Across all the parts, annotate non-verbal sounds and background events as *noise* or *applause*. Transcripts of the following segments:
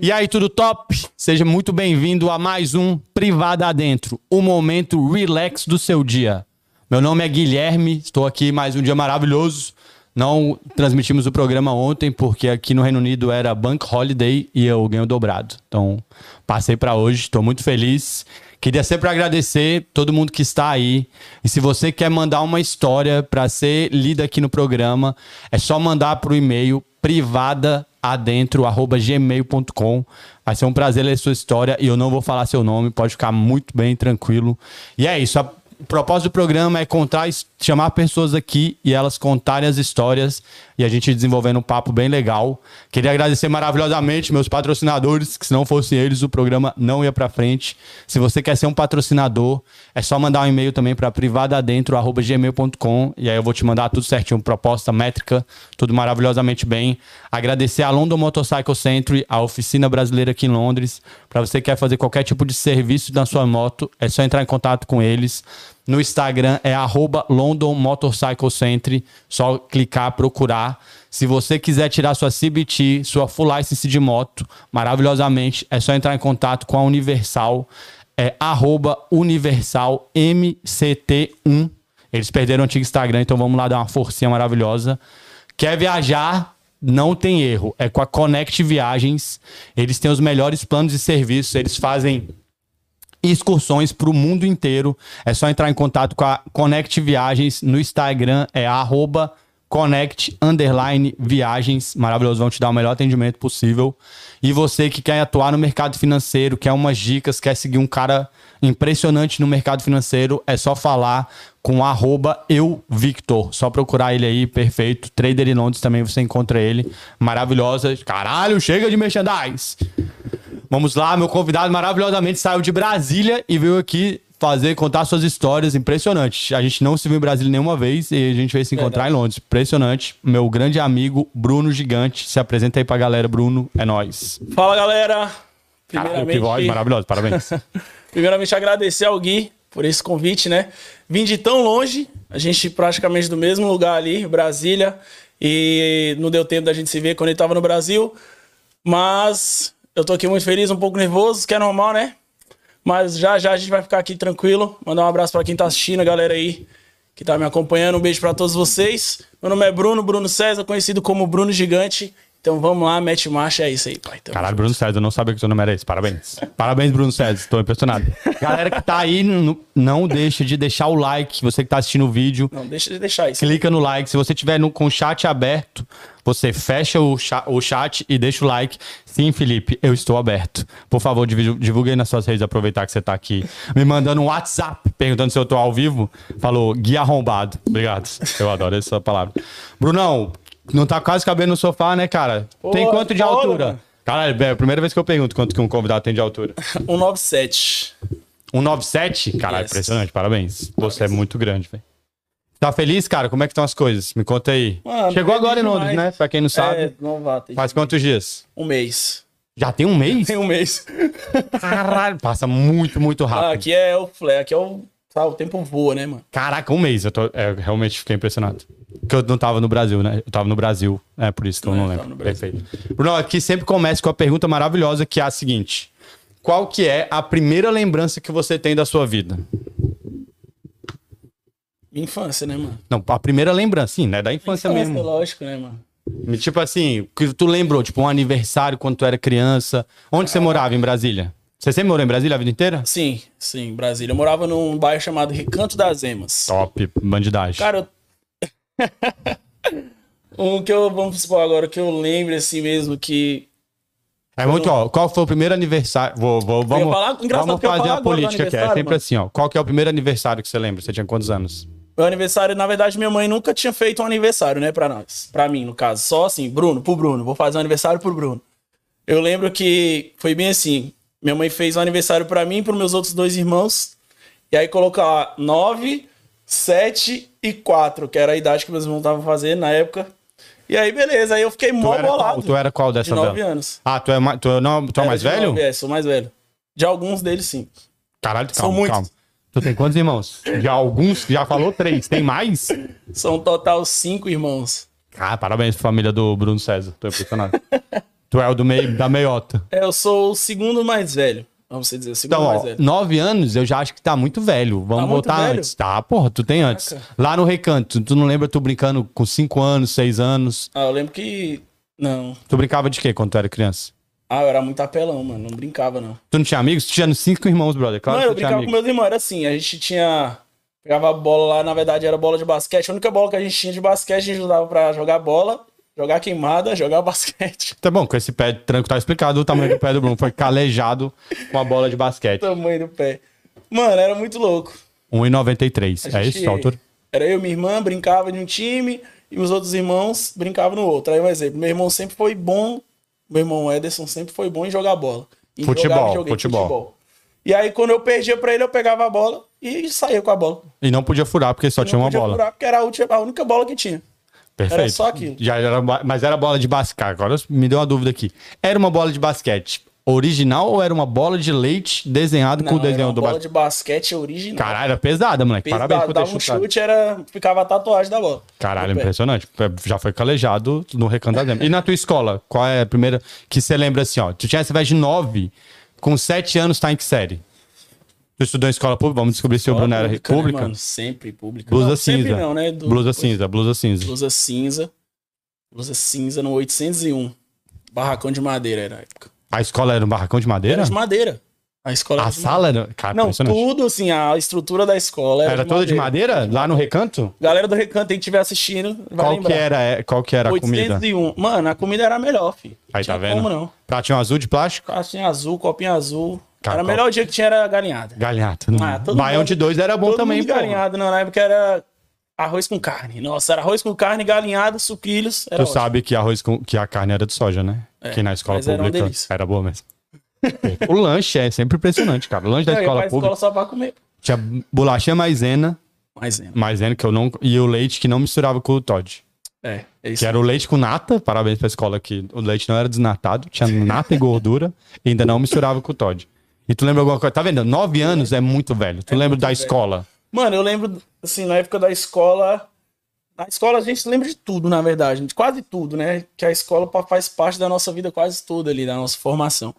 E aí, tudo top? Seja muito bem-vindo a mais um Privada Adentro, o momento relax do seu dia. Meu nome é Guilherme, estou aqui mais um dia maravilhoso. Não transmitimos o programa ontem porque aqui no Reino Unido era Bank Holiday e eu ganhei o dobrado. Então, passei para hoje, estou muito feliz. Queria sempre agradecer todo mundo que está aí. E se você quer mandar uma história para ser lida aqui no programa, é só mandar para o e-mail privadaadentro@gmail.com. Vai ser um prazer ler sua história e eu não vou falar seu nome, pode ficar muito bem tranquilo. E é isso. O propósito do programa é contar, chamar pessoas aqui e elas contarem as histórias e a gente desenvolvendo um papo bem legal. Queria agradecer maravilhosamente meus patrocinadores, que se não fossem eles o programa não ia para frente. Se você quer ser um patrocinador, é só mandar um e-mail também para privadadentro@gmail.com e aí eu vou te mandar tudo certinho, proposta, métrica, tudo maravilhosamente bem. Agradecer a London Motorcycle Century, a oficina brasileira aqui em Londres, para você que quer fazer qualquer tipo de serviço na sua moto, é só entrar em contato com eles. No Instagram é arroba London Motorcycle Century. Só clicar, procurar. Se você quiser tirar sua CBT, sua full license de moto, maravilhosamente, é só entrar em contato com a Universal. É arroba Universal MCT1. Eles perderam o antigo Instagram, então vamos lá dar uma forcinha maravilhosa. Quer viajar? Não tem erro. É com a Connect Viagens. Eles têm os melhores planos de serviço. Eles fazem excursões para o mundo inteiro. É só entrar em contato com a Connect Viagens no Instagram, é arroba Connect Underline Viagens. Maravilhoso, vão te dar o melhor atendimento possível. E você que quer atuar no mercado financeiro, quer umas dicas, quer seguir um cara impressionante no mercado financeiro, é só falar com euvictor. Só procurar ele aí, perfeito. Trader em Londres também você encontra ele. Maravilhosa. Caralho, chega de merchandise! Vamos lá, meu convidado maravilhosamente saiu de Brasília e veio aqui fazer, contar suas histórias. Impressionante. A gente não se viu em Brasília nenhuma vez e a gente veio se encontrar Verdade. em Londres. Impressionante. Meu grande amigo Bruno Gigante. Se apresenta aí pra galera, Bruno. É nós. Fala, galera. Primeiramente... que voz maravilhosa. Parabéns. *laughs* Primeiramente, agradecer ao Gui por esse convite, né? Vim de tão longe, a gente praticamente do mesmo lugar ali, Brasília, e não deu tempo da gente se ver quando ele tava no Brasil, mas eu tô aqui muito feliz, um pouco nervoso, que é normal, né? Mas já já a gente vai ficar aqui tranquilo. Mandar um abraço para quem tá assistindo, a galera aí que tá me acompanhando. Um beijo para todos vocês. Meu nome é Bruno, Bruno César, conhecido como Bruno Gigante. Então vamos lá, mete marcha, é isso aí, pai. Tamo Caralho, junto. Bruno César, eu não sabia que o seu nome era esse. Parabéns. Parabéns, Bruno César, estou impressionado. Galera que tá aí, não, deixa de deixar o like, você que tá assistindo o vídeo. Não, deixa de deixar isso. Clica no like. Se você tiver no, com o chat aberto, você fecha o chat, o chat e deixa o like. Sim, Felipe, eu estou aberto. Por favor, divulgue aí nas suas redes, aproveitar que você tá aqui. Me mandando um WhatsApp perguntando se eu tô ao vivo. Falou, guia arrombado. Obrigado. Eu adoro essa palavra. Brunão, não tá quase cabendo no sofá, né, cara? Pô, tem quanto de altura? Mano. Caralho, é a primeira vez que eu pergunto quanto que um convidado tem de altura. *laughs* 197. 197? Caralho, yes. impressionante, parabéns. parabéns. Você é muito grande, velho. Tá feliz, cara? Como é que estão as coisas? Me conta aí. Mano, Chegou agora em Londres, né? Pra quem não sabe. É, novato. Faz quantos dias? Um mês. Já tem um mês? *laughs* Tem um mês. Caralho, passa muito, muito rápido. Ah, aqui é o flare, aqui é o. O tempo voa, né, mano? Caraca, um mês. Eu, tô, é, eu realmente fiquei impressionado. Porque eu não tava no Brasil, né? Eu tava no Brasil. É por isso que eu não, é, lembro. Perfeito. Bruno, aqui sempre começa com a pergunta maravilhosa que é a seguinte: Qual que é a primeira lembrança que você tem da sua vida? Infância, né, mano? Não, a primeira lembrança, sim, né? Da infância, infância mesmo. lógico, né, mano? Tipo assim, que tu lembrou, tipo, um aniversário quando tu era criança. Onde ah, você morava em Brasília? Você sempre morou em Brasília a vida inteira? Sim, sim, Brasília. Eu morava num bairro chamado Recanto das Emas. Top, bandidagem. Cara, eu... um que eu, vamos supor agora, que eu lembro assim mesmo que é muito, ó. Qual foi o primeiro aniversário? Vou, vou, vamos, falar, vamos fazer a política aqui. É sempre mano. assim, ó. Qual que é o primeiro aniversário que você lembra? Você tinha quantos anos? Meu aniversário, na verdade, minha mãe nunca tinha feito um aniversário, né, pra nós. Pra mim, no caso. Só assim, Bruno, pro Bruno. Vou fazer um aniversário pro Bruno. Eu lembro que foi bem assim. Minha mãe fez um aniversário para mim e pros meus outros dois irmãos. E aí colocou lá 9, 7 e 4, que era a idade que meus irmãos estavam fazendo na época. E aí, beleza. Aí eu fiquei mó bolado. tu era qual dessa De 9 anos. Ah, tu é, tu, é, não, tu é mais velho? 9, é, sou mais velho. De alguns deles, sim. Caralho, calma, calma. Tu tem quantos irmãos? Já alguns? Já falou três. Tem mais? São total cinco irmãos. Ah, parabéns família do Bruno César. Tô impressionado. *laughs* tu é o do meio, da meiota. É, eu sou o segundo mais velho. Vamos dizer, o segundo Então, ó, nove anos eu já acho que tá muito velho. Vamos Tá voltar antes. Tá, porra, tu tem antes. Lá no recanto, tu não lembra tu brincando com cinco anos, seis anos? Ah, eu lembro que. Não. Tu brincava de quê quando tu era criança? Ah, eu era muito apelão, mano. Não brincava, não. Tu não tinha amigos? Tu tinha cinco irmãos, brother. Claro que eu brincava com meus irmãos. Era assim, a gente tinha. Pegava a bola lá, na verdade era bola de basquete. A única bola que a gente tinha de basquete, a gente usava pra jogar bola, jogar queimada, *laughs* jogar basquete. Tá bom, com esse pé tranco tá explicado o tamanho do pé do Bruno. Foi calejado com a bola de basquete. Tamanho do pé. Mano, era muito louco. 1,93. A É isso, altura? Era eu e minha irmã, brincava de um time, e os outros irmãos brincavam no outro. Aí um exemplo, meu irmão sempre foi bom, meu irmão Ederson sempre foi bom em jogar bola. Em Futebol, videogame, futebol. E aí quando eu perdia pra ele, eu pegava a bola e saía com a bola. E não podia furar, porque só tinha Não uma podia bola. furar, porque era a, última, a única bola que tinha. Perfeito. Era só aquilo. Já era, mas era bola de basquete. Agora me deu uma dúvida aqui. Era uma bola de basquete original ou era uma bola de leite desenhado com o Não, era desenho uma do bola de basquete original. Caralho, era pesada, moleque. Pesado, Parabéns por ter dava um chutado. chute, era, ficava a tatuagem da bola. Caralho, impressionante. Já foi calejado no recanto da. E na tua escola, qual é a primeira que você lembra assim, ó? Tu tinha essa vez de 9, com 7 anos tá em que série? Tu estudou em escola pública? Vamos descobrir se o Bruno era Pública, né, mano? Sempre pública. Blusa Não, cinza. Sempre não, né? Do- Blusa cinza, blusa cinza. Blusa cinza. Blusa cinza no 801. Barracão de madeira era na época. A escola era um barracão de madeira? Era de madeira. A escola A era de sala era. Cara, Não, tudo assim, a estrutura da escola era, Era toda de madeira? Lá no recanto? Galera do recanto, quem estiver assistindo, vai Qual lembrar. que, era, é, qual que era a comida? 801. Mano, a comida era a melhor, filho. Aí tá vendo? Como não? Pratinho azul de plástico? Caixinha azul, copinho azul. Cara, era o melhor dia que tinha era galinhada. Galinhata. Ah, Baião mundo- de dois era bom Todo também, mundo pô. galinhado, não. Na época era arroz com carne. Nossa, era arroz com carne, galinhado, sucrilhos. Era Tu ótimo. sabe que, arroz com, que a carne era de soja, né? que na escola era pública delícia. era boa mesmo. o lanche é sempre impressionante, cara. O lanche da Eu escola pública escola só pra comer. tinha bolachinha maisena, Maisena. maisena que eu não... E o leite que não misturava com o Todd. É, é isso. Que era o leite com nata. Parabéns pra escola que o leite não era desnatado. Tinha nata e gordura. E ainda não misturava com o Todd. E tu lembra alguma coisa? Tá vendo? Nove anos é muito velho. Tu lembra muito da velho. escola? Mano, eu lembro, assim, na época da escola. Na escola a gente lembra de tudo, na verdade. De quase tudo, né? Que a escola faz parte da nossa vida quase toda ali, da nossa formação.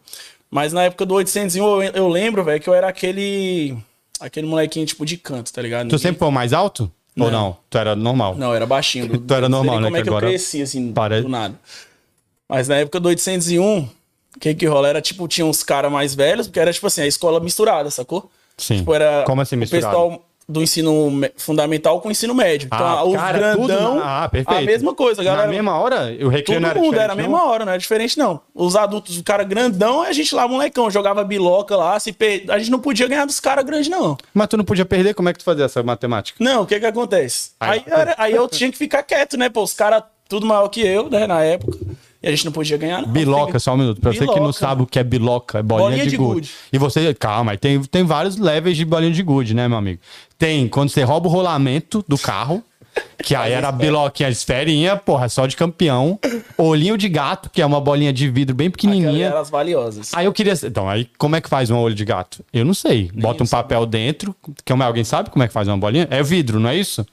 Mas na época do 801, eu, eu lembro, velho, que eu era aquele. Aquele molequinho, tipo, de canto, tá ligado? Tu Ninguém- sempre foi o mais alto? Ou não? Tu era normal? Não, era baixinho. *laughs* do- Tu era não normal, né, Como é que agora eu cresci, assim, parece- do nada. Mas na época do 801, o que que rola? Era, tipo, tinha uns caras mais velhos, porque era, tipo assim, a escola misturada, sacou? Sim. Tipo, era Como assim o misturado? pessoal do ensino me- fundamental com o ensino médio. Então, Ah, os cara, grandão, na- ah, perfeito. a mesma coisa, galera. Na mesma hora, o recreio Todo mundo era a não? mesma hora, não era diferente, não. Os adultos, o cara grandão, a gente lá, molecão, jogava biloca lá, se pe- a gente não podia ganhar dos caras grandes, não. Mas tu não podia perder? Como é que tu fazia essa matemática? Não, o que que acontece? Aí- Aí, era- aí eu *laughs* tinha que ficar quieto, né? Pô, os caras tudo maior que eu, né, na época. E a gente não podia ganhar, não. Biloca, só um minuto. Pra você que não Biloca. sabe o que é biloca, é bolinha, Bolinha de, de gude. gude. E você, calma, aí tem, tem vários levels de bolinha de gude, né, meu amigo? Tem quando você rouba o rolamento do carro, que aí era biloquinha, esferinha, porra, só de campeão. Olhinho de gato, que é uma bolinha de vidro bem pequenininha. eram as valiosas. Aí eu queria. Então, aí como é que faz um olho de gato? Eu não sei. Bota um papel dentro. Que alguém sabe como é que faz uma bolinha? É vidro, não é isso?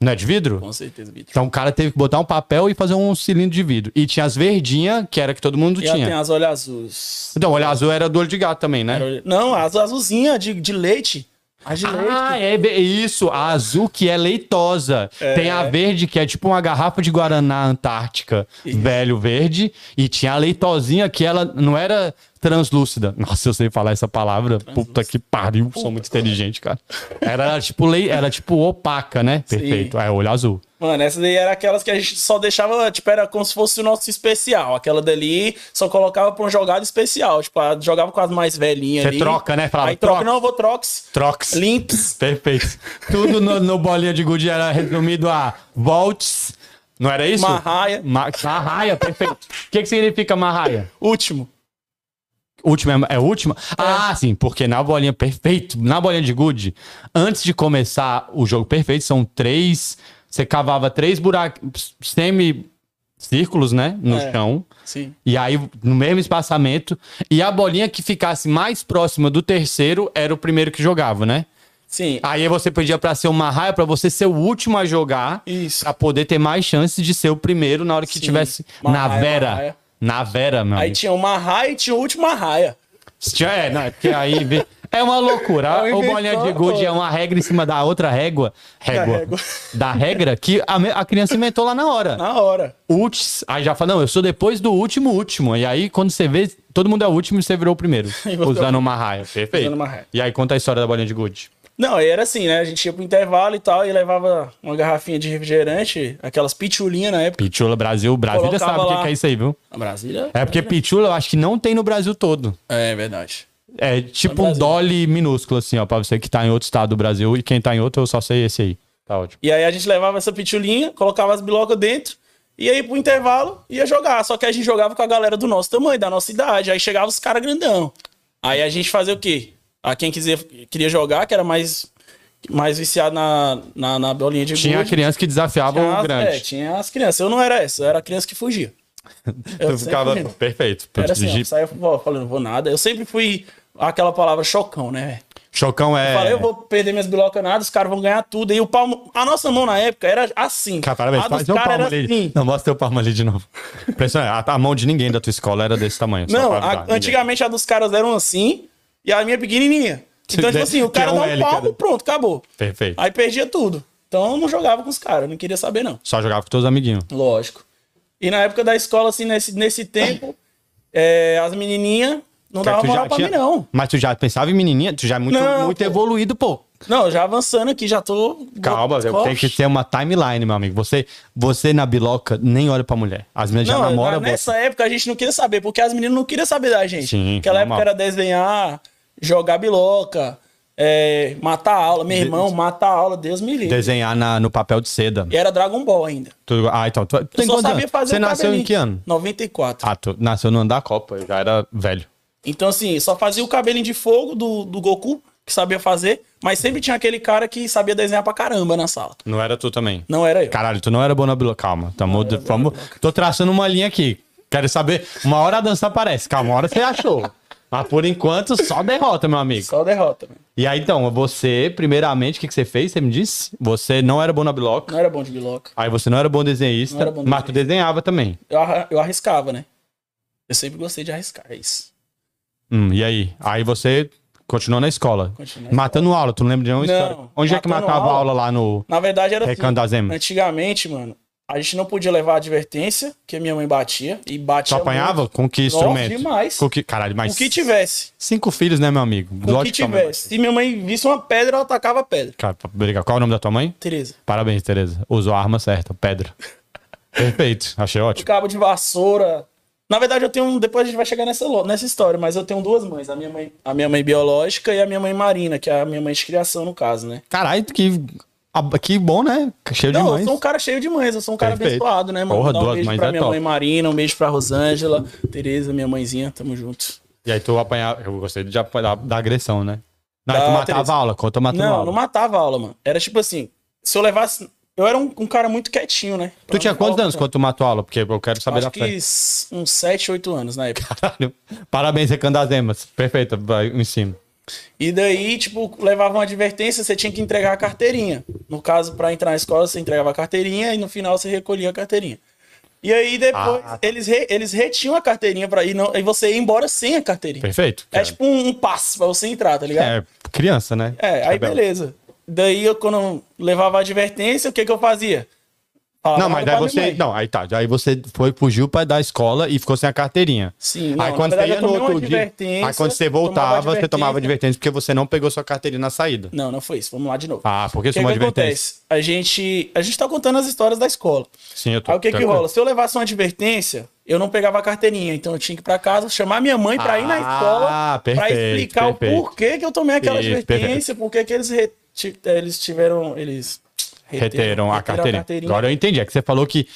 Não é de vidro? Com certeza, Vitor. Então o cara teve que botar um papel e fazer um cilindro de vidro. E tinha as verdinhas, que era que todo mundo E ela tem tinha. as olhos azuis. Então, o olho azul era do olho de gato também, né? Não, as azulzinhas de, de leite. As de leite. Ah, é be- isso. A azul que é leitosa. Tem a verde que é tipo uma garrafa de Guaraná Antártica, velho verde. E tinha a leitosinha que ela não era translúcida. Nossa, eu sei falar essa palavra. Puta que pariu. Sou muito inteligente, cara. Era tipo, lei, era tipo opaca, né? Perfeito. É, olho azul. Mano, essa daí era aquelas que a gente só deixava, tipo, era como se fosse o nosso especial. Aquela dali só colocava pra um jogado especial. Tipo, jogava com as mais velhinhas Você ali. troca, né? Falava, Aí troca, troca. não, eu vou trox. Trox. Limps. Perfeito. Tudo no, no bolinha de gude era resumido a volts. Não era isso? Marraia. Ma marraia, perfeito. O que, que significa marraia? Último. Última é, é última? Ah, sim, porque na bolinha perfeito, na bolinha de gude, antes de começar o jogo perfeito, são três. Você cavava três buracos, semi-círculos, né? No É. chão. Sim. E aí, no mesmo espaçamento. E a bolinha que ficasse mais próxima do terceiro era o primeiro que jogava, né? Sim. Aí você pedia pra ser uma raia pra você ser o último a jogar. Isso. Pra poder ter mais chances de ser o primeiro na hora que Sim. tivesse Uma na raia, Vera. Na Vera, meu Aí amigo. tinha uma raia e tinha o último raia. É, não, é porque aí vê- é uma loucura. É uma o bolinha de gude é uma regra em cima da outra régua. Régua. régua. *laughs* Da regra que a, me- a criança inventou lá na hora. Na hora. Ultis, aí já fala, não, eu sou depois do último último. E aí, quando você vê, todo mundo é o último e você virou o primeiro. *laughs* E você usando é o- uma raia. Perfeito. Usando uma raia. E aí, conta a história da bolinha de gude. Não, aí era assim, né? A gente ia pro intervalo e tal, e levava uma garrafinha de refrigerante, aquelas pitulinhas na época. Pitula Brasil. Brasília sabe o que é isso aí, viu? A Brasília? É porque pitula eu acho que não tem no Brasil todo. É verdade. É tipo um dolly minúsculo, assim, ó, pra você que tá em outro estado do Brasil. E quem tá em outro, eu só sei esse aí. Tá ótimo. E aí a gente levava essa pitulinha, colocava as bilocas dentro, e aí pro intervalo ia jogar. Só que a gente jogava com a galera do nosso tamanho, da nossa idade. Aí chegava os caras grandão. Aí a gente fazia o quê? A quem quiser, queria jogar, que era mais, mais viciado na, na, na bolinha de Tinha a gude. criança que desafiava Tinha o grande. É, tinha as crianças. Eu não era essa, eu era a criança que fugia. *laughs* Eu ficava fugindo. perfeito. Era assim, ó, saia falando, vou nada. Eu sempre fui aquela palavra chocão, né? Chocão é. Falei, eu vou perder minhas bilocas nada, os caras vão ganhar tudo. E o palmo, a nossa mão na época era assim. Cara, parabéns. a dos caras palmo ali. assim. Não, mostra teu palmo ali de novo. *laughs* Impressionante. A, a mão de ninguém da tua escola era desse tamanho. Não, a- antigamente a dos caras eram assim e a minha pequenininha. Então, tipo assim, o Tinha cara dá um L, palmo, pronto, acabou. Perfeito. Aí perdia tudo. Então eu não jogava com os caras, não queria saber não. Só jogava com teus amiguinhos. Lógico. E na época da escola, assim, nesse, nesse tempo, é, as menininhas não davam tu moral pra mim, não. Mas tu já pensava em menininha? Tu já é muito, Não, muito pô. evoluído, pô. Não, já avançando aqui, já tô... Calma, eu tenho que ter uma timeline, meu amigo. Você, você na biloca nem olha pra mulher. As meninas já Não, namoram você. nessa época a gente não queria saber, porque as meninas não queriam saber da gente. Sim, Aquela normal. época era desenhar, jogar biloca, é, matar a aula. Meu irmão, matar a aula, Deus me livre. Desenhar na- no papel de seda. E era Dragon Ball ainda. Tu- ah, então. Tu, tu Eu só sabia fazer Você o nasceu em cabelinho. que ano? 94. Ah, tu nasceu no ano da Copa. Eu já era velho. Então, assim, só fazia o cabelinho de fogo do, do Goku, que sabia fazer, mas sempre tinha aquele cara que sabia desenhar pra caramba na sala. Não era tu também. Não era eu. Caralho, tu não era bom na biloca. Calma. Tamo, tô traçando uma linha aqui. Quero saber. Uma hora a dança aparece. Calma, uma hora você achou. Mas por enquanto, só derrota, meu amigo. Só derrota. mano. E aí, então, você, primeiramente, o que, que você fez? Você me disse? Você não era bom na biloca. Não era bom de biloca. Aí você não era bom desenhista, era bom mas tu desenhava também. Eu, eu arriscava, né? Eu sempre gostei de arriscar, é isso. Hum, e aí? Aí você continuou na escola. Continuei na matando aula, tu não lembra de nenhuma Não? Onde é que matava aula? aula. lá no Na verdade era Recanto das assim. Emas? Antigamente, mano, a gente não podia levar advertência, que minha mãe batia. E batia Tu apanhava? muito. Com que Nossa, instrumento? demais. Com que... Caralho, mas O que tivesse. cinco filhos, né, meu amigo? O que tivesse. Se minha mãe visse uma pedra, ela atacava a pedra. Cara, obrigado. Qual é o nome da tua mãe? Tereza. Parabéns, Tereza. Usou a arma certa, pedra. *laughs* Perfeito, achei ótimo. Cabo de vassoura. Na verdade, eu tenho. Depois a gente vai chegar nessa, nessa história, mas eu tenho duas mães. A minha mãe, a minha mãe biológica e a minha mãe marina, que é a minha mãe de criação, no caso, né? Caralho, que, ah, que bom, né? Cheio de Não, eu mães. sou um cara cheio de mães, eu sou um cara Perfeito. abençoado, né, mano? Porra, um duas beijo pra é minha top. mãe Marina, um beijo pra Rosângela, Tereza, minha mãezinha, tamo junto. E aí tu apanhava. Eu gostei de da, da agressão, né? Não, aí Da tu matava Tereza. a aula, conta matando Não, aula. não matava a aula, mano. Era tipo assim, se eu levasse. Eu era um, um cara muito quietinho, né? Tu tinha quantos anos quando tu matou a aula? Porque eu quero saber Acho da que s- uns 7, 8 anos na época. *laughs* Caralho. Parabéns, Recanto das Emas. Perfeito, vai, eu ensino. E daí, tipo, levava uma advertência, você tinha que entregar a carteirinha. No caso, pra entrar na escola, você entregava a carteirinha e no final você recolhia a carteirinha. E aí depois, Ah, eles, re- eles retinham a carteirinha pra ir, não, aí você ia embora sem a carteirinha. Perfeito. É cara. tipo um, um passe pra você entrar, tá ligado? É, criança, né? É, aí beleza. Daí eu, quando eu levava a advertência, o que que eu fazia? Não, mas pra daí você. mãe. Não, aí tá. Aí você foi, fugiu pra da escola e ficou sem a carteirinha. Sim, não, aí quando você ia no outro dia. advertência, Aí quando você tomava voltava, você advertência. tomava advertência porque você não pegou sua carteirinha na saída. Não, não foi isso. Vamos lá de novo. Ah, por que o que, advertência? acontece? A gente, a gente tá contando as histórias da escola. Sim, eu tô. Aí o que que rola? Se eu levasse uma advertência, eu não pegava a carteirinha. Então eu tinha que ir pra casa, chamar minha mãe pra ir na Ah, escola pra perfeito, explicar perfeito. o porquê que eu tomei aquela Isso, advertência, por que que eles, eles tiveram... Eles Reteram a carteirinha. Agora eu entendi. É que você falou que.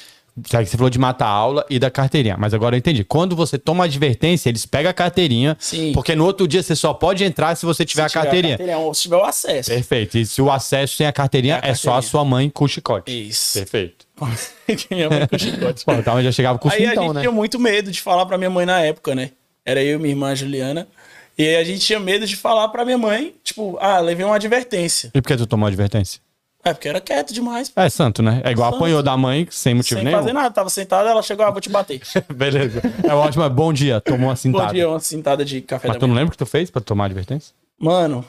é Você falou de matar a aula e da carteirinha. Mas agora eu entendi. Quando você toma advertência, eles pegam a carteirinha. Sim. Porque no outro dia você só pode entrar se você tiver a tiver carteirinha. ou se tiver o acesso. Perfeito. E se o acesso sem a carteirinha, É a é só a carteirinha. sua mãe com o chicote. Isso. Perfeito. *laughs* Minha mãe com chicote. Pô, então já chegava com o Aí a cintão, gente né? tinha muito medo de falar pra minha mãe na época, né? Era eu e minha irmã Juliana. E aí a gente tinha medo de falar pra minha mãe, tipo, ah, levei uma advertência. E por que tu tomou advertência? É, porque era quieto demais. É santo, né? É igual Santo. apanhou da mãe sem motivo Sem nenhum. fazer nada. Tava sentada, ela chegou, ah, vou te bater. *laughs* Beleza. É ótimo. é Bom dia. Tomou uma Bom cintada. dia, uma sentada de café Mas da tu não lembra o que tu fez pra tomar advertência? Mano,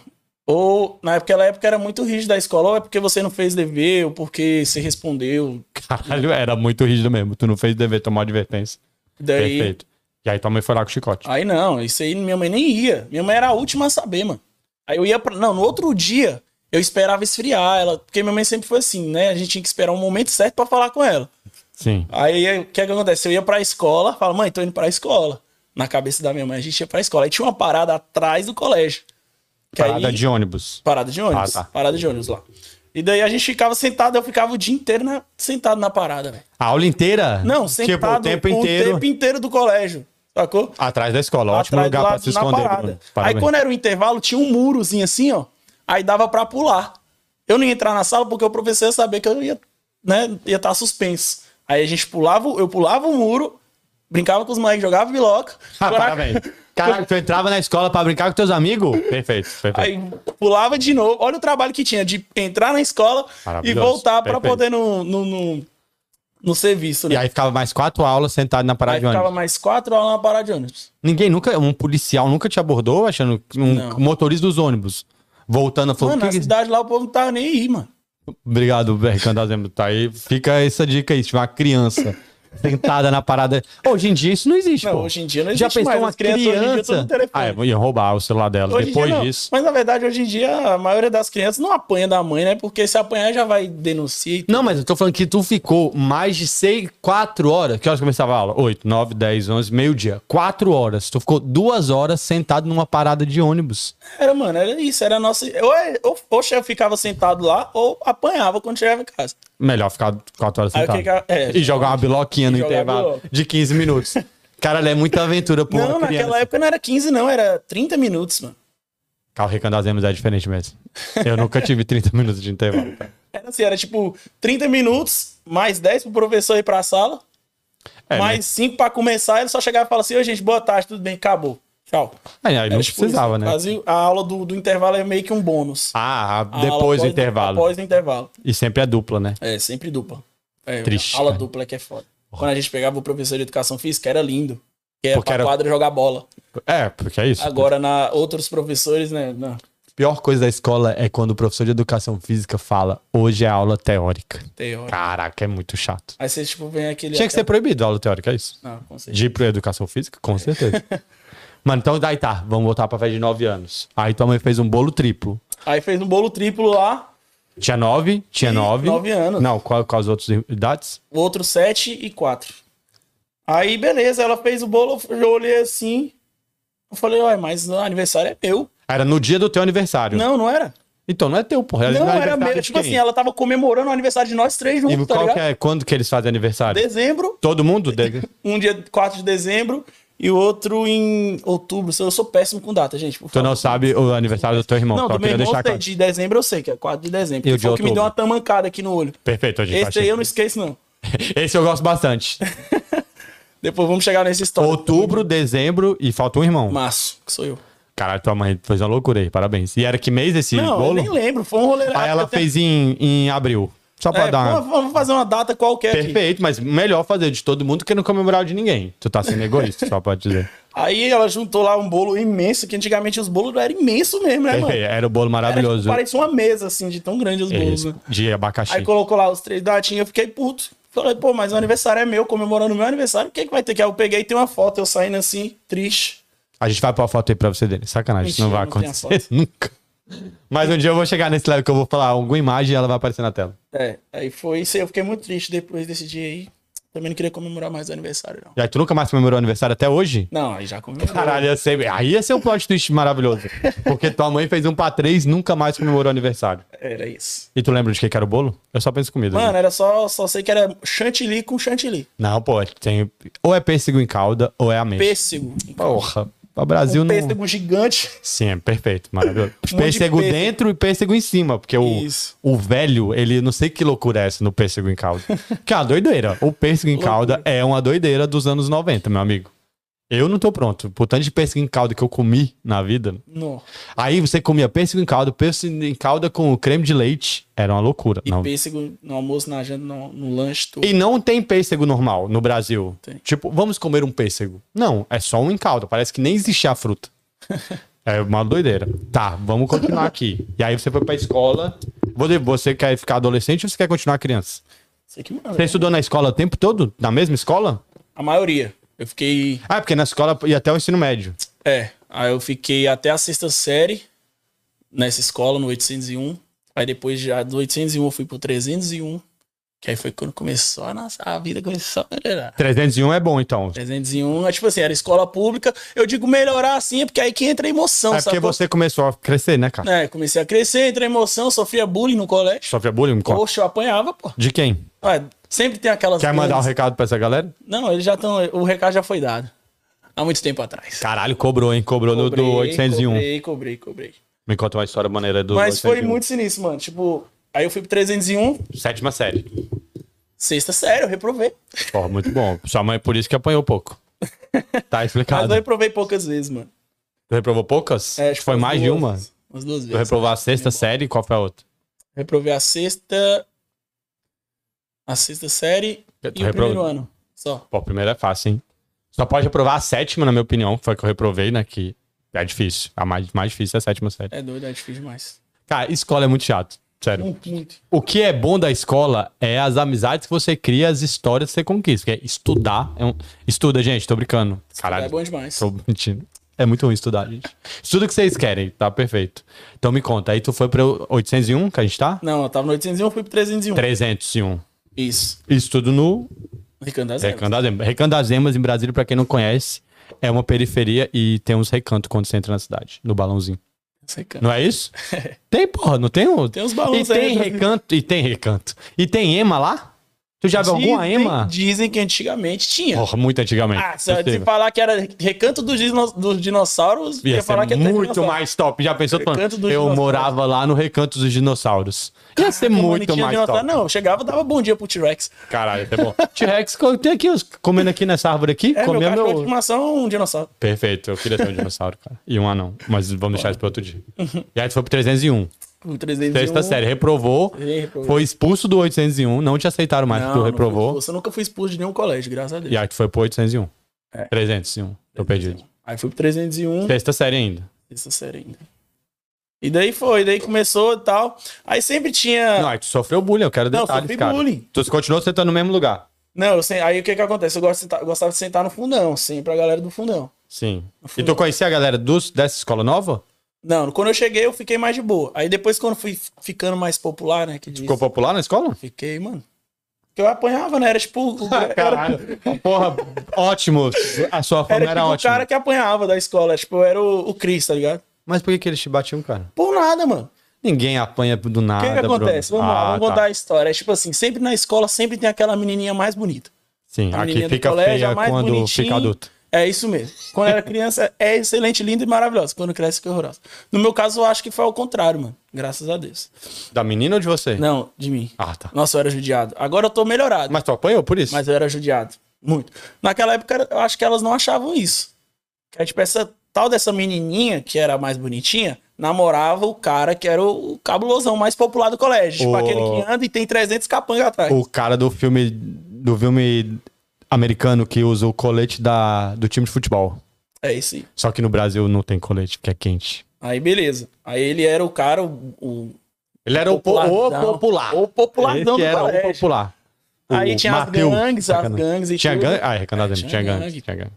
ou naquela época era muito rígido a escola, ou é porque você não fez dever, ou porque você respondeu. Caralho, era muito rígido mesmo. Tu não fez dever tomar advertência. Daí. Perfeito. E aí tua mãe foi lá com o chicote. Aí não, isso aí minha mãe nem ia. Minha mãe era a última a saber, mano. Aí eu ia pra. Não, no outro dia eu esperava esfriar ela, porque minha mãe sempre foi assim, né? A gente tinha que esperar um momento certo pra falar com ela. Sim. Aí o que é que acontece? Eu ia pra escola, falo, mãe, tô indo pra escola. Na cabeça da minha mãe, a gente ia pra escola. Aí tinha uma parada atrás do colégio. Parada aí- de ônibus. Parada de ônibus. Ah, tá. Parada de ônibus lá. E daí a gente ficava sentado, eu ficava o dia inteiro na- sentado na parada, velho. A aula inteira? Não, Tipo, sentado o tempo inteiro o tempo inteiro do colégio. Sacou? atrás da escola. Ótimo Atrás lugar pra se esconder. parada. Aí quando era o intervalo, tinha um murozinho assim, ó. Aí dava pra pular. Eu não ia entrar na sala porque o professor ia saber que eu ia, né, ia estar suspenso. Aí a gente pulava, eu pulava o muro, brincava com os moleques, jogava biloca. Ah, parabéns. Caraca, tu entrava na escola pra brincar com teus amigos? Perfeito, perfeito. Aí pulava de novo. Olha o trabalho que tinha de entrar na escola e voltar pra Perfeito. poder no, no, no, no serviço, né? E aí ficava mais quatro aulas sentado na parada Aí de ônibus. ficava mais quatro aulas na parada de ônibus. Ninguém nunca, um policial nunca te abordou achando um Não. motorista dos ônibus voltando falou Mano, que na cidade lá o povo não tava nem aí, mano. Obrigado, Bercan Dazembro. Tá aí. Fica essa dica aí, se tiver uma criança sentada na parada. Hoje em dia isso não existe, Não, pô. hoje em dia não Já existe pensou mais. uma criança? no telefone. Ah, é, iam roubar o celular delas. Hoje Depois disso. Mas na verdade, hoje em dia, a maioria das crianças não apanha da mãe, né? Porque se apanhar já vai denunciar. Não, mas eu tô falando que tu ficou mais de seis, quatro horas. Que horas começava a aula? Oito, nove, dez, onze, meio-dia. Quatro horas. Tu ficou duas horas sentado numa parada de ônibus. Era, mano, era isso. Era a nossa. Ou, é- ou, ou eu ficava sentado lá, ou apanhava quando chegava em casa. Melhor ficar quatro horas Aí sentado. que que a- é, e jogar uma biloquinha no jogar intervalo de 15 minutos. Cara, é muita aventura pra não, naquela época não era 15, não, era 30 minutos, mano. Carro Recandazemos é diferente mesmo. Eu nunca tive 30 minutos de intervalo. cara. Era assim, era tipo 30 minutos, mais 10 pro professor ir pra sala, É, mais 5 pra começar, ele só chegava e falava assim, oi gente, boa tarde, tudo bem, acabou. Tchau. Aí, aí não tipo precisava, né? Fazia- a aula do, do intervalo é meio que um bônus. Ah, depois do intervalo. Após o intervalo. E sempre é dupla, né? É, sempre dupla. É, Triste, Aula cara. dupla que é foda. Quando a gente pegava o professor de educação física, era lindo. Que era Porque pra era- quadra jogar bola. É, porque é isso. Agora, na outros professores, né? Não, pior coisa da escola é quando o professor de educação física fala hoje é aula teórica. teórico. Caraca, é muito chato. Aí você, tipo, vem aquele. Tinha que ser proibido a aula teórica, é isso? Não, com certeza. De ir pra educação física? Com certeza. *laughs* Mano, então daí tá, vamos voltar pra festa de 9 anos. Aí tua mãe fez um bolo triplo. Aí fez um bolo triplo lá, Tinha 9, tinha E 9. nove anos. Não, qual, qual as outras idades? o outro 7 e 4. Aí, beleza, ela fez o bolo, eu olhei assim. Eu falei, ué, mas o aniversário é meu. Era no dia do teu aniversário. Não, não era. Então não é teu, porra. Não, era meu. Tipo assim, ela tava comemorando o aniversário de nós três E juntos, tá qual ligado? que é, quando que eles fazem aniversário? Dezembro, Todo mundo? *laughs* De- um dia 4 de dezembro e o outro em outubro. Eu sou péssimo com data, gente. Tu não sabe o aniversário do teu irmão. Não, do meu irmão deixar de dezembro eu sei, que é 4 de dezembro. E o de foi o que me deu outubro? uma tamancada aqui no olho. Perfeito, a gente Esse aí eu não esqueço, não. *laughs* Esse eu gosto bastante. *laughs* Depois vamos chegar nessa história. Outubro, dezembro e falta um irmão. Março, que sou eu. Caralho, tua mãe fez uma loucura aí, parabéns. E era que mês esse não, bolo? eu nem lembro. Foi um rolê Aí ela fez em, em abril. Só pra É, dar vamos- fazer uma data qualquer aqui. Perfeito, mas melhor fazer de todo mundo que não comemorar de ninguém. Tu tá sendo egoísta, só pode dizer. *laughs* Aí ela juntou lá um bolo imenso, que antigamente os bolos eram imensos mesmo, né, mano? Era o bolo Era, tipo, maravilhoso. parecia uma mesa, assim, de tão grande os bolos, né? de abacaxi. Aí colocou lá os três datinhos, eu fiquei puto. Falei, pô, mas o aniversário é meu, comemorando o meu aniversário, o que, que vai ter que? Aí eu peguei e tem uma foto, eu saindo assim, triste. A gente vai pôr a foto aí pra você dele. Sacanagem, isso não vai Mentira, não acontecer *laughs* nunca. Mas um dia eu vou chegar nesse level que eu vou falar alguma imagem e ela vai aparecer na tela. É, aí foi isso aí, eu fiquei muito triste depois desse dia aí. Também não queria comemorar mais o aniversário, não. E aí tu nunca mais comemorou aniversário até hoje? Não, aí já comemorou. Caralho, ia ser... aí ia ser um plot twist maravilhoso. Porque tua mãe fez um pra três nunca mais comemorou aniversário. Era isso. E tu lembra de que, era o bolo? Eu só penso em comida. Mano, né? era só, só sei que era chantilly com chantilly. Não, pô, tem... ou é pêssego em calda ou é ameixa. Pêssego. Porra, o Brasil Um não... pêssego gigante. Sim, é perfeito, maravilhoso. *laughs* pêssego dentro e pêssego em cima, porque o, o velho, ele não sei que loucura é essa no pêssego em calda. *laughs* que é uma doideira. O pêssego em calda é uma doideira dos anos 90, meu amigo. Eu não tô pronto. Por tanto de pêssego em calda que eu comi na vida. Não. Aí você comia pêssego em calda, pêssego em calda com creme de leite. Era uma loucura. E não. pêssego no almoço, na janta, no, no lanche, tudo. E não tem pêssego normal no Brasil. Tem. Tipo, vamos comer um pêssego. Não, é só um em calda. Parece que nem existia a fruta. *laughs* é uma doideira. Tá, vamos continuar aqui. E aí você foi pra escola. Você- Você quer ficar adolescente ou você quer continuar criança? Sei que manda. Você estudou na escola o tempo todo? Na mesma escola? A maioria. Eu fiquei. Ah, porque na escola ia até o ensino médio. É. Aí eu fiquei até a sexta série nessa escola, no 801. Aí depois já do 801 eu fui pro 301. Que aí foi quando começou a nossa a vida começou a melhorar. 301 é bom, então. 301, é tipo assim, era escola pública. Eu digo melhorar assim, é porque aí que entra a emoção, É porque sacou? você começou a crescer, né, cara? É, comecei a crescer, entra a emoção, sofria bullying no colégio. Sofria bullying? Qual? Poxa, eu apanhava, pô. De quem? Ué, sempre tem aquelas. Quer mandar um recado pra essa galera? Não, eles já estão. O recado já foi dado. Há muito tempo atrás. Caralho, cobrou, hein? Cobrou no, do Cobrei, 801. Cobrei, cobrei, cobrei. Me conta uma história maneira do Mas foi 801. muito sinistro, mano. Tipo, aí eu fui pro 301, Sétima série. sexta série, eu reprovei. Porra, muito bom. Sua mãe por isso que apanhou pouco. Tá *laughs* Mas explicado. eu reprovei poucas vezes, mano. Tu reprovou poucas? É, acho que foi mais de uma? Umas duas Tu vezes. reprovou a sexta série, qual foi a outra? Reprovei a sexta. A sexta série Tu e o reprovou- primeiro ano. Só. Pô, a primeira é fácil, hein? Só pode reprovar a sétima, na minha opinião, foi a que eu reprovei, né? Que é difícil. A mais, mais difícil é a sétima série. É doido, é difícil demais. Cara, escola é muito chato. Sério. Muito, muito. O que é bom da escola é as amizades que você cria, as histórias que você conquista. Que é estudar. É um... Estuda, gente, tô brincando. Caralho. É bom demais. Tô mentindo. É muito ruim estudar, gente. Estuda o que vocês querem, tá perfeito. Então me conta, aí tu foi pro 801 que a gente tá? Não, eu tava no 801, eu fui pro 301. 301. Isso. Isso tudo no Ricardo das Emas. Recanto das Emas. Recanto das Emas, em Brasília, pra quem não conhece, é uma periferia e tem uns recantos quando você entra na cidade, no balãozinho. Ricardo. Não é isso? *laughs* tem, porra, não tem? Um... Tem uns balões e tem aí, né? recanto, e tem recanto. E tem ema lá? Tu já viu alguma ema? Dizem que antigamente tinha. Porra, muito antigamente. Ah, se, Possível. falar que era recanto dos, dino- dos dinossauros, Ia ia falar que ser é até muito mais top. Já pensou? Dos eu morava lá no Recanto dos Dinossauros. Ia ser Caraca, muito mais top. Não, eu chegava dava bom dia pro T-Rex. Caralho, é bom. *laughs* T-Rex, tem aqui, comendo aqui nessa árvore aqui. É, meu comendo de meu... estimação é um dinossauro. Perfeito, eu queria ter um dinossauro, cara. E um anão. Mas vamos deixar isso para outro dia. *laughs* E aí tu foi pro 301. O 301. Sexta série, reprovou. Reprovei. Foi expulso do 801. Não te aceitaram mais Não, porque tu não reprovou. Eu nunca fui expulso de nenhum colégio, graças a Deus. E aí tu foi pro 801. É. 301. Tô perdido. Aí fui pro 301, Sexta série ainda. sexta série ainda. E daí foi, daí começou e tal. Aí sempre tinha. Não, aí tu sofreu bullying, eu quero Não, detalhes, sofri cara. bullying. Tu continuou sentando no mesmo lugar. Não, eu sei- aí o que que acontece? Eu, gosto de sentar- gostava de sentar no fundão, sempre a galera do fundão. Sim. E tu conhecia a galera dos, dessa escola nova? Não, quando eu cheguei eu fiquei mais de boa. Aí depois quando fui ficando mais popular, né, que diz, Ficou popular na escola? fiquei, mano. Porque eu apanhava, né? Era tipo. o- *laughs* era, Caralho. Porra, ótimo. A sua fama era era, tipo o ótima. cara que apanhava da escola. Tipo, era o, o Chris, tá ligado? Mas por que, que eles te batiam, cara? Por nada, mano. Ninguém apanha do O nada. que, que acontece? Bruno. Vamos lá, Ah, vamos tá. contar a história. É tipo assim, sempre na escola sempre tem aquela menininha mais bonita. Sim, A menina do fica colégio, feia a quando fica adulto. É isso mesmo. Quando era criança, é excelente, linda e maravilhosa. Quando cresce, fica horrorosa. No meu caso, eu acho que foi ao contrário, mano. Graças a Deus. Da menina ou de você? Não, de mim. Ah, tá. Nossa, eu era judiado. Agora eu tô melhorado. Mas tu apanhou por isso? Mas eu era judiado. Muito. Naquela época, eu acho que elas não achavam isso. Que, tipo, essa tal dessa menininha, que era a mais bonitinha, namorava o cara que era o cabulosão mais popular do colégio. Tipo, O- aquele que anda e tem 300 capangas atrás. O cara do filme do filme americano que usa o colete da, do time de futebol. É isso aí. Só que no Brasil não tem colete, porque é quente. Aí, beleza. Aí ele era o cara, o, o Ele era o, po- o popular. O popularzão Esse do era colégio. o popular. Aí O tinha as Mateus. gangues, as gangues e Tinha tudo. gangue? Ah, é, Recanto É, tinha tinha gangue. gangue. Tinha gangue.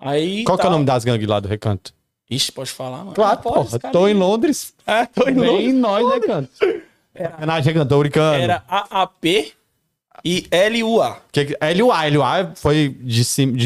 Aí Qual que é o tal. nome das gangues lá do Recanto? Ixi, pode falar, mano. Claro, pode, porra. Tô aí. em Londres. É, tô em Londres. nós, Recanto. Sacanagem, Recanto, tô brincando. Era AAP e LUA. Que, que- LUA, LUA foi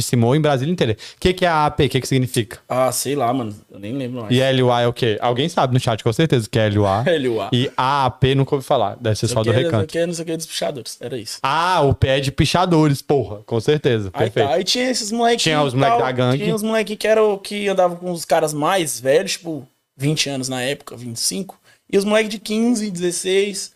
Simão em Brasília inteira. O que, que é a AP? O que, que significa? Ah, sei lá, mano. Eu nem lembro mais. E LUA é o quê? Alguém sabe no chat, com certeza, que é LUA. LUA. *laughs* E AAP nunca ouvi falar. Deve ser só do recanto. Aqui é não sei o que dos pichadores. Era isso. Ah, o pé de pichadores, porra. Com certeza. Aí Perfeito. tá, aí tinha esses moleques. Tinha os moleque da gangue. Tinha os moleques que eram que andavam com os caras mais velhos, tipo, 20 anos na época, 25. E os moleques de 15, 16.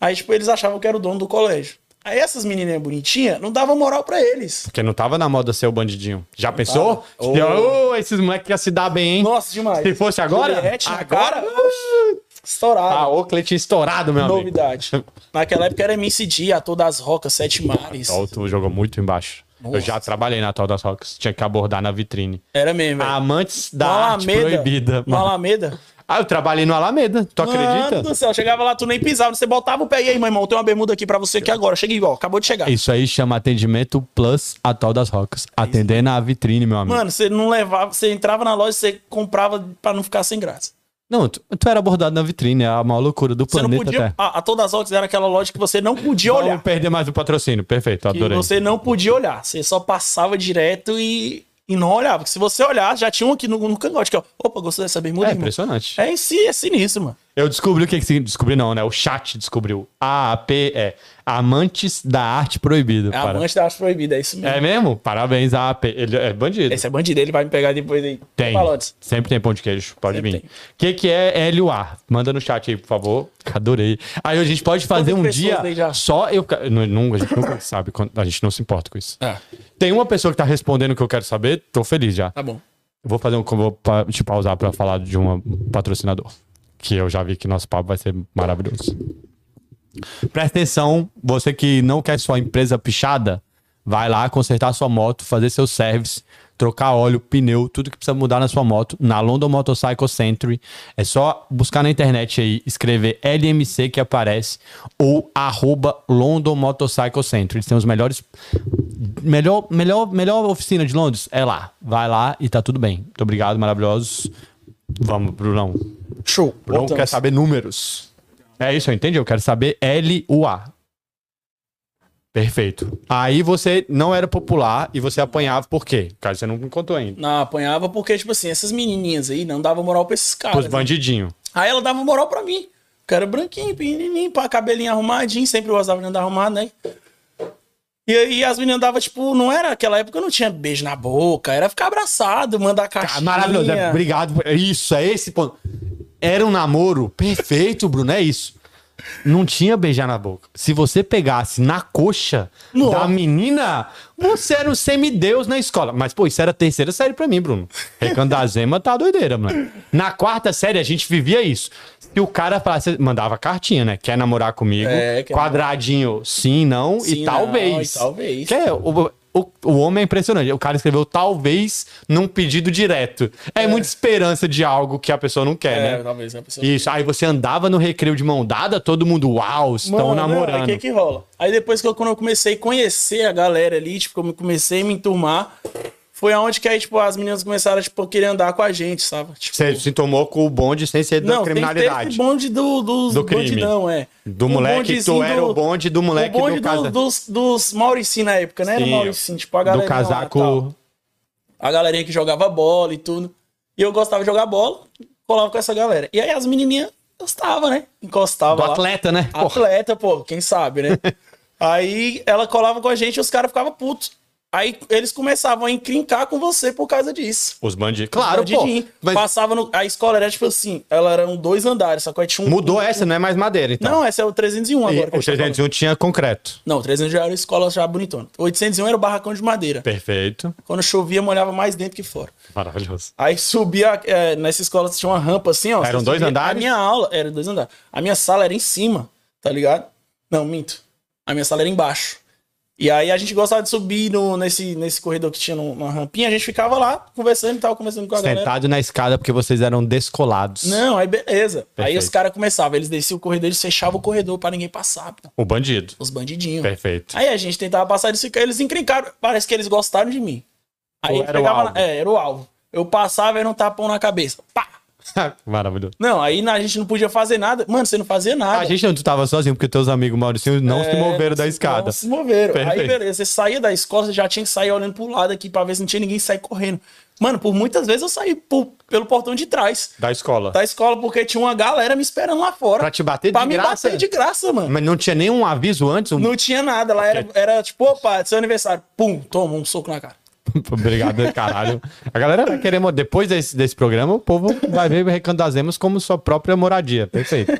Aí, tipo, eles achavam que era o dono do colégio. Essas menininhas bonitinhas não davam moral pra eles. Porque não tava na moda ser o bandidinho. Já pensou? tava. Ô, esses moleques iam se dar bem, hein? Nossa, demais. Se fosse agora? Juliette Agora? oxi, estourado. Ah, o Cleitinho estourado, meu amigo. Novidade. Naquela época era MCD, a todas as rocas, Sete Mares. Ó, tu jogou muito embaixo. Eu já trabalhei na Tal das Rocks. Tinha que abordar na vitrine. Era mesmo. Amantes da No arte proibida. No Alameda. Ah, eu trabalhei no Alameda. Tu acredita? Mano do céu, chegava lá, tu nem pisava, você botava o pé e aí, meu irmão, tem uma bermuda aqui pra você aqui agora. Cheguei, ó, acabou de chegar. Isso aí chama atendimento plus a Tal das Rocks. Atender na vitrine, meu amigo. Mano, você não levava, você entrava na loja, você comprava pra não ficar sem graça. Não, tu, tu era abordado na vitrine. É a maior loucura do Você não planeta podia. A, a todas as outras era aquela loja que você não podia Vamos olhar. perder mais o patrocínio. Perfeito, Que adorei. você não podia olhar. Você só passava direto e, e não olhava. Porque se você olhar, já tinha um aqui no, no cangote, que ó. Opa, gostou dessa bermuda? É irmão? impressionante. É em si, é sinistro, mano. Eu descobri o que que significa. Descobri não, né? O chat descobriu. AAP é Amantes da Arte Proibida. É para- amante da arte proibida, é isso mesmo. É mesmo? Parabéns, AAP. Ele é bandido. Esse é bandido, ele vai me pegar depois aí. Tem. Palotes. Sempre tem pão de queijo. Pode Sempre vir. O que, que é LUA? Manda no chat aí, por favor. *laughs* Adorei. Aí a gente pode fazer um dia só eu. Não, não, a gente nunca *laughs* sabe. A gente não se importa com isso. Ah, Tem uma pessoa que tá respondendo o que eu quero saber. Tô feliz já. tá bom. Vou fazer um vou te pausar pra falar de um patrocinador. Que eu já vi que nosso papo vai ser maravilhoso. Presta atenção, você que não quer sua empresa pichada, vai lá consertar sua moto, fazer seu service, trocar óleo, pneu, tudo que precisa mudar na sua moto, na London Motorcycle Century. É só buscar na internet aí, escrever LMC que aparece, ou arroba London Motorcycle Century. Eles têm os melhores melhor, melhor, melhor oficina de Londres é lá. Vai lá e tá tudo bem. Muito obrigado, maravilhosos. Vamos, Brunão. Show. Brunão Voltamos. quer saber números. É isso, eu entendi. Eu quero saber L-U-A. Perfeito. Aí você não era popular e você apanhava por quê? Cara, você não me contou ainda. Não, apanhava porque, tipo assim, essas menininhas aí não davam moral pra esses caras. Os né? bandidinhos. Aí ela dava moral pra mim. O cara branquinho, pequenininho, pá, cabelinho arrumadinho, sempre gostava de andar arrumado, né? E aí as meninas andavam, tipo, não era aquela época, não tinha beijo na boca, era ficar abraçado, mandar caixinha. Maravilhoso. é, Obrigado. por- Isso, é esse ponto. Era um namoro perfeito, Bruno. É isso. Não tinha beijar na boca. Se você pegasse na coxa Nossa. da menina, você era um semideus na escola. Mas, pô, isso era terceira série pra mim, Bruno. Recanto da Zema tá doideira, mano. Na quarta série, a gente vivia isso. Se o cara falasse, mandava cartinha, né? Quer namorar comigo? É, quer quadradinho, sim, não Sim, e não, talvez. e talvez. Que é, o, o, o homem é impressionante. O cara escreveu talvez num pedido direto. É, muita esperança de algo que a pessoa não quer, É, né? talvez, né, pessoa? Isso. Aí você andava no recreio de mão dada, todo mundo, uau, estão Mano, namorando. O que que rola? Aí depois que eu, quando eu comecei a conhecer a galera ali, tipo, eu comecei a me enturmar, foi aonde que aí, tipo, as meninas começaram, tipo, querer andar com a gente, sabe? Tipo, Você se tomou com o bonde sem ser da não, criminalidade. esse bonde do, dos Do crime. bandidão, é. Do O moleque, tu era o bonde do moleque o bonde do do- casa- dos, dos Mauricinho na época, né? Era Sim, Mauricinho, tipo, a galera. do casaco. a galerinha que jogava bola e tudo. E eu gostava de jogar bola, colava com essa galera. E aí as menininhas gostavam, né? Encostavam Do lá. atleta, né? Atleta, pô, quem sabe, né? *laughs* aí ela colava com a gente e os caras ficavam putos. Aí eles começavam a encrencar com você por causa disso. Os bandidos. Claro, pô. Bandidinho. Mas Passava no... A escola era tipo assim, ela eram dois andares, só que aí tinha um... mudou essa, não é mais madeira, então. Não, essa é o 301 agora. E o gente tá falando. 301 tinha concreto. Não, o 300 já era escola já bonitona. O 801 era o barracão de madeira. Perfeito. Quando chovia, molhava mais dentro que fora. Maravilhoso. Aí subia, é, nessa escola tinha uma rampa assim, ó. Eram dois subia- andares? A minha aula era dois andares. A minha sala era em cima, tá ligado? Não, minto. A minha sala era embaixo. E aí a gente gostava de subir no, nesse, nesse corredor que tinha numa rampinha, a gente ficava lá conversando e tava conversando com a galera. Sentado na escada porque vocês eram descolados. Não, aí beleza. Aí Perfeito. os caras começavam, eles desciam o corredor, eles fechavam o corredor pra ninguém passar, pô. O bandido. Os bandidinhos. Perfeito. Aí a gente tentava passar, eles, eles encrencaram. Parece que eles gostaram de mim. Aí era o pegava alvo? na- é, era o alvo. Eu passava e era um tapão na cabeça. Pá! Maravilhoso. Não, aí a gente não podia fazer nada. Mano, você não fazia nada. A gente não, tu tava sozinho, porque teus amigos Mauricinho não se É, moveram da não escada. se moveram. Aí, Perfeito. beleza, você saía da escola, você já tinha que sair olhando pro lado aqui pra ver se não tinha ninguém sair correndo. Mano, por muitas vezes eu saí por- pelo portão de trás Da escola. da escola, porque tinha uma galera me esperando lá fora. Pra te bater Pra de me graça? bater de graça, mano. Mas não tinha nenhum aviso antes? Um... Não tinha nada. Lá era, era tipo, opa, seu aniversário. Pum, toma um soco na cara. *laughs* Obrigado, caralho. A galera vai querer. mo- Depois desse, desse programa, o povo vai ver o Recanto das Emas como sua própria moradia. Perfeito.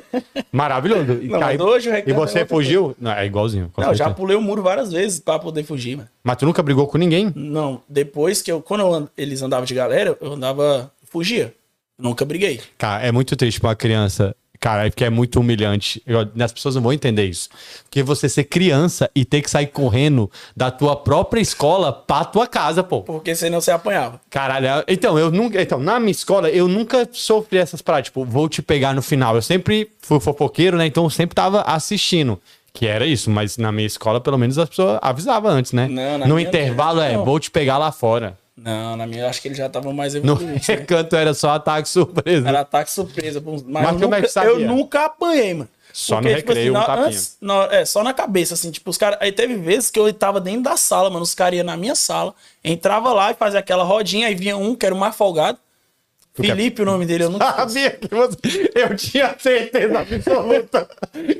Maravilhoso. E, Não, cai- hoje e é você fugiu? Não, é igualzinho. Não, já pulei o muro várias vezes pra poder fugir, mano. Mas tu nunca brigou com ninguém? Não, depois que eu. Quando eu and- eles andavam de galera, eu andava. Fugia. Nunca briguei. Cara, é muito triste pra uma criança. Cara, é porque é muito humilhante. Eu- as pessoas não vão entender isso. Porque você ser criança e ter que sair correndo da tua própria escola pra tua casa, pô. Porque senão você apanhava. Caralho, é- então, eu nunca. Então, na minha escola, eu nunca sofri essas paradas, tipo, vou te pegar no final. Eu sempre fui fofoqueiro, né? Então eu sempre tava assistindo. Que era isso, mas na minha escola, pelo menos, as pessoas avisavam antes, né? Não, no intervalo é, não. vou te pegar lá fora. Não, na minha, acho que eles já estavam mais No evoluídos. né? recanto era só ataque surpresa. Era ataque surpresa. Mas, Mas eu, como é nunca, que sabia? eu nunca apanhei, mano. Só no recreio, um na- tapinha. antes- na- é, só na cabeça, assim, tipo, os caras. Aí teve vezes que eu tava dentro da sala, mano. Os caras iam na minha sala, entrava lá e fazia aquela rodinha, aí vinha um que era o mais folgado. Felipe, o nome dele, eu nunca. Sabia que você. Eu tinha certeza absoluta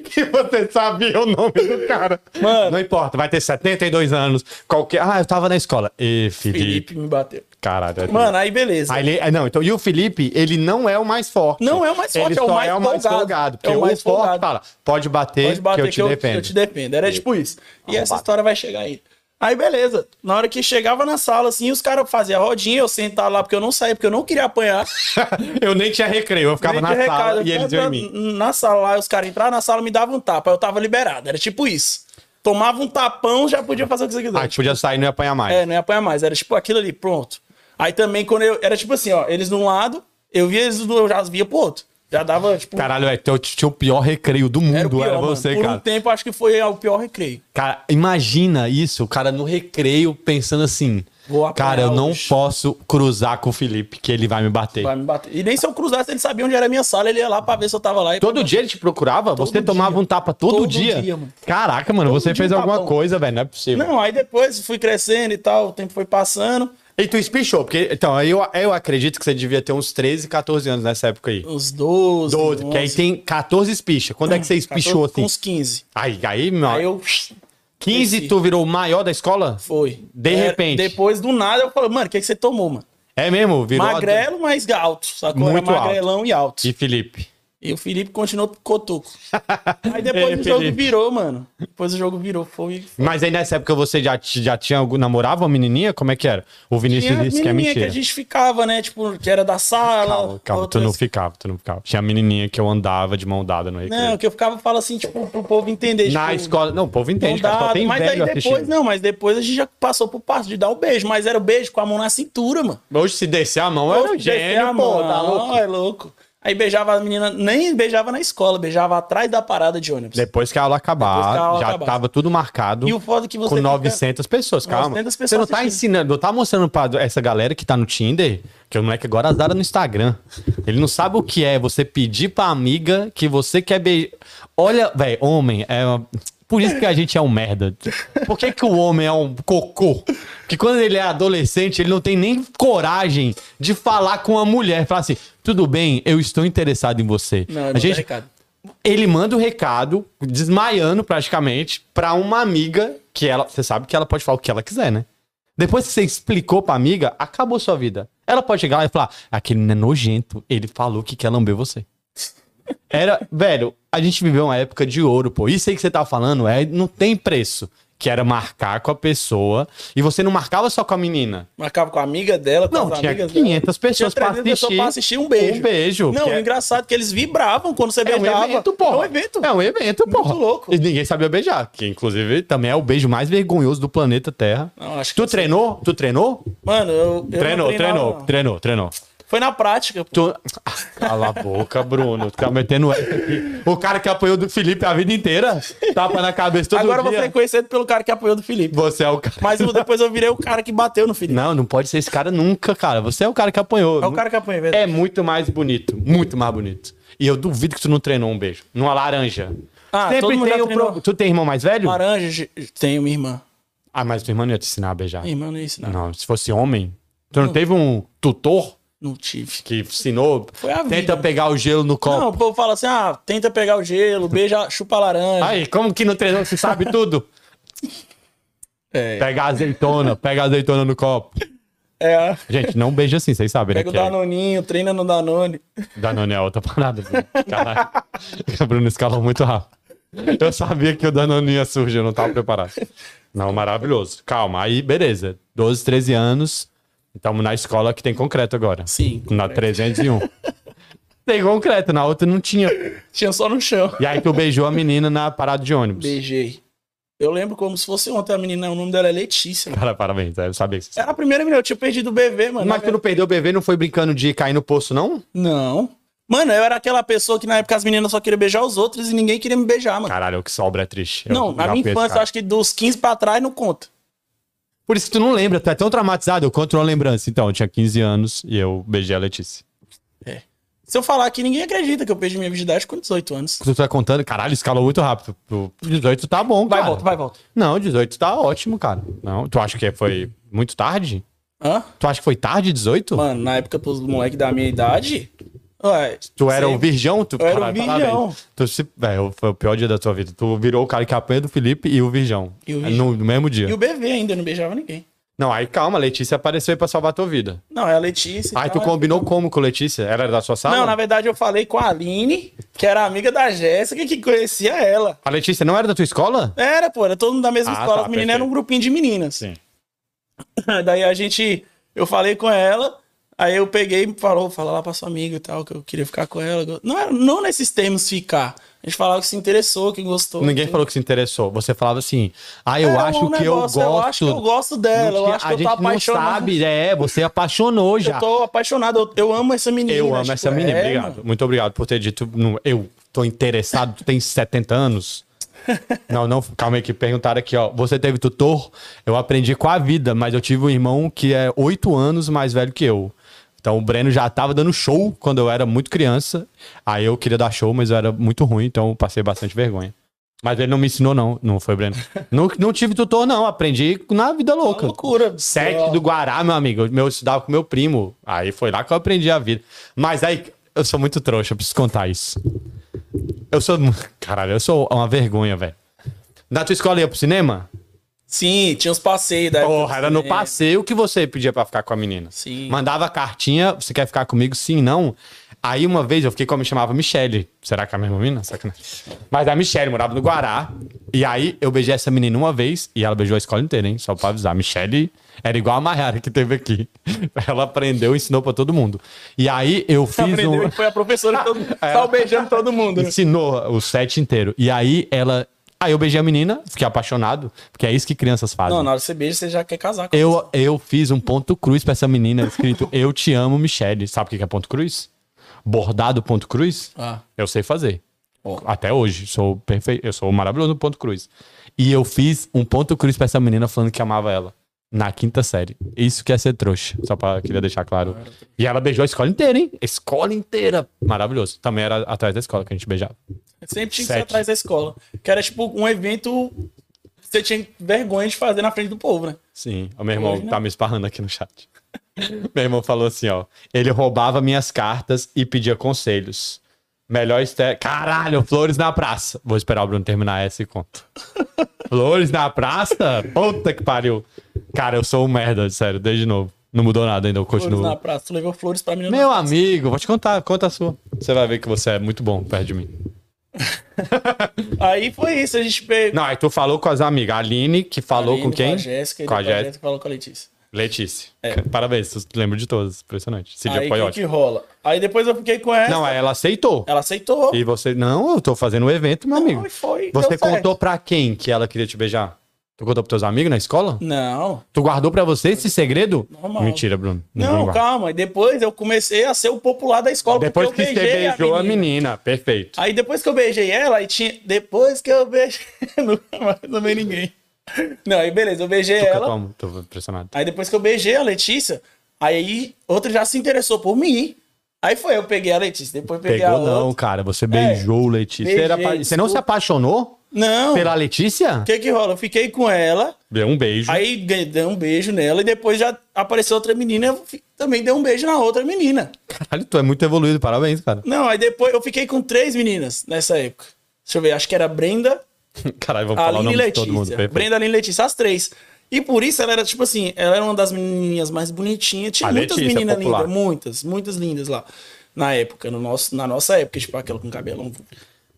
que você sabia o nome do cara. Mano. Não importa, vai ter 72 anos. Qualquer. Ah, eu tava na escola. E Felipe. Felipe me bateu. Caralho. é Mano, aí beleza. Aí ele, é, não, então, e o Felipe, ele não é o mais forte. Não é o mais forte, ele é o mais é o mais folgado. Porque É o mais forte folgado. fala, pode bater, Pode bater que eu te defendo. eu te defendo. Era tipo isso. E essa história vai chegar aí. Aí, beleza. Na hora que chegava na sala, assim, os caras faziam a rodinha, eu sentava lá porque eu não saía, porque eu não queria apanhar. *laughs* eu nem tinha recreio, eu ficava na sala recado. e eles iam em mim. Na sala lá, os caras entravam na sala, me davam um tapa. Eu tava liberado. Era tipo isso. Tomava um tapão, já podia fazer o que você quisesse. Ah, podia sair e não ia apanhar mais. É, não ia apanhar mais. Era tipo aquilo ali, pronto. Aí também, quando eu. Era tipo assim, ó, eles de um lado, eu via eles do eu já via pro outro. Já dava, tipo. Caralho, é, teu- tinha o pior recreio do mundo, era, o pior, era você, Por cara. um tempo, acho que foi o pior recreio. Cara, imagina isso, o cara no recreio pensando assim. Cara, eu não hoje." posso cruzar com o Felipe, que ele vai me bater. Vai me bater. E nem se eu cruzasse, ele sabia onde era a minha sala, ele ia lá pra ver se eu tava lá. E Todo dia ele te procurava? você tomava dia. um tapa todo, Todo dia? dia, mano. Caraca, mano, Todo você fez um alguma tapão. coisa, velho. Não é possível. Não, aí depois fui crescendo e tal, o tempo foi passando. E tu espichou, porque. Então, eu, eu acredito que você devia ter uns 13, 14 anos nessa época aí. Uns 12. 12, que aí 11, tem 14 espicha. Quando é que você espichou 14, assim? Uns 15. Aí, aí, meu. Aí eu. 15 desci. tu virou o maior da escola? Foi. De Era- repente. Depois do nada eu falei, mano, o que, que você tomou, mano? É mesmo? Virou. Magrelo, mas alto. Sacou? Muito Era alto. magrelão e alto. E Felipe? E o Felipe continuou cotoco. *laughs* Aí depois Ei, o jogo Felipe. virou, mano. Depois o jogo virou. Foi. Mas aí nessa época você já, já tinha namorava uma menininha? Como é que era? O Vinícius Tinha disse que é menininha que mentira. a gente ficava, né? Tipo, que era da sala. Calma, calma, tu outras- não ficava, tu não ficava. Tinha a menininha que eu andava de mão dada no recreio. Não, que eu ficava falando assim, tipo, pro povo entender. Na tipo, escola. Não, o povo entende, cara. Só tem mas aí velho depois, assistindo. não, mas depois a gente já passou pro passo de dar o beijo, mas era o beijo com a mão na cintura, mano. Hoje, se descer a mão, era um Descer gênio, pô, mão, tá louco? É louco. Aí beijava a menina, nem beijava na escola, beijava atrás da parada de ônibus. Depois que a aula acabar, a aula já acabasse. tava tudo marcado. E o foda é que você com fica- 900 pessoas, calma. 900 você não pessoas tá assistindo. ensinando, não tá mostrando pra essa galera que tá no Tinder, que o moleque agora azara no Instagram. Ele não sabe o que é você pedir pra amiga que você quer beijar. Olha, velho, homem, é. Por isso que a gente é um merda. Por que, que o homem é um cocô? Que quando ele é adolescente, ele não tem nem coragem de falar com a mulher. Falar assim, tudo bem, eu estou interessado em você. Não, a gente, ele manda o recado, desmaiando praticamente, pra uma amiga que ela. Você sabe que ela pode falar o que ela quiser, né? Depois que você explicou pra amiga, acabou sua vida. Ela pode chegar lá e falar: aquele menino é nojento, ele falou que quer lamber você. Era, velho, a gente viveu uma época de ouro, pô. Isso aí que você tá falando é, não tem preço. Que era marcar com a pessoa. E você não marcava só com a menina. Marcava com a amiga dela, com Não, as tinha amigas 500 dela. pessoas pra 300 pessoas assistir. pra assistir um beijo. Um beijo. Não, que é- engraçado que eles vibravam quando você É um beijava. evento, porra. É um evento. É um evento, porra. louco. E ninguém sabia beijar. Que, inclusive, também é o beijo mais vergonhoso do planeta Terra. Não, acho que tu treinou? Tu treinou? Mano, eu. eu treinou, treinou, treinou, treinou. Foi na prática. pô. Tu... Cala a boca, Bruno. Tu tá metendo essa aqui. O cara que apoiou do Felipe a vida inteira. Tapa na cabeça todo Agora dia. você é conhecido pelo cara que apoiou do Felipe. Você é o cara. Mas eu- depois eu virei o cara que bateu no Felipe. Não, não pode ser esse cara nunca, cara. Você é o cara que apanhou. É o cara que apanhou, é verdade. É muito mais bonito. Muito mais bonito. E eu duvido que tu não treinou um beijo. Numa laranja. Ah, Sempre tem o pro... Tu tem irmão mais velho? Laranja, tenho minha irmã. Ah, mas tua irmã não ia te ensinar a beijar. Minha irmã não é isso, não. Não, se fosse homem. Tu não teve um tutor Não tive. que ensinou? Foi a Tenta vida. pegar o gelo no copo. Não, o povo fala assim: ah, tenta pegar o gelo, beija, chupa a laranja. Aí, como que não treinou? Você sabe tudo? É. Pega a azeitona, pega a azeitona no copo. É, Gente, não beija assim, vocês sabem, né? pega o é- Danoninho, treina no Danone. Danone é outra parada. Caralho. O Bruno escalou muito rápido. Eu sabia que o Danone ia surgir, eu não tava preparado. Não, maravilhoso. Calma, aí beleza. 12, 13 anos. Estamos na escola que tem concreto agora. Sim, Na concreto. 301. *laughs* tem concreto, na outra não tinha. Tinha só no chão. E aí tu beijou a menina na parada de ônibus. Beijei. Eu lembro como se fosse ontem a menina, o nome dela é Letícia. Cara, parabéns, eu sabia que você Era a primeira menina, eu tinha perdido o bebê, mano. Mas tu não perdeu o bebê, não foi brincando de cair no poço, não? Não. Mano, eu era aquela pessoa que na época as meninas só queriam beijar os outros e ninguém queria me beijar, mano. Caralho, o que sobra é triste. Eu não, na minha infância, cara. acho que dos 15 pra trás não conta. Por isso que tu não lembra, tu é tão traumatizado. Eu conto uma lembrança. Então, eu tinha 15 anos e eu beijei a Letícia. Se eu falar aqui, ninguém acredita que eu perdi minha virgindade com 18 anos. Tu tá contando, caralho, escalou muito rápido. Tu- 18 tá bom, Vai, cara. volta, vai, volta. Não, 18 tá ótimo, cara. Não, tu acha que foi muito tarde? Hã? Tu acha que foi tarde 18? Mano, na época pros moleques da minha idade. Ué, tu era o virgão? Tu, Eu era o caralho, virgão. parabéns. Tu se, véio, foi o pior dia da tua vida. Tu virou o cara que apanha do Felipe e o virgão. E o virgão. No, no mesmo dia. E o bebê ainda, eu não beijava ninguém. Não, aí calma, a Letícia apareceu aí pra salvar a tua vida. Não, é a Letícia. Aí tu tal. combinou como com a Letícia? Ela era da sua sala? Não, na verdade eu falei com a Aline, que era amiga da Jéssica, que conhecia ela. A Letícia não era da tua escola? Era, pô, era todo mundo da mesma Ah, escola. tá, As meninas eram um grupinho de meninas. Sim. *coughs* Daí a gente. Eu falei com ela, aí eu peguei e falou, fala lá pra sua amiga e tal, que eu queria ficar com ela. Não, não nesses termos ficar. A gente falava que se interessou, que gostou. Ninguém tudo. falou que se interessou. Você falava assim, ah, eu Era acho um que negócio, eu gosto. Eu acho que eu gosto dela, Não eu tinha- acho que eu tô gente não apaixonado. sabe, é, você apaixonou *laughs* já. Eu tô apaixonado, eu, eu amo essa menina. Eu amo tipo, essa menina, é, obrigado. mano. Muito obrigado por ter dito. Eu tô interessado, tu tem 70 anos. *laughs* Não, não, calma aí, que perguntaram aqui, ó. Você teve tutor? Eu aprendi com a vida, mas eu tive um irmão que é 8 anos mais velho que eu. Então o Breno já tava dando show quando eu era muito criança. Aí eu queria dar show, mas eu era muito ruim, então eu passei bastante vergonha. Mas ele não me ensinou, não. Não foi, Breno. *laughs* não, não tive tutor, não. Aprendi na vida louca. loucura. Sete do Guará, meu amigo. Meu, eu estudava com meu primo. Aí foi lá que eu aprendi a vida. Mas aí, eu sou muito trouxa, eu preciso contar isso. Eu sou. Caralho, eu sou uma vergonha, velho. Na tua escola ia pro cinema? Sim, tinha os passeios da Porra, era no passeio que você pedia pra ficar com a menina. Sim. Mandava cartinha, você quer ficar comigo? Sim, não. Aí uma vez eu fiquei com a me chamava Michele. Será que é a mesma menina? Sacanagem. Mas a Michele morava no Guará. E aí eu beijei essa menina uma vez e ela beijou a escola inteira, hein? Só pra avisar. A Michele era igual a Mayara que teve aqui. *laughs* Ela aprendeu e ensinou pra todo mundo. E aí eu fiz Aprendeu um. e foi a professora que todo, *laughs* saiu beijando todo mundo. Ensinou o set inteiro. E aí ela. Aí eu beijei a menina, fiquei apaixonado, porque é isso que crianças fazem. Não, na hora que você beija, você já quer casar com Eu, eu fiz um ponto cruz pra essa menina, escrito Eu te amo, Michelle. Sabe o que que é ponto cruz? Bordado ponto cruz? Ah. Eu sei fazer. Ó. Até hoje. Sou perfeito. Eu sou maravilhoso no ponto cruz. E eu fiz um ponto cruz pra essa menina falando que amava ela. Na quinta série. Isso que é ser trouxa. Só pra queria deixar claro. E ela beijou a escola inteira, hein? Escola inteira. Maravilhoso. Também era atrás da escola que a gente beijava. Sempre tinha que ser atrás da escola. Que era tipo um evento que você tinha vergonha de fazer na frente do povo, né? Sim, o meu irmão Hoje, né? tá me esparrando aqui no chat. *laughs* meu irmão falou assim, ó. Ele roubava minhas cartas e pedia conselhos. Melhor este... Caralho, flores na praça. Vou esperar o Bruno terminar essa e conto. *laughs* flores na praça? Puta que pariu. Cara, eu sou um merda, sério, desde novo. Não mudou nada ainda, eu Flores continuo. na praça. Tu levou flores pra menina. Meu amigo, vou te contar, conta a sua. Você vai ver que você é muito bom perto de mim. *laughs* Aí foi isso, a gente pegou. Não, aí tu falou com as amigas. A Aline, que falou Aline, com quem? Com a Jéssica. e Com a Jéssica. falou com a Letícia. Letícia. Parabéns, tu lembra de todas. Impressionante. Esse Aí foi que, ótimo. que rola? Aí depois eu fiquei com essa. Não, aí ela aceitou. Ela aceitou. E você, não, eu tô fazendo o evento, meu amigo. e foi, Você deu certo. contou pra quem que ela queria te beijar? Tu contou pros teus amigos na escola? Não. Tu guardou pra você esse segredo? Normal. Mentira, Bruno. Não, guarda. calma. E depois eu comecei a ser o popular da escola. Depois que eu você beijou a menina. Perfeito. Aí depois que eu beijei ela, aí tinha. Depois que eu beijei. Nunca mais tomei ninguém. Não, aí beleza, eu beijei Tô, ela. calma, tô impressionado. Aí depois que eu beijei a Letícia, aí outra já se interessou por mim. Aí foi, eu peguei a Letícia, depois peguei a Pegou outra. não, cara. Você beijou o Letícia. Você, era beijei, você não se apaixonou Não. pela Letícia? O que que rola? Eu fiquei com ela, Deu um beijo. aí dei um beijo nela e depois já apareceu outra menina, eu também dei um beijo na outra menina. Caralho, tu é muito evoluído. Parabéns, cara. Não, aí depois eu fiquei com três meninas nessa época. Deixa eu ver, acho que era Brenda, *laughs* Caralho, vamos falar o Aline nome de todo mundo. Letícia. Perfeito. Brenda, Aline e Letícia, as três. E por isso ela era, tipo assim, ela era uma das menininhas mais bonitinhas. Tinha A muitas Letícia, meninas popular. lindas, muitas, muitas lindas lá. Na época, no nosso, na nossa época, tipo aquela com cabelão.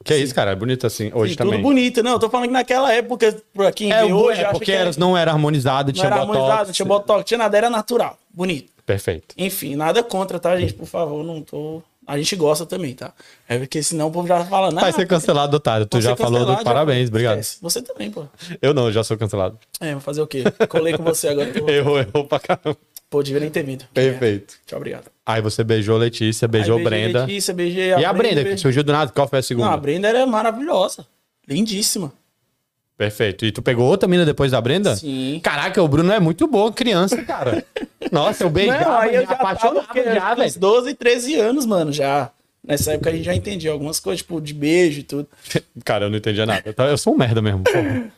Que isso, cara, é bonito assim, hoje Sim, também. Tudo bonito. Não, eu tô falando que naquela época, pra quem É, vê hoje, é porque que era- elas não era harmonizado, não tinha era botox. harmonizado, não tinha botox, tinha nada, era natural, bonito. Perfeito. Enfim, nada contra, tá, gente? Por favor, não tô. A gente gosta também, tá? É porque senão o povo já fala, não. Vai ser cancelado, otário. Tu já falou do parabéns, obrigado. Você também, pô. Eu não, já sou cancelado. É, vou fazer o quê? Colei com você agora. que Errou, errou pra caramba. Pô, devia nem ter vindo. Perfeito. Tchau, obrigado. Aí você beijou Letícia, beijou Aí beijei Brenda. Letícia, beijei E a Brenda, que beijei- surgiu do nada, qual foi a segunda? Não, a Brenda era maravilhosa. Lindíssima. Perfeito. E tu pegou outra mina depois da Brenda? Sim. Caraca, o Bruno é muito bom criança, cara. *laughs* Nossa, eu beijava, Não, aí eu já apaixonava tava, porque já, velho. 12, 13 anos, mano, já. Nessa época a gente já entendia algumas coisas, tipo, de beijo e tudo. *laughs* Cara, eu não entendia nada. Eu sou um merda mesmo.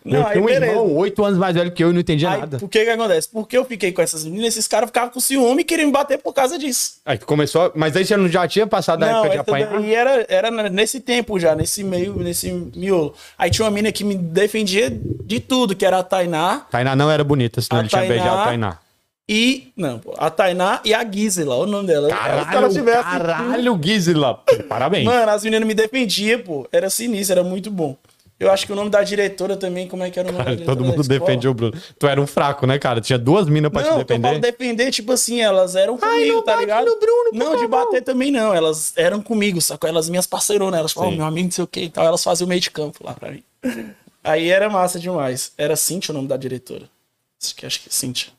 Não, eu aí tenho um beleza. irmão oito anos mais velho que eu e não entendia Aí, nada. por que que acontece? Porque eu fiquei com essas meninas, esses caras ficavam com ciúme e queriam me bater por causa disso. Aí começou. Mas aí você não já tinha passado da Não, época de essa apanhar? daí era, era nesse tempo já, nesse meio, nesse miolo. Aí tinha uma mina que me defendia de tudo, que era a Tainá Tainá não era bonita, senão A ele tinha Tainá- beijado a Tainá. E. Não, pô, a Tainá e a Gisela, o nome dela. Ela Caralho, assistindo- caralho, Gisela. Parabéns. Mano, as meninas me defendiam, pô. Era sinistro, era muito bom. Eu acho que o nome da diretora também, como é que era o nome da Cara, diretora todo mundo da escola? defendia o Bruno. Tu era um fraco, né, cara? Tinha duas minas pra Não, te eu falo defender. defender, tipo assim, elas eram comigo, não tá ligado? no Bruno, não, de bater também não. Elas eram comigo, sacou? Elas minhas parceironas. Elas falavam, Sim. meu amigo, não sei o que e tal. Elas faziam meio de campo lá pra mim. Aí era massa demais. Era Cintia o nome da diretora. Acho que, acho que é Cintia.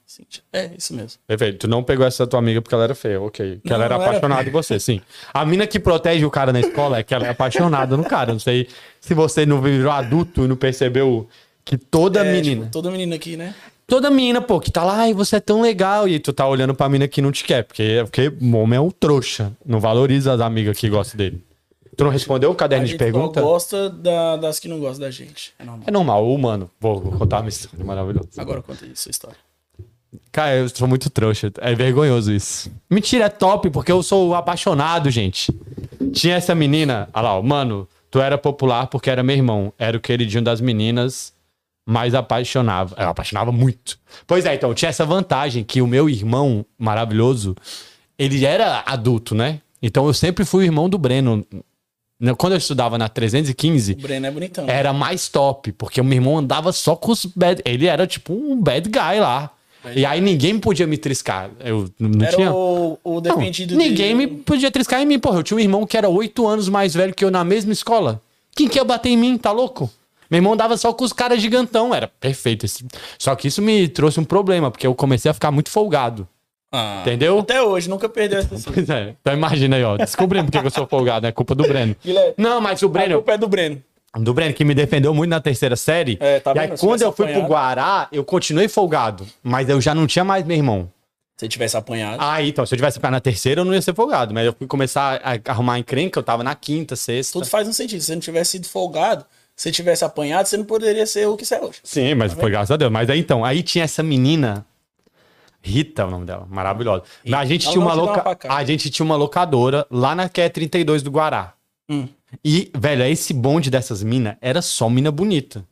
É, isso mesmo. Perfeito. Tu não pegou essa tua amiga porque ela era feia, ok. Que ela Não, era não era apaixonada em você, sim. A mina que protege o cara na escola é que ela é apaixonada no cara. Não sei se você não virou adulto e não percebeu que toda É, menina. tipo, toda menina aqui, né? Toda menina, pô, que tá lá, ai, você é tão legal. E tu tá olhando pra mina que não te quer. Porque, porque o homem é um trouxa. Não valoriza as amigas que gostam dele. Tu não respondeu o caderno de gente só pergunta? gosta da- das que não gostam da gente. É normal. É normal, humano. Vou, vou contar uma história maravilhosa. Agora conta aí, sua história. Cara, eu sou muito trouxa. É vergonhoso isso. Mentira, é top, porque eu sou apaixonado, gente. Tinha essa menina, olha lá, ó, mano, tu era popular porque era meu irmão. Era o queridinho das meninas, mas apaixonava. Eu apaixonava muito. Pois é, então, tinha essa vantagem que o meu irmão maravilhoso, ele era adulto, né? Então eu sempre fui o irmão do Breno. Quando eu estudava na 315, O Breno é bonitão. era mais top, porque o meu irmão andava só com os bad. Ele era tipo um bad guy lá. E aí ninguém podia me triscar. Eu não Era tinha. o, o Não, defendido ninguém me dele. podia triscar em mim, porra. Eu tinha um irmão que era oito anos mais velho que eu na mesma escola. Quem que ia bater em mim? Tá louco? Meu irmão dava só com os caras gigantão. Era perfeito. Só que isso me trouxe um problema, porque eu comecei a ficar muito folgado. Ah, Entendeu? Até hoje, nunca perdeu essa *laughs* Pois é. Então imagina aí, ó. Descobrimos porque que eu sou folgado, é culpa do Breno. Guilherme, Não, mas o A Breno. culpa é do Breno. Do Breno, que me defendeu muito na terceira série. É, tá e aí, quando eu fui pro apanhado. Guará, eu continuei folgado. Mas eu já não tinha mais meu irmão. Se tivesse apanhado. Ah, então, se eu tivesse ficado na terceira, eu não ia ser folgado. Mas eu fui começar a arrumar encrenca, eu tava na quinta, sexta. Tudo faz um sentido. Se você não tivesse sido folgado, se você tivesse apanhado, você não poderia ser o que você é hoje. Sim, mas foi graças a Deus. Mas aí então, aí tinha essa menina. Rita, é o nome dela, maravilhosa. Mas a gente Ela tinha uma uma loca... facada. a gente tinha uma locadora lá na QE 32 do Guará. Hum. E, velho, esse bonde dessas minas era só mina bonita.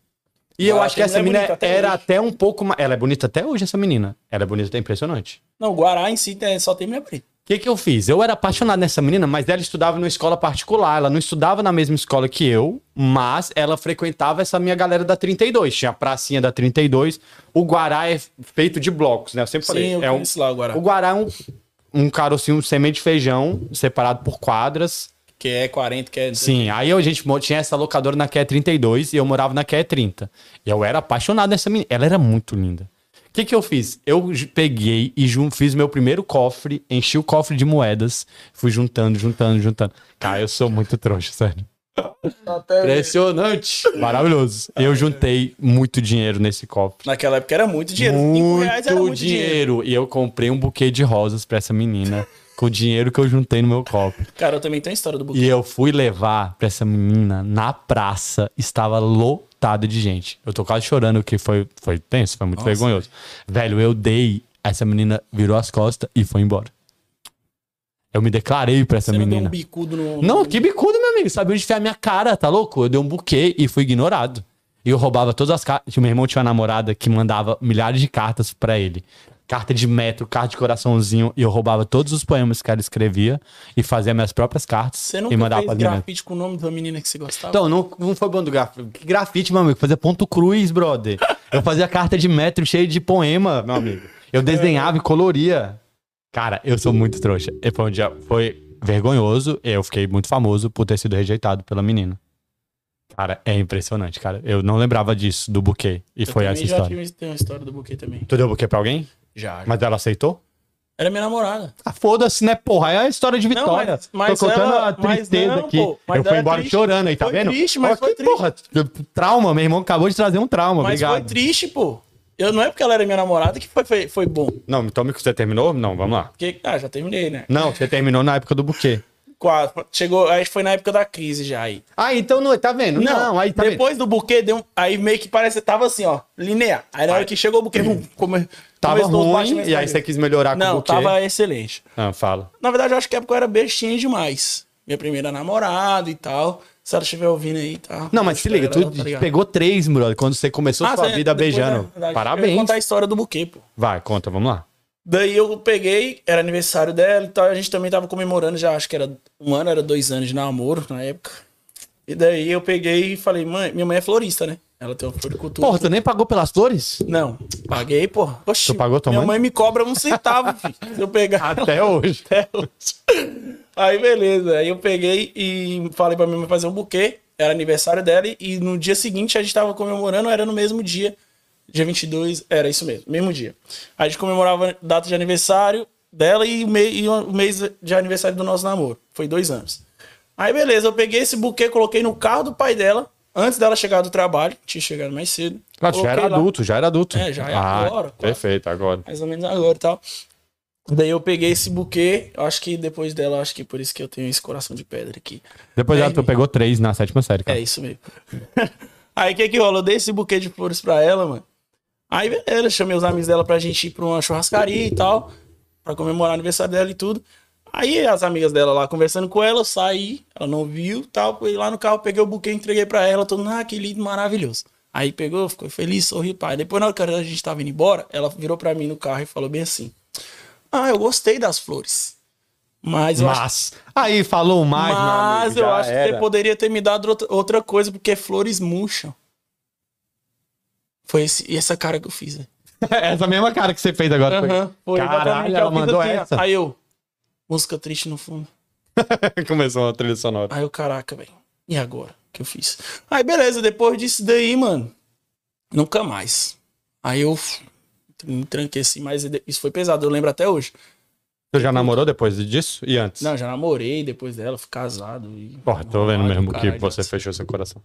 E eu Guará acho que essa mina até era hoje. até um pouco mais. Ela é bonita até hoje, essa menina. Ela é bonita, até impressionante. Não, o Guará em si só tem mulher bonita. O que, que eu fiz? Eu era apaixonado nessa menina, mas ela estudava numa escola particular. Ela não estudava na mesma escola que eu, mas ela frequentava essa minha galera da 32. Tinha a pracinha da 32. O Guará é feito de blocos, né? Eu sempre falei. Sim, eu é um, lá o Guará. o Guará é um, um carocinho, um semente de feijão, separado por quadras. Que é 40, que é. Sim, aí a gente tinha essa locadora na QE 32 e eu morava na QE 30. E eu era apaixonado nessa menina. Ela era muito linda. O que, que eu fiz? Eu peguei e fiz meu primeiro cofre, enchi o cofre de moedas, fui juntando, juntando, juntando. Cara, eu sou muito trouxa, sério. Até- Impressionante. Maravilhoso. Eu juntei muito dinheiro nesse cofre. Naquela época era muito dinheiro. Reais era Muito muito dinheiro. dinheiro. E eu comprei um buquê de rosas pra essa menina com o dinheiro que eu juntei no meu cofre. Cara, eu também tenho a história do buquê. E eu fui levar pra essa menina na praça, estava lotado de gente. Eu tô quase chorando, que foi, foi tenso, foi muito vergonhoso. Velho, eu dei, essa menina virou as costas e foi embora. Eu me declarei pra essa Você não deu menina. um bicudo no. Não, que bicudo, meu amigo. Sabia onde enfiar minha cara, tá louco? Eu dei um buquê e fui ignorado. E eu roubava todas as cartas. Meu irmão tinha uma namorada que mandava milhares de cartas pra ele. Carta de metro, carta de coraçãozinho. E eu roubava todos os poemas que ela escrevia e fazia minhas próprias cartas. Você e nunca mandava fez grafite com o nome da menina que você gostava? Então, não, não foi bom do grafite. Que grafite, meu amigo? Fazia ponto cruz, brother. Eu fazia carta de metro cheio de poema, meu amigo. Eu desenhava e coloria. Cara, eu sou muito trouxa. E foi um dia, foi vergonhoso. Eu fiquei muito famoso por ter sido rejeitado pela menina. Cara, é impressionante, cara. Eu não lembrava disso, do buquê. E Eu foi essa já história. tive tem uma história do buquê também. Tu deu buquê pra alguém? Já. já. Mas ela aceitou? Era minha namorada. Ah, foda-se, né, porra? É a história de Não, vitória. mas- mas Tô contando ela- a tristeza mas não, aqui. pô, mas eu fui embora triste. chorando aí, tá Foi vendo? triste, mas foi que Porra, trauma, meu irmão acabou de trazer um trauma, Mas obrigado. foi triste, pô. Eu, não é porque ela era minha namorada que foi, foi, foi bom. Não, então você terminou? Não, vamos lá. Porque, ah, já terminei, né? Não, você terminou na época do buquê. Quatro. Chegou, aí foi na época da crise já aí. Ah, então não, tá vendo? Não, aí tá vendo. depois do buquê, deu aí meio que parece, tava assim, ó, linear. Aí na hora que chegou o buquê, come, Tava ruim, e aí da você quis melhorar com o Não, buquê. tava excelente. Ah, fala. Na verdade, eu acho que é porque eu era bestinha demais. Minha primeira namorada e tal. Se ela estiver ouvindo aí, tá? Não, mas se liga, tu tá pegou três, brother, quando você começou Ah, sua sim, vida beijando. é. Eu ia Parabéns. contar a história do buquê, pô. Vai, conta, vamos lá. Daí eu peguei, era aniversário dela e tal, a gente também tava comemorando já, acho que era um ano, era dois anos de namoro na época. E daí eu peguei e falei, mãe, minha mãe é florista, né? Ela tem uma floricultura. Porra, tu nem pagou pelas flores? Não, paguei, porra. Oxi, Tu pagou tua minha mãe? mãe me cobra um centavo, filho, se eu pegar. Até hoje. *laughs* até hoje. Aí beleza, aí eu peguei e falei pra minha mãe fazer um buquê, era aniversário dela e no dia seguinte a gente tava comemorando, era no mesmo dia, dia 22, era isso mesmo, mesmo dia. Aí a gente comemorava a data de aniversário dela e o, me- e o mês de aniversário do nosso namoro, foi dois anos. Aí beleza, eu peguei esse buquê, coloquei no carro do pai dela, antes dela chegar do trabalho, tinha chegado mais cedo. Ah, tu já era lá. adulto, já era adulto. É, já é ah, agora, quase. Perfeito, agora. mais ou menos agora e tal. Daí eu peguei esse buquê, eu acho que depois dela, acho que por isso que eu tenho esse coração de pedra aqui. Depois É, ela tu pegou três na sétima série, cara. É isso mesmo. *laughs* Aí o que que rola? Eu dei esse buquê de flores pra ela, mano. Aí beleza, chamei os amigos dela pra gente ir pra uma churrascaria e tal, pra comemorar o aniversário dela e tudo. Aí as amigas dela lá conversando com ela, eu saí, ela não viu tal, fui lá no carro, peguei o buquê, entreguei pra ela, todo mundo, ah, que lindo, maravilhoso. Aí pegou, ficou feliz, sorriu, pai. Depois na hora que a gente tava indo embora, ela virou pra mim no carro e falou bem assim, ah, eu gostei das flores. Mas eu acho Mas. Aí falou mais, mas amigo, eu acho que era. você poderia ter me dado outra, outra coisa, porque flores murcham. Foi esse, essa cara que eu fiz. né? *laughs* essa mesma cara que você fez agora. Aham, foi Caralho, exatamente. ela mandou assim, essa. Aí eu, música triste no fundo. *laughs* Começou a trilha sonora. Aí eu, caraca, velho. E agora? O que eu fiz? Aí beleza, depois disso daí, mano, nunca mais. Aí eu me tranquei assim, mas isso foi pesado, eu lembro até hoje. Tu já namorou depois disso? E antes? Não, já namorei depois dela, fui casado. E... Porra, tô vendo mesmo que você nossa. fechou seu coração.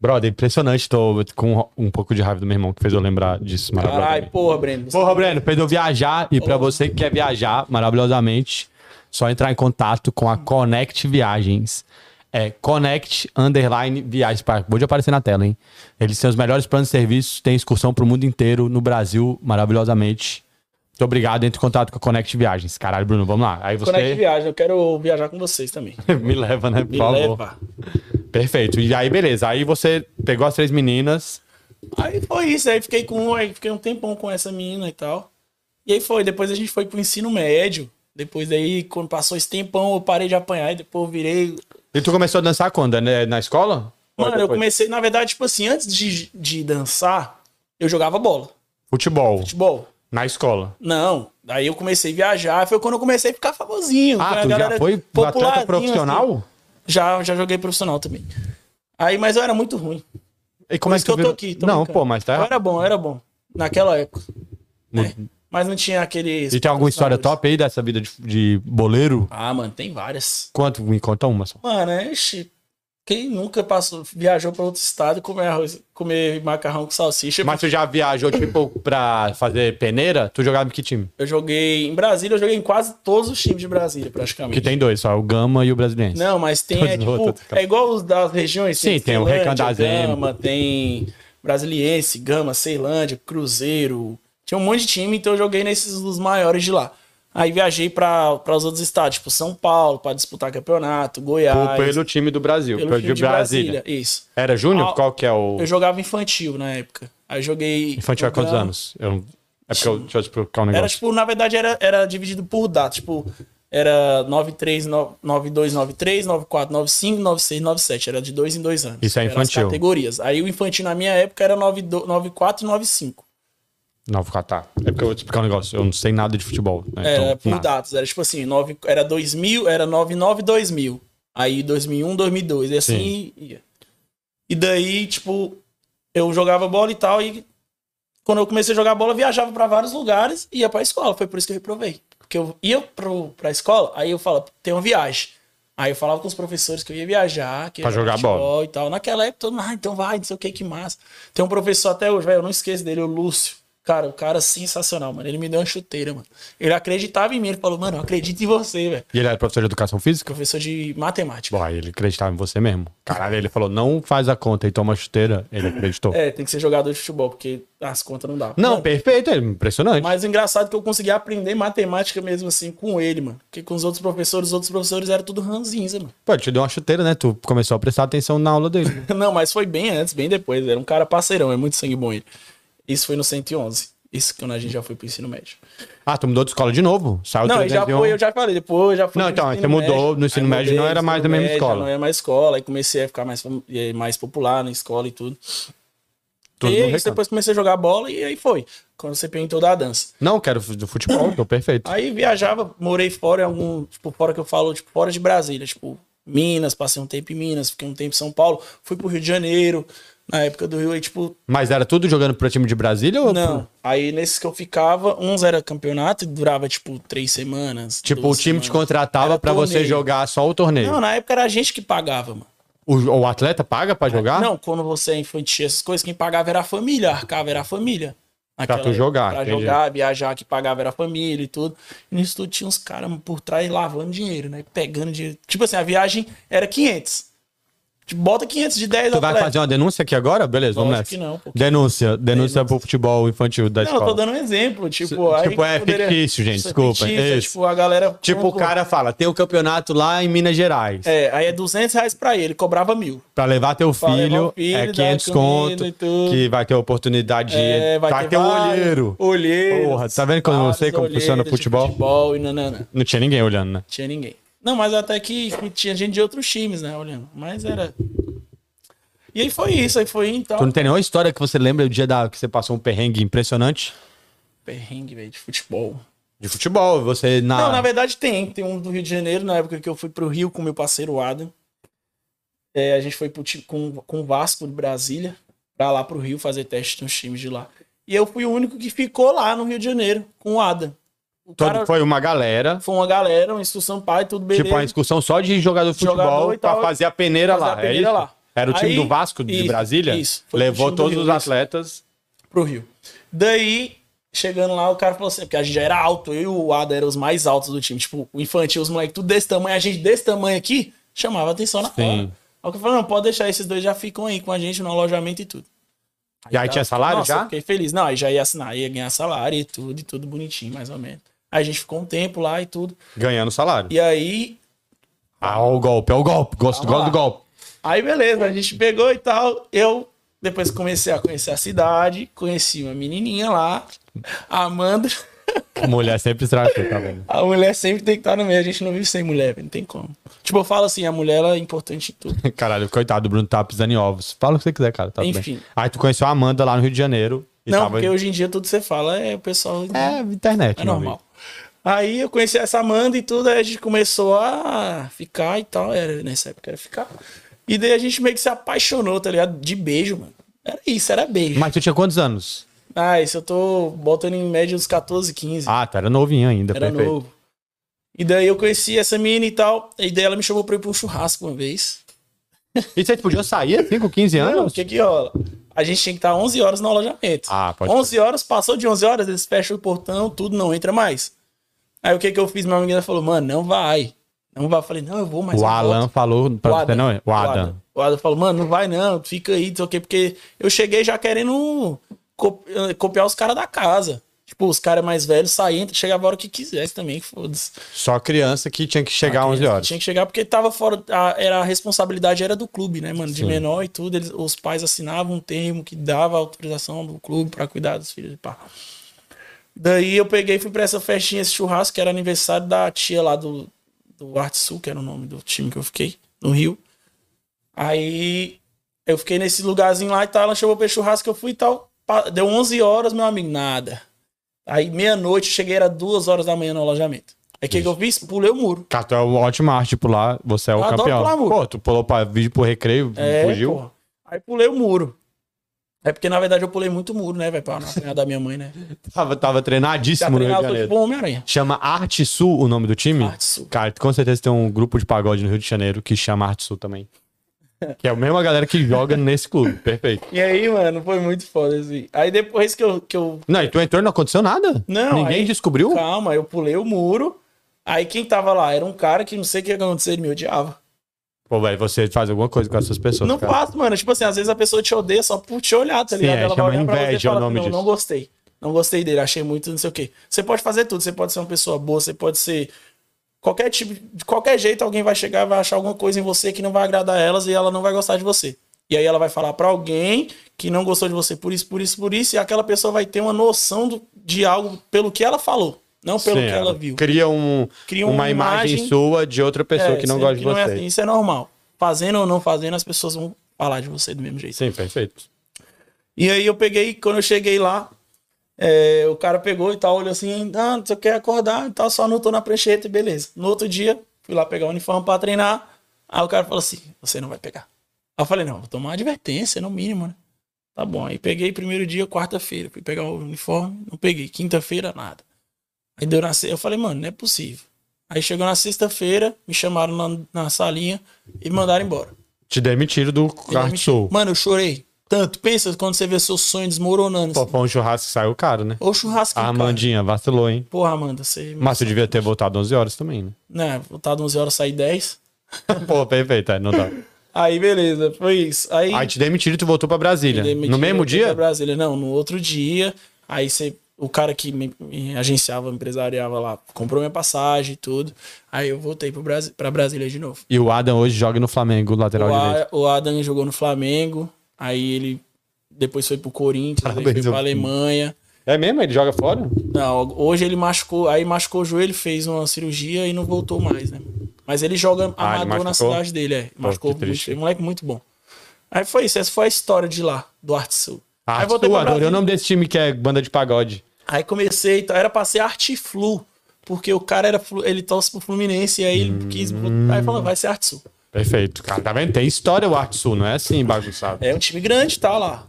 Brother, impressionante. Tô com um pouco de raiva do meu irmão que fez eu lembrar disso Caralho, maravilhosamente. porra, Breno. Porra, Breno, fez eu viajar. E pra você que quer viajar maravilhosamente, só entrar em contato com a Connect Viagens. É Connect Underline Viagens. Acabou de aparecer na tela, hein? Eles têm os melhores planos de serviços, tem excursão pro mundo inteiro, no Brasil, maravilhosamente. Muito obrigado, entre em contato com a Connect Viagens. Caralho, Bruno, vamos lá. Aí você Conect Viagem, eu quero viajar com vocês também. *laughs* me leva, né? Por Me favor. leva. Perfeito. E aí, beleza. Aí você pegou as três meninas. Aí foi isso, aí fiquei com aí fiquei um tempão com essa menina e tal. E aí foi, depois a gente foi pro ensino médio. Depois daí, quando passou esse tempão, eu parei de apanhar e depois eu virei. E tu começou a dançar quando? né? Na escola? Mano, eu comecei, na verdade, tipo assim, antes de, de dançar, eu jogava bola, Futebol. futebol. Na escola. Não, daí eu comecei a viajar, foi quando eu comecei a ficar famosinho. Ah, tu já foi atleta popularzinho, profissional? assim. Já, já joguei profissional também. Aí, mas eu era muito ruim. E como Por é que que eu tô aqui. tô Não, brincando. pô, mas Eu tá. era bom, eu era bom. Naquela época. Muito- Mas não tinha aqueles. E tem alguma história top aí dessa vida de, de boleiro? Ah, mano, tem várias. Quanto? Me conta uma só. Mano, é, quem nunca passou, viajou pra outro estado e comer arroz, comer macarrão com salsicha? Mas tu já viajou, tipo, pra fazer peneira? Tu jogava em que time? Eu joguei em Brasília, eu joguei em quase todos os times de Brasília, praticamente. Que tem dois, só o Gama e o Brasiliense. Não, mas tem, é, tipo, outros, é igual os das regiões. Sim, tem o Ceilândia, Recandazeme. Gama, tem Brasiliense, Gama, Ceilândia, Cruzeiro. Tinha um monte de time, então eu joguei nesses dos maiores de lá. Aí viajei para os outros estados, tipo São Paulo, para disputar campeonato, Goiás. Pelo time do Brasil, pelo pelo time de Brasília. Brasília. Isso. Era Júnior? Qual que é o. Eu jogava infantil na época. Aí eu joguei. Infantil há quantos anos? Eu... É porque eu. Deixa eu explicar um negócio. Era tipo, na verdade, era, era dividido por datas. Tipo, era 93, 92, 93, 94, 95, 96, 97. Era de dois em dois anos. Isso é infantil. categorias. Aí o infantil na minha época era 92 94 e 95. Não, vou catar. É porque eu vou te explicar um negócio. Eu não sei nada de futebol. Né? Era Então, por nada. datas. Era tipo assim, 9, era 2000, era 99 e 2000. Aí 2001, 2002. E assim ia. E daí, tipo, eu jogava bola e tal. E quando eu comecei a jogar bola, viajava pra vários lugares e ia pra escola. Foi por isso que eu reprovei. Porque eu ia pro, pra escola, aí eu falava, tem uma viagem. Aí eu falava com os professores que eu ia viajar, que Pra ia jogar futebol e tal. Naquela época, todo mundo, ah, então vai, não sei o que, que massa. Tem um professor até hoje, velho, eu não esqueço dele, o Lúcio. Cara, o cara sensacional, mano. Ele me deu uma chuteira, mano. Ele acreditava em mim, ele falou, mano, eu acredito em você, velho. E ele era professor de educação física? Professor de matemática. Bom, aí ele acreditava em você mesmo. Caralho, ele falou, não faz a conta e toma chuteira. Ele acreditou. É, tem que ser jogador de futebol, porque as contas não dá. Não, Mano, perfeito, é impressionante. Mas o engraçado é que eu consegui aprender matemática mesmo assim com ele, mano. Porque com os outros professores, os outros professores eram tudo ranzinza, mano. Pô, te deu uma chuteira, né? Tu começou a prestar atenção na aula dele. *laughs* Não, mas foi bem antes, bem depois. Era um cara parceirão, é muito sangue bom ele. Isso foi no 111. Isso quando a gente já foi pro ensino médio. Ah, tu mudou de escola de novo? Saiu Não, do já 301. foi, eu já falei, depois já fui Não, então, você mudou, médio. no ensino médio não era mais da mesma médio, escola. Não era mais escola, aí comecei a ficar mais, mais popular na escola e tudo. Tudo e recanto. depois comecei a jogar bola e aí foi. Quando você perguntou da dança. Não, quero do futebol, *coughs* tô perfeito. Aí viajava, morei fora em algum, tipo, fora que eu falo, tipo, fora de Brasília, tipo, Minas, passei um tempo em Minas, fiquei um tempo em São Paulo, fui pro Rio de Janeiro, na época do Rio, aí, tipo, Mas era tudo jogando pro time de Brasília ou não. Aí nesses que eu ficava, uns era campeonato e durava, tipo, três semanas. Tipo, o time te semanas. contratava Era pra você jogar só o torneio. Não, na época era a gente que pagava, mano. O, o atleta paga pra jogar? Não, quando você é infantil, essas coisas, quem pagava era a família, arcava era a família. Pra tu jogar, Pra entendi. jogar, viajar, que pagava era a família e tudo. E nisso tudo tinha uns caras por trás lavando dinheiro, né? Pegando dinheiro. Tipo assim, a viagem era 500. Tipo, bota 500 de 10 Tu vai atletas. fazer uma denúncia aqui agora? Beleza, vamos nessa. que não, pô. Denúncia, denúncia pro futebol infantil da Não, eu tô escola. dando um exemplo, tipo... Tipo, aí é poderia- fictício, gente, é desculpa, fictício, é, tipo, a galera... Tipo, o cara fala, tem um campeonato lá em Minas Gerais. É, aí é 200 reais pra ele, cobrava mil. Pra levar teu Pra levar filho, o filho, é dar 500 comida conto, que vai ter oportunidade de... É, vai, ter, um vários olheiro. Olheiro. Porra, tá vendo quando eu não sei como funciona o futebol? futebol e nanana. Não tinha ninguém olhando, né? Tinha ninguém. Não, mas até que tinha gente de outros times, né, olhando. Mas era. E aí foi isso, aí foi então. Tu não tem nenhuma história que você lembra o dia da, que você passou um perrengue impressionante? Perrengue, velho, de futebol. De futebol, você na... Não, na verdade tem. Tem um do Rio de Janeiro, na época que eu fui pro Rio com meu parceiro Adam. É, a gente foi pro, com, com o Vasco de Brasília pra lá pro Rio fazer teste nos times de lá. E eu fui o único que ficou lá no Rio de Janeiro com o Adam. O Todo- cara Foi uma galera, foi uma galera, uma instrução pai, tudo beleza. tipo uma excursão só de jogador de futebol Jogador e pra tal, fazer a peneira fazer lá. a peneira é lá. Era o time Aí- do Vasco de isso, Brasília? isso. Levou todos Rio, os atletas. pro Rio. Daí, chegando lá, o cara falou assim, porque a gente já era alto, eu e o Ada eram os mais altos do time. Tipo, o infantil, os moleques tudo desse tamanho, a gente desse tamanho aqui, chamava atenção na Sim. hora. Aí o cara falou, não, pode deixar, esses dois já ficam aí com a gente no alojamento e tudo. E aí tá, tinha salário nossa, já? eu Fiquei feliz. Não, aí já ia assinar, ia ganhar salário e tudo, e tudo bonitinho, mais ou menos. Aí a gente ficou um tempo lá e tudo. Ganhando salário. E aí, Ah, o golpe, é o golpe. Gosto, gosto do golpe. Aí beleza, a gente pegou e tal. Eu depois comecei a conhecer a cidade, conheci uma menininha lá, a Amanda. Mulher sempre estraga, tá vendo? A mulher sempre tem que estar no meio, a gente não vive sem mulher, não tem como. Tipo, eu falo assim, a mulher ela é importante em tudo. *laughs* Caralho, coitado, o Bruno tá pisando em ovos. Fala o que você quiser, cara. Tá Enfim. bem. Aí tu conheceu a Amanda lá no Rio de Janeiro. Não, tava... porque hoje em dia tudo que você fala é o pessoal. É, internet, É normal. Aí eu conheci essa Amanda e tudo, aí a gente começou a ficar e tal. Era, nessa época era ficar. E daí a gente meio que se apaixonou, tá ligado? De beijo, mano. Era isso, era beijo. Mas tu tinha quantos anos? Ah, isso eu tô botando em média uns 14, 15. Ah, tu era novinho ainda, era perfeito. novo. E daí eu conheci essa mina e tal. E daí ela me chamou pra ir pra um churrasco uma vez. *laughs* E vocês podiam sair assim com 15 Não, o anos? que que rola? A gente tinha que estar 11 horas no alojamento. Ah, pode 11 horas, passou de 11 horas, eles fecham o portão, tudo, não entra mais. Aí o que que eu fiz? Minha amiga falou, mano, não vai. Não vai. Eu falei, não, eu vou, mas O Alan volto. falou pra O você, Adam, não é? O Adam. O Adam falou, mano, não vai não, fica aí, não sei o quê, porque eu cheguei já querendo eh, copiar os caras da casa. Tipo, os caras mais velhos saíam, chegava a hora que quisesse também, foda-se. Só criança que tinha que chegar às 11 horas. Tinha que chegar porque tava fora. A, era, a responsabilidade era do clube, né, mano? De Sim. menor e tudo. Eles, os pais assinavam um termo que dava autorização do clube para cuidar dos filhos e pá. Daí eu peguei e fui pra essa festinha, esse churrasco, que era aniversário da tia lá do, do Arte Sul, que era o nome do time que eu fiquei, no Rio. Aí eu fiquei nesse lugarzinho lá e tal, ela chamou pra churrasco, eu fui e tal. Deu 11 horas, meu amigo, nada. Aí, meia-noite, cheguei, era duas horas da manhã no alojamento. Aí o que, eu fiz? Pulei o muro. Cara, tu é um ótimo arte pular, você é o eu campeão. Pular muro. Pô, tu pulou pra vídeo pro recreio, é, fugiu. Aí pulei o muro. É porque, na verdade, eu pulei muito muro, né, velho? Pra não apanhar da minha mãe, né? tava, tava treinadíssimo no Rio de Janeiro. Tipo Homem-Aranha. Chama Arte Sul o nome do time? Arte Sul. Cara, com certeza tem um grupo de pagode no Rio de Janeiro que chama Arte Sul também. Que é a mesma galera que joga nesse clube. *laughs* Perfeito. E aí, mano, foi muito foda assim. Aí depois que eu. Que eu... Não, e tu entrou e não aconteceu nada? Não. Ninguém aí, descobriu? Calma, eu pulei o muro. Aí quem tava lá era um cara que não sei o que aconteceu, ele me odiava. Pô, velho, você faz alguma coisa com essas pessoas. Não cara. faço, mano. Tipo assim, às vezes a pessoa te odeia só por te olhar, tá ligado? Sim, é, Ela vai olhar pra você e fala, nome não, disso. não gostei. Não gostei dele, achei muito não sei o quê. Você pode fazer tudo, você pode ser uma pessoa boa, você pode ser qualquer tipo, de qualquer jeito alguém vai chegar, vai achar alguma coisa em você que não vai agradar elas e ela não vai gostar de você. E aí ela vai falar para alguém que não gostou de você por isso, por isso, por isso, e aquela pessoa vai ter uma noção do, de algo pelo que ela falou, não pelo Sim, que ela viu. Cria, um, Cria uma, uma imagem, imagem, sua de outra pessoa é, que não gosta de você. É assim, isso é normal. Fazendo ou não fazendo, as pessoas vão falar de você do mesmo jeito. Sim, perfeito. E aí eu peguei, quando eu cheguei lá, é, o cara pegou e tal, olhou assim, ah, você quer acordar e tal, só anotou na prancheta e beleza. No outro dia, fui lá pegar o uniforme pra treinar. Aí o cara falou assim: você não vai pegar. Aí eu falei, não, vou tomar uma advertência, no mínimo, né? Tá bom. Aí peguei primeiro dia, quarta-feira. Fui pegar o uniforme, não peguei. Quinta-feira, nada. Aí deu na Eu falei, mano, não é possível. Aí chegou na sexta-feira, me chamaram na, na salinha e me mandaram embora. Te demitiram do Kart Sul. Mano, eu chorei. Tanto, pensa quando você vê seu sonho desmoronando. Pô, assim. um churrasco saiu caro, né? Ou churrasco A Amandinha vacilou, hein? Porra, Amanda, você. Mas você devia ter voltado 11 horas também, né? Né, voltado 11 horas, sair 10. *laughs* Pô, perfeito, é, não dá. Aí, beleza, foi isso. Aí, aí te demitiram e tu voltou pra Brasília. no mesmo dia? Pra Brasília, não, no outro dia. Aí você, o cara que me, me agenciava, empresariava lá, comprou minha passagem e tudo. Aí eu voltei pro Brasi pra Brasília de novo. E o Adam hoje joga no Flamengo, lateral o direito. o Adam jogou no Flamengo. Aí ele depois foi pro Corinthians, Parabéns, foi pra Alemanha. É mesmo? Ele joga fora? Não, hoje ele machucou, aí machucou o joelho, fez uma cirurgia e não voltou mais, né? Mas ele joga ah, amador ele na cidade dele, é. Pô, machucou muito, moleque muito bom. Aí foi isso, essa foi a história de lá, do Arte Sul. Arte Sul, adorei o nome desse time que é banda de pagode. Aí comecei, então, era pra ser Arte Flu, porque o cara era, ele torce pro Fluminense, e aí ele hum... quis, aí falou, vai ser Arte Sul. Perfeito. Cara, tá vendo? Tem história o Arte Sul, não é assim bagunçado. É um time grande, tá lá.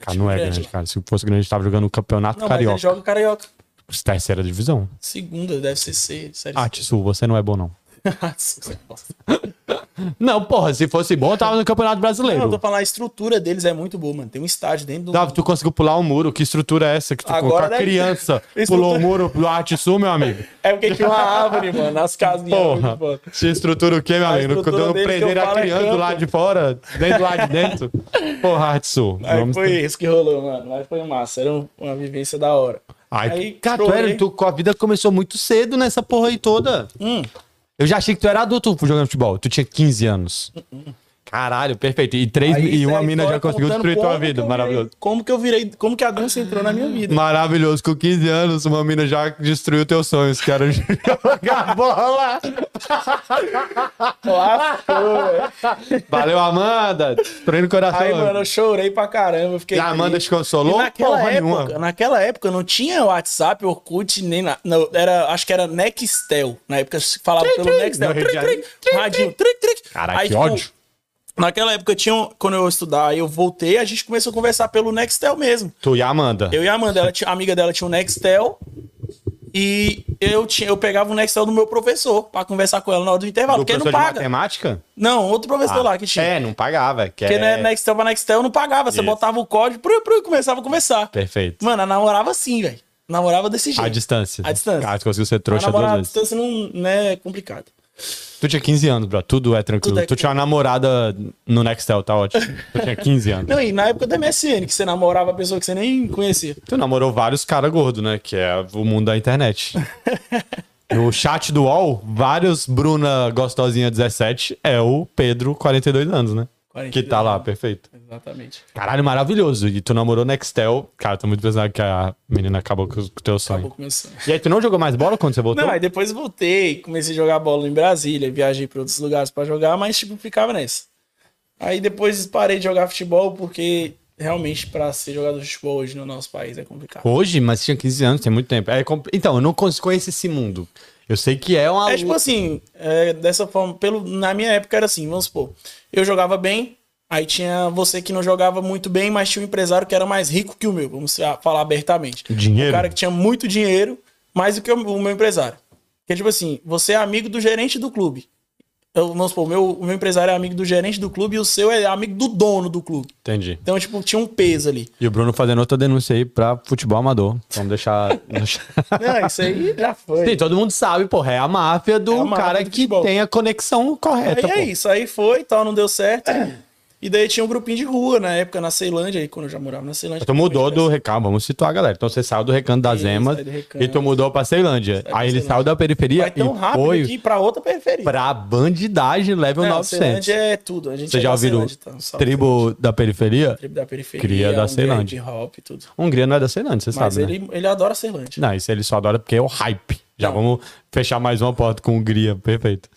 Cara, não é grande, cara. Se fosse grande, tava jogando o campeonato não, carioca. Mas ele joga carioca. Terceira divisão. Segunda, deve ser C. Tissu, você não é bom, não. *laughs* Não, porra, se fosse bom, eu tava no Campeonato Brasileiro. Não, eu tô falando, a estrutura deles é muito boa, mano. Tem um estádio dentro do. Davi, tu conseguiu pular um muro. Que estrutura é essa que tu Agora a criança *laughs* pulou o muro pro Arte Sul, meu amigo? É porque tinha uma árvore, mano, nas casinhas. Porra, tinha estrutura o quê, meu a amigo? Quando prender a é criança é do lado de fora, dentro do lado de dentro. *laughs* Porra, Arte Sul. Aí foi ter... isso que rolou, mano. Mas foi massa. Era uma vivência da hora. Ai, aí, cara, tu, era, tu, a vida começou muito cedo nessa porra aí toda. Hum. Eu já achei que tu era adulto jogando futebol. Tu tinha 15 anos. Caralho, perfeito. E, três, Aí, e uma mina já conseguiu destruir tua vida. Maravilhoso. Virei, como que eu virei. Como que a dança entrou na minha vida? Maravilhoso. Com 15 anos, uma mina já destruiu teus sonhos, que era *laughs* jogar bola. *laughs* Valeu, Amanda. Destruindo o coração. Aí, mano, eu chorei pra caramba. Fiquei e a Amanda te consolou? E naquela Porra época, nenhuma. naquela época não tinha WhatsApp, Orkut, nem nada. Era, acho que era Nextel. Na época falava pelo Nextel. Radinho. Caraca, que tipo, ódio. Naquela época, tinha, quando eu estudar, eu voltei, a gente começou a conversar pelo Nextel mesmo. Tu e a Amanda? Eu e a Amanda, ela a amiga dela tinha um Nextel. E eu, tinha, eu pegava o Nextel do meu professor pra conversar com ela na hora do intervalo. Do porque não paga. matemática? Não, outro professor ah, lá que tinha. É, não pagava. Que porque é... né, Nextel pra Nextel não pagava. Você Isso. botava o código e começava a conversar. Perfeito. Mano, eu namorava assim, velho. Namorava desse jeito. A distância. A distância. Ah, conseguiu ser trouxa duas vezes. A distância não, não é complicado. Tu tinha 15 anos, bro. Tudo é tranquilo. Tudo é tu tinha uma namorada no Nextel, tá ótimo. Tu tinha 15 anos. Não, e na época da MSN, que você namorava a pessoa que você nem conhecia. Tu namorou vários caras gordos, né? Que é o mundo da internet. *laughs* No chat do UOL, vários Bruna Gostosinha 17 é o Pedro, 42 anos, né? 42 que tá lá, perfeito. Exatamente. Caralho, maravilhoso. E tu namorou Nextel. Cara, tô muito pensando que a menina acabou com o teu sonho. Acabou começando. E aí, tu não jogou mais bola quando você voltou? Não, aí depois voltei, comecei a jogar bola em Brasília, viajei para outros lugares pra jogar, mas tipo, ficava nessa. Aí depois parei de jogar futebol porque realmente pra ser jogador de futebol hoje no nosso país é complicado. Hoje, mas tinha 15 anos, tem muito tempo. É Então, eu não conheço esse mundo. Eu sei que é uma. É tipo assim, é, dessa forma, pelo, na minha época era assim, vamos supor, eu jogava bem, aí tinha você que não jogava muito bem, mas tinha um empresário que era mais rico que o meu, vamos fa- falar abertamente. Dinheiro? Um cara que tinha muito dinheiro, mais do que o, meu empresário. Porque, tipo assim, você é amigo do gerente do clube. Eu, vamos supor, o meu, o meu empresário é amigo do gerente do clube e o seu é amigo do dono do clube. Entendi. Então, tipo, tinha um peso ali. E o Bruno fazendo outra denúncia aí pra futebol amador. Vamos deixar. *laughs* Não, isso aí já foi. Sim, todo mundo sabe, porra. É a máfia do É a máfia cara do que tem a conexão correta. Aí é isso, aí foi e tal, não deu certo. E daí tinha um grupinho de rua na época, na Ceilândia, aí quando eu já morava na Ceilândia. Tu mudou do recanto, vamos situar, galera. Então você saiu do recanto das Isso, Emas recanto. e tu mudou pra Ceilândia. pra Aí ele Ceilândia. saiu da periferia Vai tão e rápido foi aqui pra outra periferia. pra bandidagem level Não, 900. Ceilândia é tudo. A gente Você é já ouviu então, tribo da periferia? Tribo da periferia. Cria da Ceilândia. Hop tudo. Hungria não é da Ceilândia, você Mas sabe, né? ele, ele adora Ceilândia. Não, isso ele só adora porque é o hype. Já Não. vamos fechar mais uma porta com Hungria, perfeito.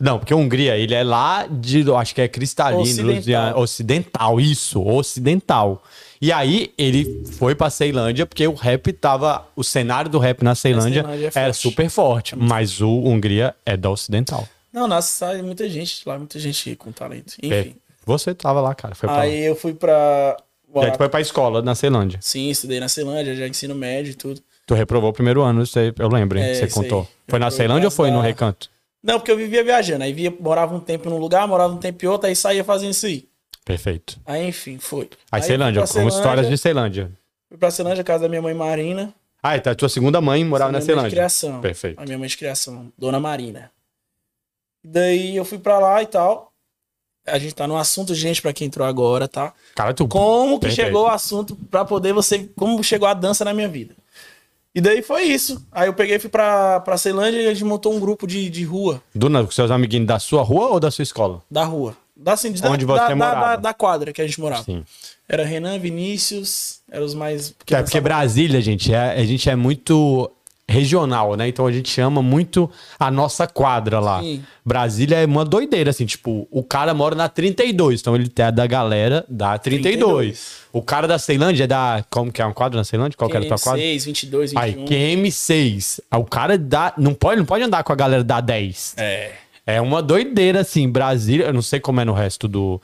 Não, porque Hungria, ele é lá de, acho que é cristalino, Ocidental. Ocidental, isso, ocidental. E aí ele foi pra Ceilândia porque o rap tava, o cenário do rap na Ceilândia, Ceilândia é era super forte, mas o Hungria é da ocidental. Não, nossa, sai muita gente lá, muita gente com talento. É, Enfim. Você tava lá, cara, foi pra lá. Aí eu fui pra. E aí tu foi pra escola na Ceilândia. Sim, estudei na Ceilândia, já ensino médio e tudo. Tu reprovou o primeiro ano, eu lembro, hein, É, que você isso aí. contou. Foi na Ceilândia ou foi causa no da- recanto? Não, porque eu vivia viajando. Aí via, morava um tempo num lugar, morava um tempo em outro, aí saía fazendo isso aí. Perfeito. Aí, enfim, foi. Aí, fui Ceilândia, como histórias de Ceilândia, Ceilândia. Fui pra Ceilândia, casa da minha mãe Marina. Ah, então a tua segunda mãe morava na minha mãe de Ceilândia. criação. Perfeito. A minha mãe de criação, Dona Marina. Daí eu fui pra lá e tal. A gente tá no assunto, gente, pra quem entrou agora, tá? Cara, tu. Como que Perfeito. chegou o assunto pra poder você. Como chegou a dança na minha vida. E daí foi isso. Aí eu peguei e fui pra, pra Ceilândia e a gente montou um grupo de, de rua. Duna, com seus amiguinhos da sua rua ou da sua escola? Da rua. Da, assim, da, Onde você da, da, morava. da, da quadra que a gente morava. Sim. Era Renan, Vinícius, eram os mais. Que é porque Brasília, gente, é, a gente é muito regional, né? Então a gente chama muito a nossa quadra lá. Sim. Brasília é uma doideira, assim, tipo, o cara mora na 32, então ele é da galera da 32. 32. O cara da Ceilândia é da. Como que é uma quadra na Ceilândia? Qual que era a tua quadra? 6, 22, Aí, 21. QM6. Ah, O cara dá. Não pode, não pode andar com a galera da 10. É. É uma doideira, assim. Brasília, eu não sei como é no resto do.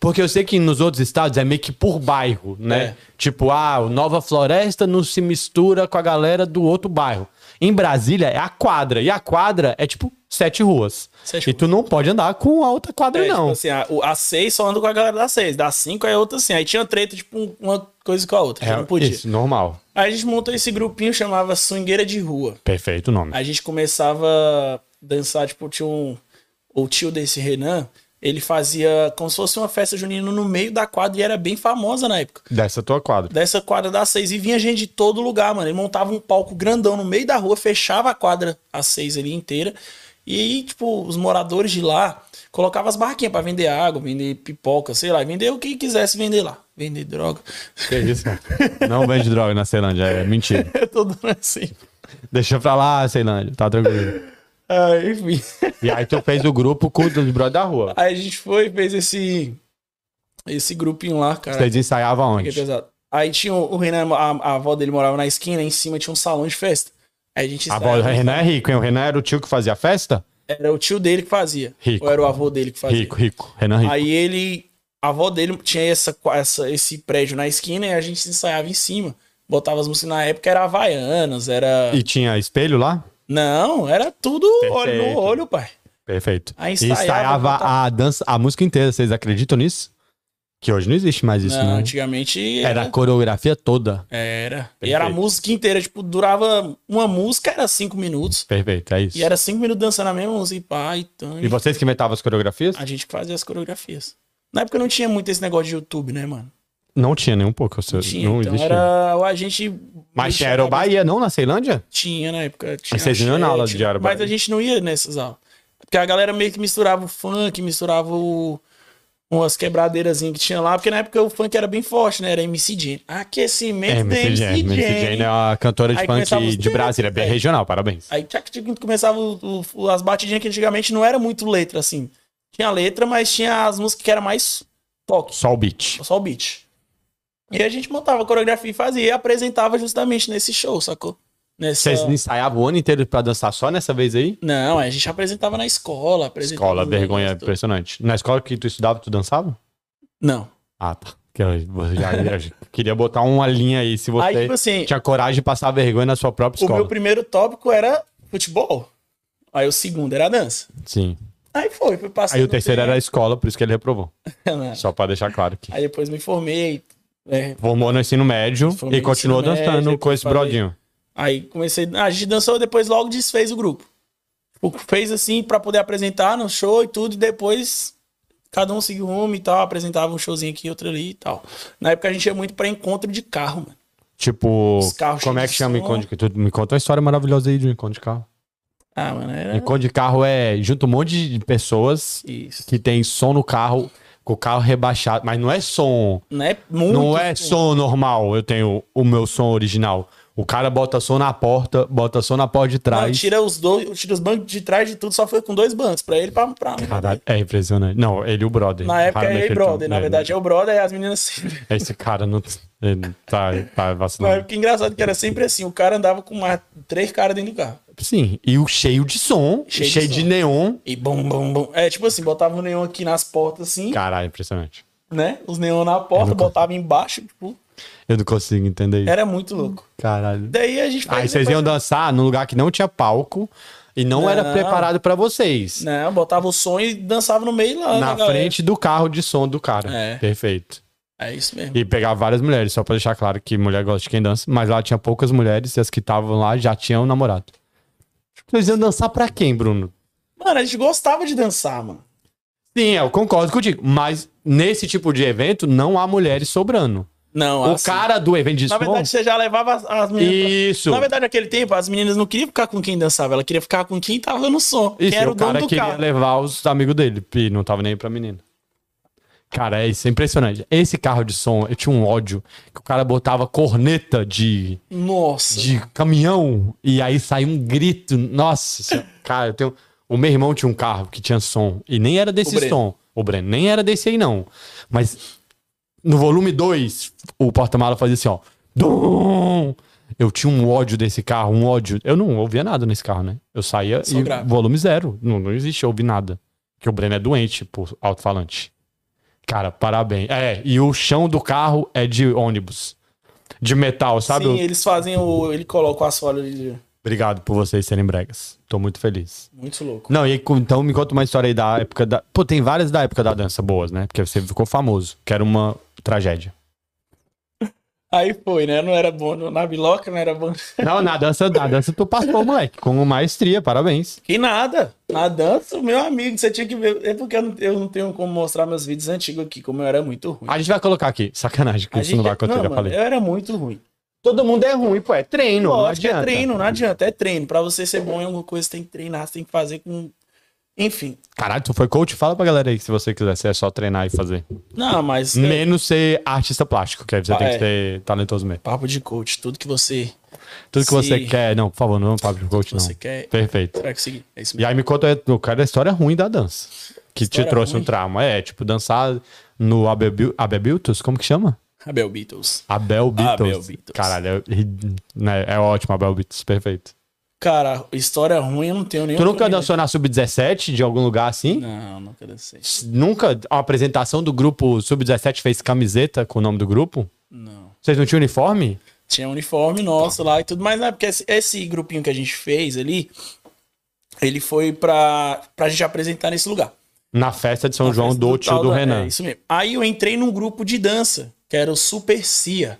Porque eu sei que nos outros estados é meio que por bairro, né? É. Tipo, ah, o Nova Floresta não se mistura com a galera do outro bairro. Em Brasília é a quadra. E a quadra é tipo sete ruas. Sete e tu não pode andar com a outra quadra, É, não. Tipo assim, a, a 6 só anda com a galera da 6. Da 5 é outra assim. Aí tinha treta, tipo, um- uma coisa com a outra. que é não podia. isso, normal. Aí a gente montou esse grupinho, chamava Swingueira de Rua. Perfeito o nome. A gente começava a dançar, tipo, tinha um. O tio desse Renan, ele fazia como se fosse uma festa junina no meio da quadra e era bem famosa na época. Dessa tua quadra. Dessa quadra da seis. E vinha gente de todo lugar, mano. Ele montava um palco grandão no meio da rua, fechava a quadra a seis ali inteira. E aí, tipo, os moradores de lá colocavam as barraquinhas pra vender água, vender pipoca, sei lá, vender o que quisesse vender lá. Vender droga. Que isso? Não vende droga na Ceilândia, é mentira. *laughs* Eu tô dando assim. Deixa pra lá, Ceilândia, tá tranquilo. Ah, enfim. E aí tu fez o grupo com os brothers da rua. Aí a gente foi e fez esse. Esse grupinho lá, cara. Vocês ensaiavam onde? Aí tinha o o Renan, a, a avó dele morava na esquina, em cima tinha um salão de festa. Aí a gente A avó, o Renan é rico, hein? O Renan era o tio que fazia festa? Era o tio dele que fazia. Rico. Ou era o avô dele que fazia. Rico, rico. Renan rico. Aí ele. A avó dele tinha essa, essa, esse prédio na esquina e a gente ensaiava em cima. Botava as músicas na época, era Havaianas, era. E tinha espelho lá? Não, era tudo olho no olho, pai. Perfeito. Aí E ensaiava, ensaiava a dança, a música inteira. Vocês acreditam nisso? Que hoje não existe mais isso, Não, né? antigamente Era a coreografia toda. Era. E Perfeito. era a música inteira, tipo, durava. Uma música era cinco minutos. Perfeito, é isso. E era cinco minutos dançando a mesma música. E pá, e E vocês que inventavam as coreografias? A gente que fazia as coreografias. Na época não tinha muito esse negócio de YouTube, né, mano? Não tinha nem um pouco. Não, Tinha. não então existia. era. A gente. Mas tinha Aero Bahia, não? Na Ceilândia? Tinha na época. Tinha Mas vocês iam na aula de tinha- Aero Mas Bahia? a gente não ia nessas aulas. Porque a galera meio que misturava o funk, misturava o- umas quebradeiras que tinha lá. Porque na época o funk era bem forte, né? Era MC Jane. Aquecimento É, MC Jane. MC Jane. É uma cantora de Aí funk os- de Brasília, bem É. regional, parabéns. Aí começava o- o- as batidinhas que antigamente não era muito letra, assim. Tinha letra, mas tinha as músicas que era mais toque, Só o beat. só o beat. E a gente montava a coreografia e fazia e apresentava justamente nesse show, sacou? Nessa... Vocês ensaiavam o ano inteiro pra dançar só nessa vez aí? Não, a gente apresentava na escola. Apresentava Escola, vergonha tudo. impressionante. Na escola que tu estudava, tu dançava? Não. Ah, tá. Eu, já, eu já queria botar uma linha aí, se você Aí, tipo assim, tinha coragem de passar vergonha na sua própria o escola. meu primeiro tópico era futebol. Aí o segundo era dança. Sim. Aí foi, foi passando. Aí o terceiro era a escola, por isso que ele reprovou. *laughs* Só pra deixar claro aqui. Aí depois me formei. É, Formou no ensino médio e continuou ensino médio, dançando com esse falei- brodinho. Aí comecei. A gente dançou, depois logo desfez o grupo. Tipo, fez assim pra poder apresentar no show e tudo, e depois cada um seguiu rumo e tal, apresentava um showzinho aqui, outro ali e tal. Na época a gente ia muito pra encontro de carro, mano. Tipo, como é que chama encontro de tu Me conta uma história maravilhosa aí de um encontro de carro. Ah, mano, era. Encontro de carro é junto um monte de pessoas Isso. que tem som no carro, com o carro rebaixado, mas não é som. Não é muito. Não é som normal, eu tenho o meu som original. O cara bota som na porta, bota som na porta de Não, trás. tira os dois, tira os bancos de trás de tudo, só foi com dois bancos. Pra ele, pra. pra Caralho, é impressionante. Não, ele e o brother. Na época é ele ele brother. tá- Na verdade é o brother e as meninas. *laughs* Esse cara não ele tá, tá Na vacilando. época engraçado que era sempre assim: o cara andava com mais três caras dentro do carro. Sim, e o cheio de som, cheio, Cheio de de, som. neon. E bum, bum, bum. É tipo assim, botava o neon aqui nas portas assim, Caralho, impressionante. né? Os neon na porta, botava embaixo, tipo, Eu não consigo entender isso. era muito louco. Caralho. Daí a gente Aí vocês iam dançar num lugar que não tinha palco e não, era Não. preparado pra vocês. Não, botava o som e dançava no meio lá. Na galera. frente do carro de som do cara. É. Perfeito. É isso mesmo. E pegava várias mulheres, só pra deixar claro que mulher gosta de quem dança, mas lá tinha poucas mulheres e as que estavam lá já tinham namorado. Vocês iam dançar pra quem, Bruno? Mano, a gente gostava de dançar, mano. Sim, eu concordo contigo, mas nesse tipo de evento não há mulheres sobrando. Não, o assim, cara do evento de Na verdade, você já levava as, as meninas. pra- Isso. Na verdade, naquele tempo, as meninas não queriam ficar com quem dançava, ela queria ficar com quem tava no som. Isso, quem era e o, o cara queria carro. levar os amigos dele e não tava nem aí pra menina. Cara, é isso, é impressionante. Esse carro de som, eu tinha um ódio que o cara botava corneta de, Nossa. de caminhão e aí saía um grito. Nossa, senhora. *laughs* cara, eu tenho. O meu irmão tinha um carro que tinha som e nem era desse O som. O Breno, nem era desse aí não. Mas no volume 2, o porta-mala fazia assim, ó. Dum! Eu tinha um ódio desse carro, um ódio. Eu não ouvia nada nesse carro, né? Eu saía Só e grave. volume zero. Não, não existe ouvir nada. Porque o Breno é doente por alto-falante. Cara, parabéns. É, e o chão do carro é de ônibus. De metal, sabe? Sim, eles fazem o. Ele coloca o asfalto de. Obrigado por vocês serem bregas. Tô muito feliz. Muito louco. Não, e então me conta uma história aí da época da. Pô, tem várias da época da dança boas, né? Porque você ficou famoso. Que era uma tragédia. Aí foi, né? Não era bom na biloca, não era bom. Não, na dança, na dança tu passou, moleque. Com maestria, parabéns. Que nada. Na dança, meu amigo, você tinha que ver. É porque eu não, eu não tenho como mostrar meus vídeos antigos aqui, como eu era muito ruim. A gente vai colocar aqui. Sacanagem, que A isso não vai acontecer, não, já mano, falei. eu era muito ruim. Todo mundo é ruim, pô. É treino. não Lógico, é adianta. treino, não adianta. É treino. Pra você ser bom em alguma coisa, você tem que treinar, você tem que fazer com. Enfim. Caralho, tu foi coach? Fala pra galera aí que se você quiser, se é só treinar e fazer. Não, mas. é Menos ser artista plástico, que aí você Ah, tem é. que ser talentoso mesmo. papo de coach, tudo que você. Tudo que Se- você quer. Não, por favor, não é um papo de coach, não. Você quer. Perfeito. Vai conseguir. É isso E mesmo. aí me conta, eu quero a história ruim da dança. Que te História trouxe ruim? um trauma. É, tipo, dançar no Abebil- Abebiltos, como que chama? Abel Beatles. Abel Beatles. Abel Beatles. Caralho, é, né, é ótimo, Abel Beatles, perfeito. Cara, história ruim eu não tenho nenhuma. Tu nunca dançou na Sub-17 de algum lugar assim? Não, nunca dancei. Nunca a apresentação do grupo Sub-17 fez camiseta com o nome do grupo? Não. Vocês não tinham uniforme? Tinha um uniforme nosso lá e tudo mais, né? Porque esse, esse grupinho que a gente fez ali, ele foi pra, pra gente apresentar nesse lugar. Na festa de São Na João festa do tio do da- Renan. É, isso mesmo. Aí eu entrei num grupo de dança, que era o Super Cia.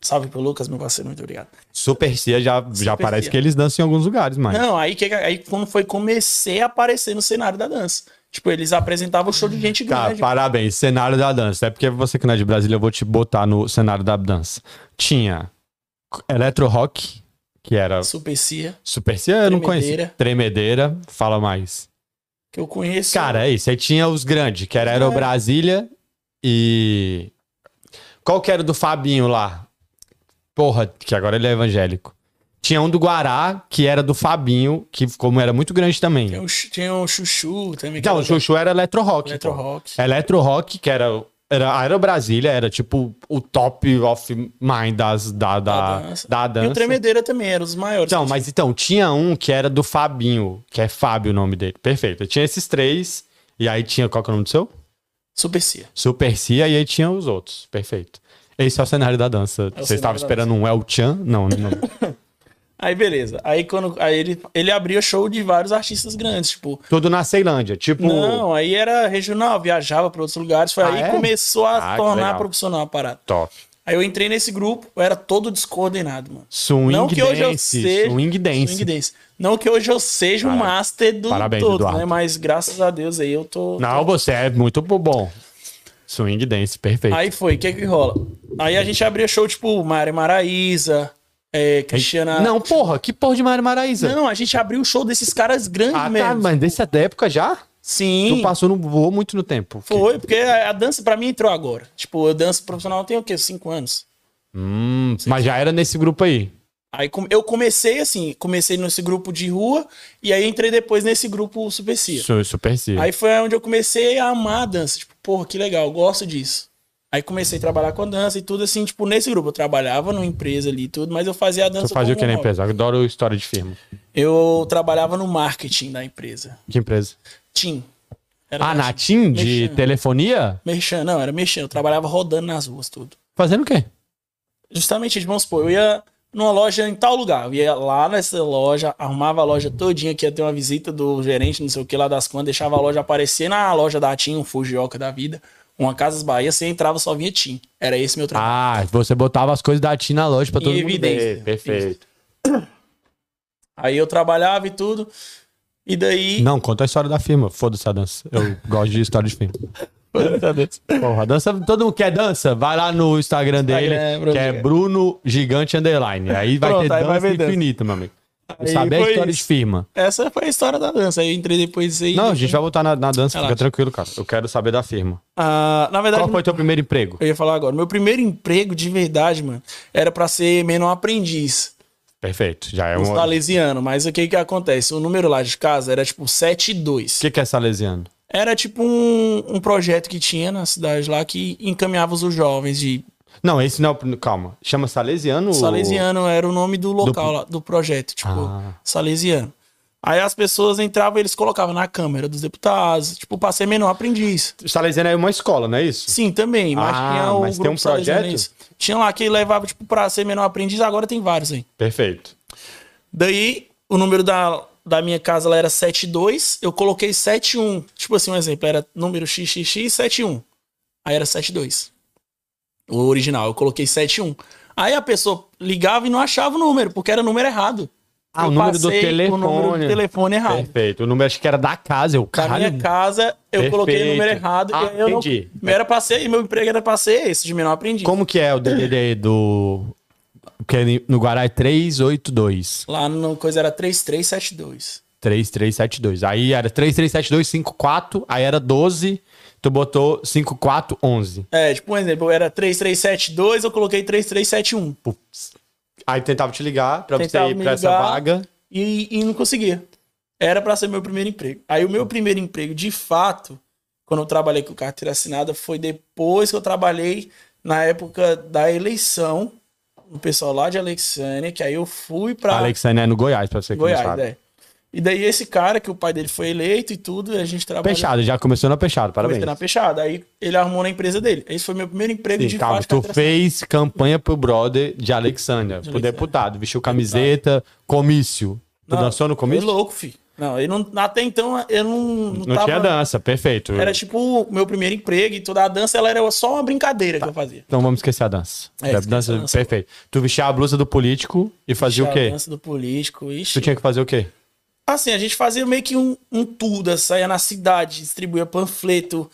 Salve pro Lucas, meu parceiro, muito obrigado. Super Cia já, já parece que eles dançam em alguns lugares, mas. Não, aí, que, aí quando foi, comecei a aparecer no cenário da dança. Tipo, eles apresentavam show de gente Tá, grande. parabéns. Cenário da dança. É porque você que não é de Brasília, eu vou te botar no cenário da dança. Tinha Electro Rock, que era Super Cia, Super Cia, eu não conhecia. Tremedeira. Fala mais. que eu conheço. Cara, é isso. Aí tinha os grandes, que era Aero Brasília e. Qual que era o do Fabinho lá? Porra, que agora ele é evangélico. Tinha um do Guará, que era do Fabinho, que como era muito grande também. tinha o, tinha o Chuchu também. Então, era o Chuchu era Electro Rock. Electro pô. Rock. Electro Rock, que era. Era Aero Brasília, era tipo o top of mind das, da, da, Da dança. da E o dança. Tremedeira também, era os maiores. Então, mas então, tinha um que era do Fabinho, que é Fábio o nome dele. Perfeito. Tinha esses três, e aí tinha. Qual que é o nome do seu? Super Cia. Super Cia, e aí tinha os outros. Perfeito. Esse é o cenário da dança. Você cenário estava esperando um El Chan? Não, não. *laughs* Aí, beleza. Aí, quando, aí ele, ele abria show de vários artistas grandes, tipo... Tudo na Ceilândia. Tipo. Não, aí era regional, viajava para outros lugares. Foi Ah, aí é? que começou a Ah, tornar profissional a parada. Top. Aí eu entrei nesse grupo, eu era todo descoordenado, mano. Swing Não que hoje eu dance. seja. Swing dance. Swing dance. Não que hoje eu seja o Parabéns. master do Parabéns, todo, Eduardo. né? Mas graças a Deus aí eu tô. Não, você é muito bom. Swing dance, perfeito. Aí foi, o que que rola? Aí a gente abria show tipo Mari Maraíza, é, Cristiana. Não, porra, que porra de Mário Maraíza? Não, a gente abriu o show desses caras grandes ah, tá, mesmo. mas dessa época já? Sim. Tu passou no voou muito no tempo. Foi, porque a a dança pra mim entrou agora. Tipo, eu danço profissional tem o quê? Cinco anos. Hum, mas já era nesse grupo aí. Aí eu comecei assim, comecei nesse grupo de rua e aí entrei depois nesse grupo Super Cia. Su- Super Cia. Aí foi onde eu comecei a amar a dança. Porra, que legal, gosto disso. Aí comecei a trabalhar com a dança e tudo assim, tipo, nesse grupo. Eu trabalhava numa empresa ali e tudo, mas eu fazia a dança Tu fazia o que na empresa? Eu adoro história de firma. Eu trabalhava no marketing da empresa. Que empresa? Tim. Era Ah, na TIM de Merchan. telefonia? Merchan, não, era mexendo. Eu trabalhava rodando nas ruas, tudo. Fazendo o quê? Justamente, vamos supor, eu ia numa loja em tal lugar. Eu ia lá nessa loja, arrumava a loja todinha, que ia ter uma visita do gerente, não sei o que lá das contas, deixava a loja aparecer na loja da TIM, um Fujioka da vida, uma Casas Bahia, você entrava só vinha TIM. Era esse meu trabalho. Ah, você botava as coisas da TIM na loja pra Em todo mundo evidência. ver. Perfeito. Aí eu trabalhava e tudo. E daí. Não, conta a história da firma. Foda-se a dança. Eu gosto de história de firma. *laughs* Porra, dança, todo mundo quer dança, vai lá no Instagram dele, Instagram, que é. Bruno Gigante Underline. Aí vai Pronto, ter aí vai dança dança. infinita, meu amigo. Saber a história isso. de firma. Essa foi a história da dança. Aí eu entrei depois aí. Não, a gente vai voltar na, na dança, fica Relaxa. tranquilo, cara. Eu quero saber da firma. Ah, na verdade, Qual foi teu primeiro emprego? eu ia falar agora. Meu primeiro emprego de verdade, mano, era pra ser menor aprendiz. Perfeito, já é Um. O salesiano, mas o que que acontece? O número lá de casa era tipo 72. que, que é salesiano? Era tipo um, um projeto que tinha na cidade lá que encaminhava os jovens de. Não, esse não é... o- Calma, chama salesiano? Salesiano era o nome do local lá, do projeto, tipo, Ah. Salesiano. Aí as pessoas entravam e eles colocavam na Câmara dos Deputados, tipo, pra ser menor aprendiz. Salesiano é uma escola, não é isso? Sim, também, mas Ah, tinha o mas tem um projeto? Tinha lá que levava, tipo, pra ser menor aprendiz, agora tem vários aí. Perfeito. Daí, o número da, da minha casa ela era 72, eu coloquei 71. Tipo assim, um exemplo, era número XXX 71. Aí era 72. O original, eu coloquei 71. Aí a pessoa ligava e não achava o número, porque era número errado. Ah, Eu o número do telefone. O número do telefone errado. Perfeito. O número acho que era da casa, eu Da caralho. minha casa, eu coloquei o número Perfeito. errado. Ah, e aí eu não, era pra ser, meu emprego era pra ser esse, de menor aprendiz. Como que é o DDD do... Que é no Guará é 382. Lá no coisa era 3372. 3372. Aí era 337254, aí era 12, tu botou 5411. É, tipo um exemplo, era 3372, eu coloquei 3371. Putz. Aí tentava te ligar pra Tentava você ir pra essa vaga. e, e não conseguia. Era pra ser meu primeiro emprego. Aí o meu primeiro emprego, de fato, quando eu trabalhei com carteira assinada, foi depois que eu trabalhei na época da eleição, o pessoal lá de Alexânia, que aí eu fui pra Alexandre é no Goiás, pra você que não Goiás, sabe. é. E daí esse cara, que o pai dele foi eleito e tudo, a gente trabalhou Peixado, já começou na Peixado, parabéns. na Peixada. Aí ele arrumou na empresa dele. Esse foi meu primeiro emprego Sim, de calma, tu fez campanha pro brother de Alexandria, pro Alexandria. deputado, vestiu camiseta, comício. Tu Não, dançou no Foi comício? louco, fi. Não, eu não, até então eu não. Não, Não tava- tinha dança, perfeito. Era tipo o meu primeiro emprego e toda a dança ela era só uma brincadeira que eu fazia. Então vamos esquecer a dança. É, a dança, a dança. perfeito. Tu vestia a blusa do político e fazia o A quê? dança do político, ixi. Tu tinha que fazer o quê? Assim, a gente fazia meio que um, um tour, da- saía na cidade, distribuía panfleto.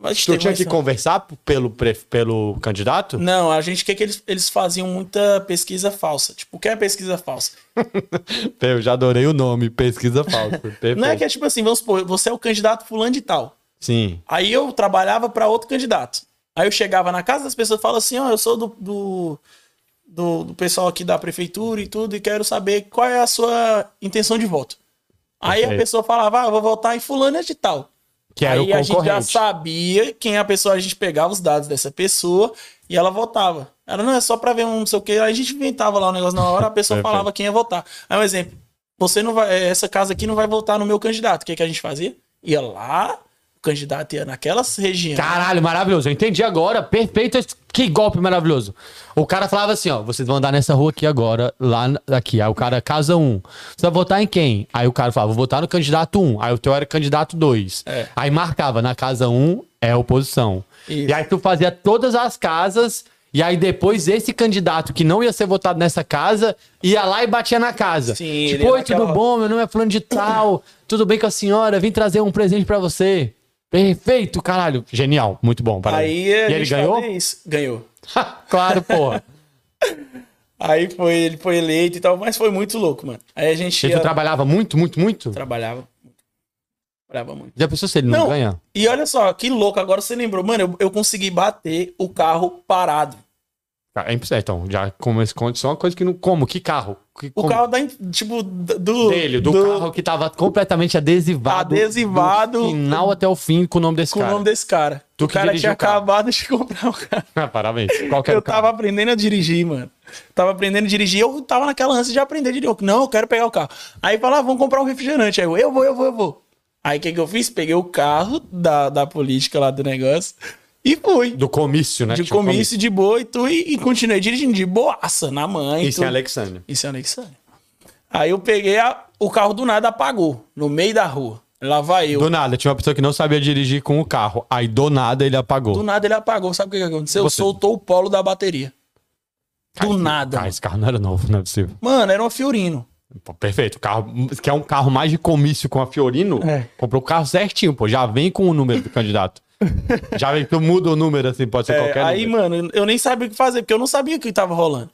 Mas Tu tinha que conversar pelo, pelo candidato? Não, a gente, o que, eles, eles faziam muita pesquisa falsa. Tipo, o que é pesquisa falsa? *laughs* Eu já adorei o nome, pesquisa falsa. *laughs* Perfeito. Não é que é tipo assim, vamos supor, você é o candidato fulano de tal. Sim. Aí eu trabalhava para outro candidato. Aí eu chegava na casa das pessoas e falava assim, ó, eu sou do, do, do, do pessoal aqui da prefeitura e tudo, e quero saber qual é a sua intenção de voto. Aí a Perfeito. pessoa falava, ah, eu vou votar em fulano de tal. Que era Aí o a gente já sabia quem a pessoa, a gente pegava os dados dessa pessoa e ela votava. Era, não, é só pra ver um não sei o que. Aí a gente inventava lá o negócio na hora, a pessoa falava quem ia votar. Aí um exemplo, você não vai, essa casa aqui não vai votar no meu candidato. O que, que a gente fazia? Ia lá, o candidato ia naquela região. Caralho, maravilhoso. Eu entendi agora. Perfeito. Que golpe maravilhoso. O cara falava assim, ó, vocês vão andar nessa rua aqui agora, lá aqui. Aí o cara, casa 1. Um. Você vai votar em quem? Aí o cara falava, vou votar no candidato 1. Um. Aí o teu era candidato 2. É. Aí marcava, na casa 1 um, é oposição. Isso. E aí tu fazia todas as casas... E aí depois esse candidato que não ia ser votado nessa casa ia lá e batia na casa. Sim, tipo, oi, tudo bom? Meu nome é fulano de tal. tudo bem com a senhora? Vim trazer um presente pra você. Perfeito, caralho. Genial, muito bom. parabéns. Aí e ele ganhou? Ganhou. claro, porra. *laughs* Aí foi, ele foi eleito e tal, mas foi muito louco, mano. Aí a gente E ia, trabalhava muito, muito, muito? trabalhava. Trabalhava muito. Já pensou se ele não, Não. ganha? E olha só, que louco, agora você lembrou. Mano, eu, eu consegui bater o carro parado. É impossível. Então, já como esse condição, é uma coisa que não. Como? Que carro? Que, O como? carro da, tipo, do... dele, do, carro que tava completamente adesivado. Adesivado. Do final até o fim com o nome desse Com cara. o nome desse cara. Tu o cara tinha o acabado de *laughs* comprar o carro. Ah, Parabéns. Qual que era Eu tava aprendendo a dirigir, mano. Tava aprendendo a dirigir, eu tava naquela ânsia de aprender a dirigir. Eu, Não, eu quero pegar o carro. Aí fala, ah, vamos comprar um refrigerante. Aí eu, eu vou, eu vou, eu vou. Aí o que, que eu fiz? Peguei o carro da, da política lá do negócio e fui. Do comício, né? de um comício, de boa e tu, e, e continuei dirigindo de boaça, na mãe. Isso em tudo. Alexandria. Isso é Alexandre. Aí eu peguei, a- o carro do nada apagou, no meio da rua. Lá vai eu. Do nada, tinha uma pessoa que não sabia dirigir com o carro. Aí do nada ele apagou. Do nada ele apagou. Sabe o que, que aconteceu? Você. Soltou o polo da bateria. Do nada. Cara, esse carro não era novo, não é possível. Mano, era uma Fiorino. Pô, perfeito. O carro, que é um carro mais de comício com a Fiorino, É. comprou o carro certinho, pô. Já vem com o número do candidato. *laughs* Já vem, tu muda o número assim, pode ser É, qualquer aí, número. mano, eu nem sabia o que fazer, porque eu não sabia o que tava rolando.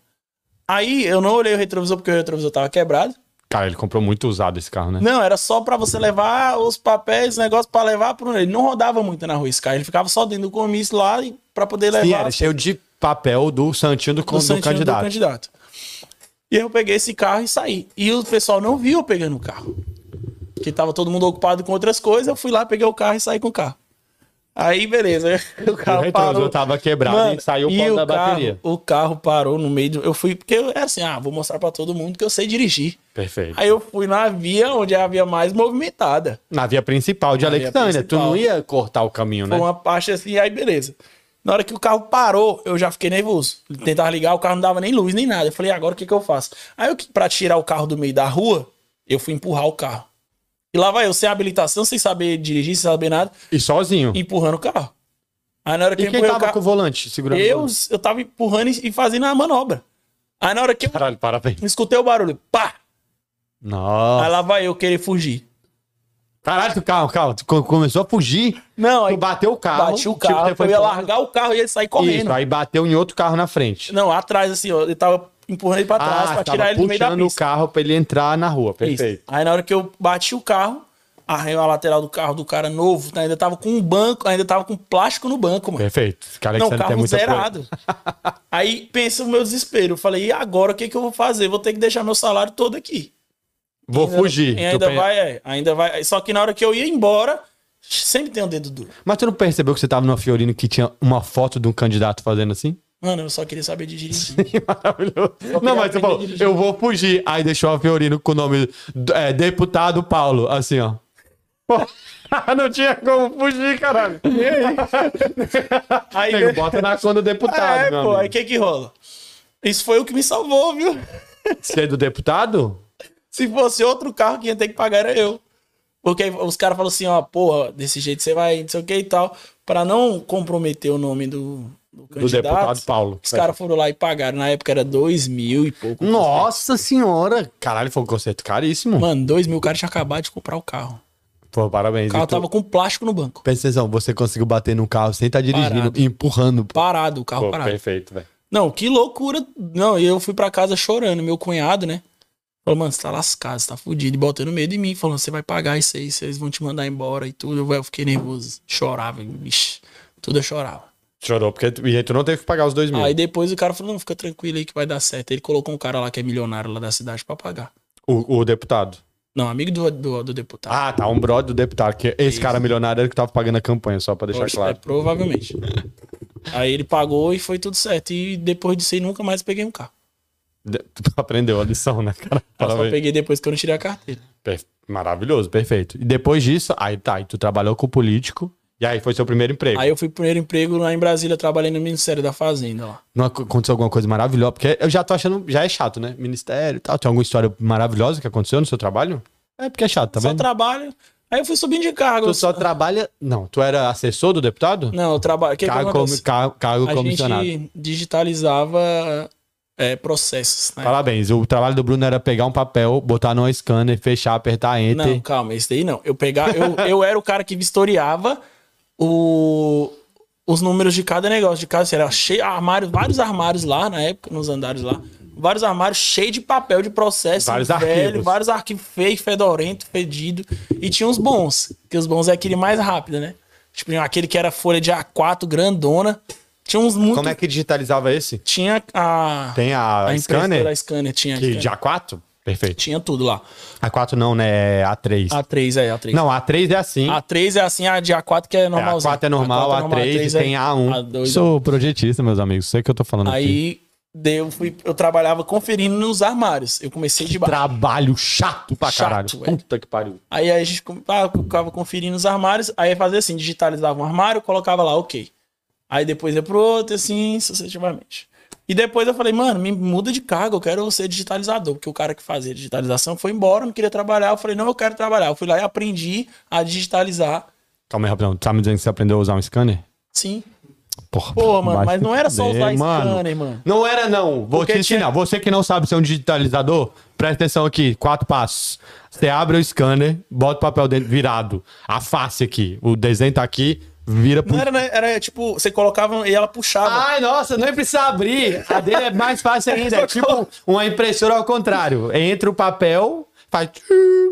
Aí eu não olhei o retrovisor porque o retrovisor tava quebrado. Cara, ele comprou muito usado esse carro, né? Não, era só pra você levar os papéis, negócio pra levar pro. Ele não rodava muito na rua esse carro. Ele ficava só dentro do comício lá pra poder levar. Sim, era cheio de papel do Santinho do, do do santinho candidato. do candidato. E eu peguei esse carro e saí. E o pessoal não viu eu pegando o carro. Porque tava todo mundo ocupado com outras coisas. Eu fui lá, peguei o carro e saí com o carro. Aí, beleza. *laughs* O O carro retrovisor parou. tava quebrado Mano, e saiu o e o da carro- bateria. O carro parou no meio do. Eu fui, porque eu era assim, ah, vou mostrar pra todo mundo que eu sei dirigir. Perfeito. Aí eu fui na via onde é a via mais movimentada. Na via principal de Na Alexandria. Tu não ia cortar o caminho, né? Foi uma parte assim, aí beleza. Na hora que o carro parou, eu já fiquei nervoso. Tentava ligar, o carro não dava nem luz, nem nada. Eu falei, agora o que, que eu faço? Aí, eu, pra tirar o carro do meio da rua, eu fui empurrar o carro. E lá vai eu, sem habilitação, sem saber dirigir, sem saber nada, E sozinho. empurrando o carro. Aí na hora que E eu quem empurrei tava o com o carro, volante segurando eu, volante? eu tava empurrando e e fazendo a manobra. Aí na hora que eu Caralho, parabéns. escutei o barulho, pá! Nossa. Aí lá vai eu querer fugir. Caralho, tu, calma, calma. Tu co- começou a fugir, Não, tu aí bateu o carro. bati o tipo, carro, foi eu ia largar o carro e ele sair correndo. Isso, aí bateu em outro carro na frente. Não, atrás, assim, ó. Ele tava empurrando ele pra trás ah, pra tirar ele do meio da puxando o pista. carro pra ele entrar na rua. Isso. Perfeito. Aí na hora que eu bati o carro, arranhou a lateral do carro do cara novo, tá? ainda tava com um banco, ainda tava com plástico no banco, mano. Perfeito. Esse cara Não, carro muita zerado. Aí pensa o meu desespero. Eu falei, e agora o que, que eu vou fazer? Vou ter que deixar meu salário todo aqui. Vou Ainda- fugir. E ainda vai, é, ainda vai. Só que na hora que eu ia embora, sempre tem um dedo duro. Mas tu não percebeu que você tava numa Fiorino que tinha uma foto de um candidato fazendo assim? Mano, eu só queria saber de dirigir. *laughs* Maravilhoso. Não, mas você falou, eu vou fugir. Aí deixou a Fiorino com o nome é, Deputado Paulo, assim, ó. Pô, *laughs* não tinha como fugir, caralho. *laughs* Aí, Nego, bota na conta do deputado, é, pô, aí amigo. o que que rola? Isso foi o que me salvou, viu? Você é do deputado? Se fosse outro carro, quem ia ter que pagar era eu. Porque os caras falam assim, ó, porra, desse jeito você vai, não sei o que e tal. Pra não comprometer o nome do, do Do candidato. deputado Paulo. Os caras foram lá e pagaram. Na época era dois mil e pouco. Nossa senhora! Caralho, foi um conceito caríssimo. Mano, dois mil, o cara tinha acabado de comprar o carro. Pô, parabéns. O carro tu- tava com plástico no banco. Presta atenção, você conseguiu bater no carro sem estar dirigindo, Parado. empurrando. Parado, o carro Pô, parado. perfeito, velho. Não, que loucura. Não, e eu fui pra casa chorando. Meu cunhado, né? Falou, mano, você tá lascado, você tá fudido. E botando medo em mim, falando, você vai pagar isso aí, vocês vão te mandar embora e tudo. Eu, fiquei nervoso. Chorava, bicho. Tudo eu chorava. Chorou, porque tu, e aí tu não teve que pagar os dois mil. Aí depois o cara falou, não, fica tranquilo aí que vai dar certo. Ele colocou um cara lá que é milionário lá da cidade pra pagar. O, o deputado. Não, amigo do, do, do deputado. Ah, tá, um brother do deputado. Que esse Isso. cara milionário era que tava pagando a campanha, só pra deixar Oxe, claro. é, provavelmente. *laughs* aí ele pagou e foi tudo certo. E depois disso aí nunca mais peguei um carro. *laughs* Tu aprendeu a lição, né, cara? Eu só peguei depois que eu não tirei a carteira. Maravilhoso, perfeito. E depois disso, aí tá, aí tu trabalhou com o político, e aí foi seu primeiro emprego. Aí eu fui pro primeiro emprego lá em Brasília, trabalhei no Ministério da Fazenda lá. Não ac- aconteceu alguma coisa maravilhosa? Porque eu já tô achando, já é chato, né? Ministério e tal. Tem alguma história maravilhosa que aconteceu no seu trabalho? É porque é chato, tá só vendo? trabalho. Aí eu fui subindo de cargo. Tu só trabalha. Não, tu era assessor do deputado? Não, eu trabalho. Que cargo, comi- cargo, cargo A comissionado. gente digitalizava é, processos, né? Parabéns. O trabalho do Bruno era pegar um papel, botar no scanner, fechar, apertar enter. Não, calma, esse daí não. Eu pegar, eu, *laughs* eu era o cara que vistoriava o, os números de cada negócio, de cada, assim, era cheio armário, vários armários lá na época, nos andares lá. Vários armários cheios de papel de processo, Vários velho, arquivos. vários arquivos feios, fedorento, fedido. E tinha uns bons, que os bons é aquele mais rápido, né? Tipo, aquele que era folha de A4 grandona. Tinha uns muito. Como é que digitalizava esse? Tinha a. Tem a, a scanner? a scanner tinha. Que de A4? Perfeito. Tinha tudo lá. A4 não, né? É A3. A3 é, A3. Não, A3 é assim. A3 é assim, a de A4 que é É, normal. A4 é normal, A3 é tem A1. A2 Sou projetista, meus amigos. Sei que eu tô falando aqui. Aí eu, fui, eu trabalhava conferindo nos armários. Eu comecei de baixo. Trabalho chato pra Chato, caralho. velho. Puta que pariu. Aí a gente ah, eu ficava conferindo os armários. Aí fazia assim, digitalizava um armário, colocava lá, ok. Aí depois ia pro outro, assim, sucessivamente. E depois eu falei, mano, me muda de cargo, eu quero ser digitalizador. Porque o cara que fazia digitalização foi embora, não queria trabalhar. Eu falei, não, eu quero trabalhar. Eu fui lá e aprendi a digitalizar. Calma aí, rapidão. Tu tá me dizendo que você aprendeu a usar um scanner? Sim. Porra, Pô, mano, mas não era só usar scanner, mano. Não era, não. Vou Porque te ensinar. tinha- Você que não sabe ser um digitalizador, presta atenção aqui. Quatro passos. Você abre o scanner, bota o papel dentro virado. A face aqui. O desenho tá aqui, vira pro Não era, né, era tipo, você colocava e ela puxava. Ai, nossa, nem precisa abrir. A dele é mais fácil ainda. É *laughs* tipo uma impressora ao contrário. Entra o papel, faz.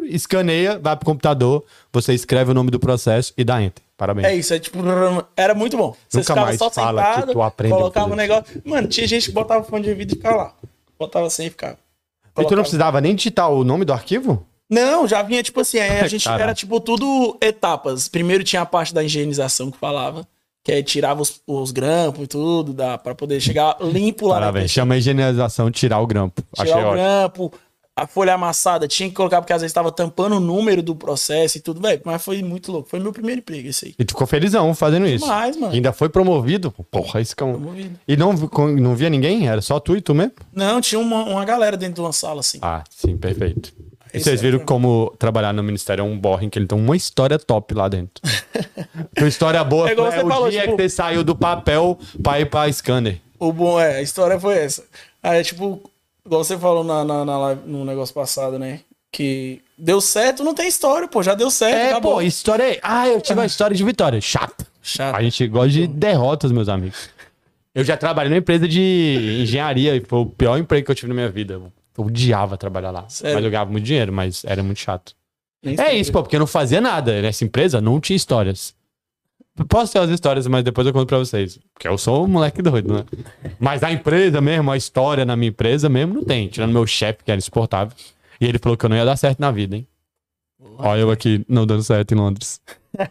Escaneia, vai pro computador, você escreve o nome do processo e dá enter. Parabéns. É isso, é tipo, *laughs* era muito bom. Você Nunca ficava mais só fala sentado, que tu aprendeu colocava tudo negócio. Mano, tinha gente que botava fone de ouvido e ficava lá. Botava sem e ficava. E tu Colocava- não precisava nem digitar o nome do arquivo? Não, já vinha tipo assim, aí a *laughs* gente era tipo tudo etapas. Primeiro tinha a parte da higienização que falava, que aí tirava os, os grampos e tudo, dá, pra poder chegar limpo lá Parabéns. Chama a higienização tirar o grampo. Achei tirar o ótimo. grampo, a folha amassada, tinha que colocar porque às vezes tava tampando o número do processo e tudo, velho. Mas foi muito louco. Foi meu primeiro emprego esse aí. E tu ficou felizão fazendo isso. Demais, mano. Ainda foi promovido. Porra, isso que é um... Promovido. E não, não via ninguém? Era só tu e tu mesmo? Não, tinha uma, uma galera dentro de uma sala assim. Ah, sim, perfeito. E vocês é viram como trabalhar no Ministério é um borre, que ele tem uma história top lá dentro. *laughs* Tua história boa É igual você o falou, dia tipo- que você saiu do papel pra ir pra scanner. O bom é, a história foi essa. Aí, tipo, igual você falou na, na, na live, no negócio passado, né? Que deu certo, não tem história, pô. Já deu certo, É, acabou. pô, história é... Ah, eu tive uma *laughs* história de vitória. Chato. Chato. A gente gosta de derrotas, meus amigos. Eu já trabalhei numa empresa de engenharia e foi o pior emprego que eu tive na minha vida. Eu odiava trabalhar lá. Sério? Mas eu ganhava muito dinheiro, mas era muito chato. Nem É isso, pô, porque eu não fazia nada. Nessa empresa não tinha histórias. Posso ter as histórias, mas depois eu conto pra vocês. Porque eu sou um moleque doido, né? Mas a empresa mesmo, a história na minha empresa mesmo, não tem. Tirando meu chefe, que era insuportável. E ele falou que eu não ia dar certo na vida, hein? Olha eu aqui não dando certo em Londres. *laughs*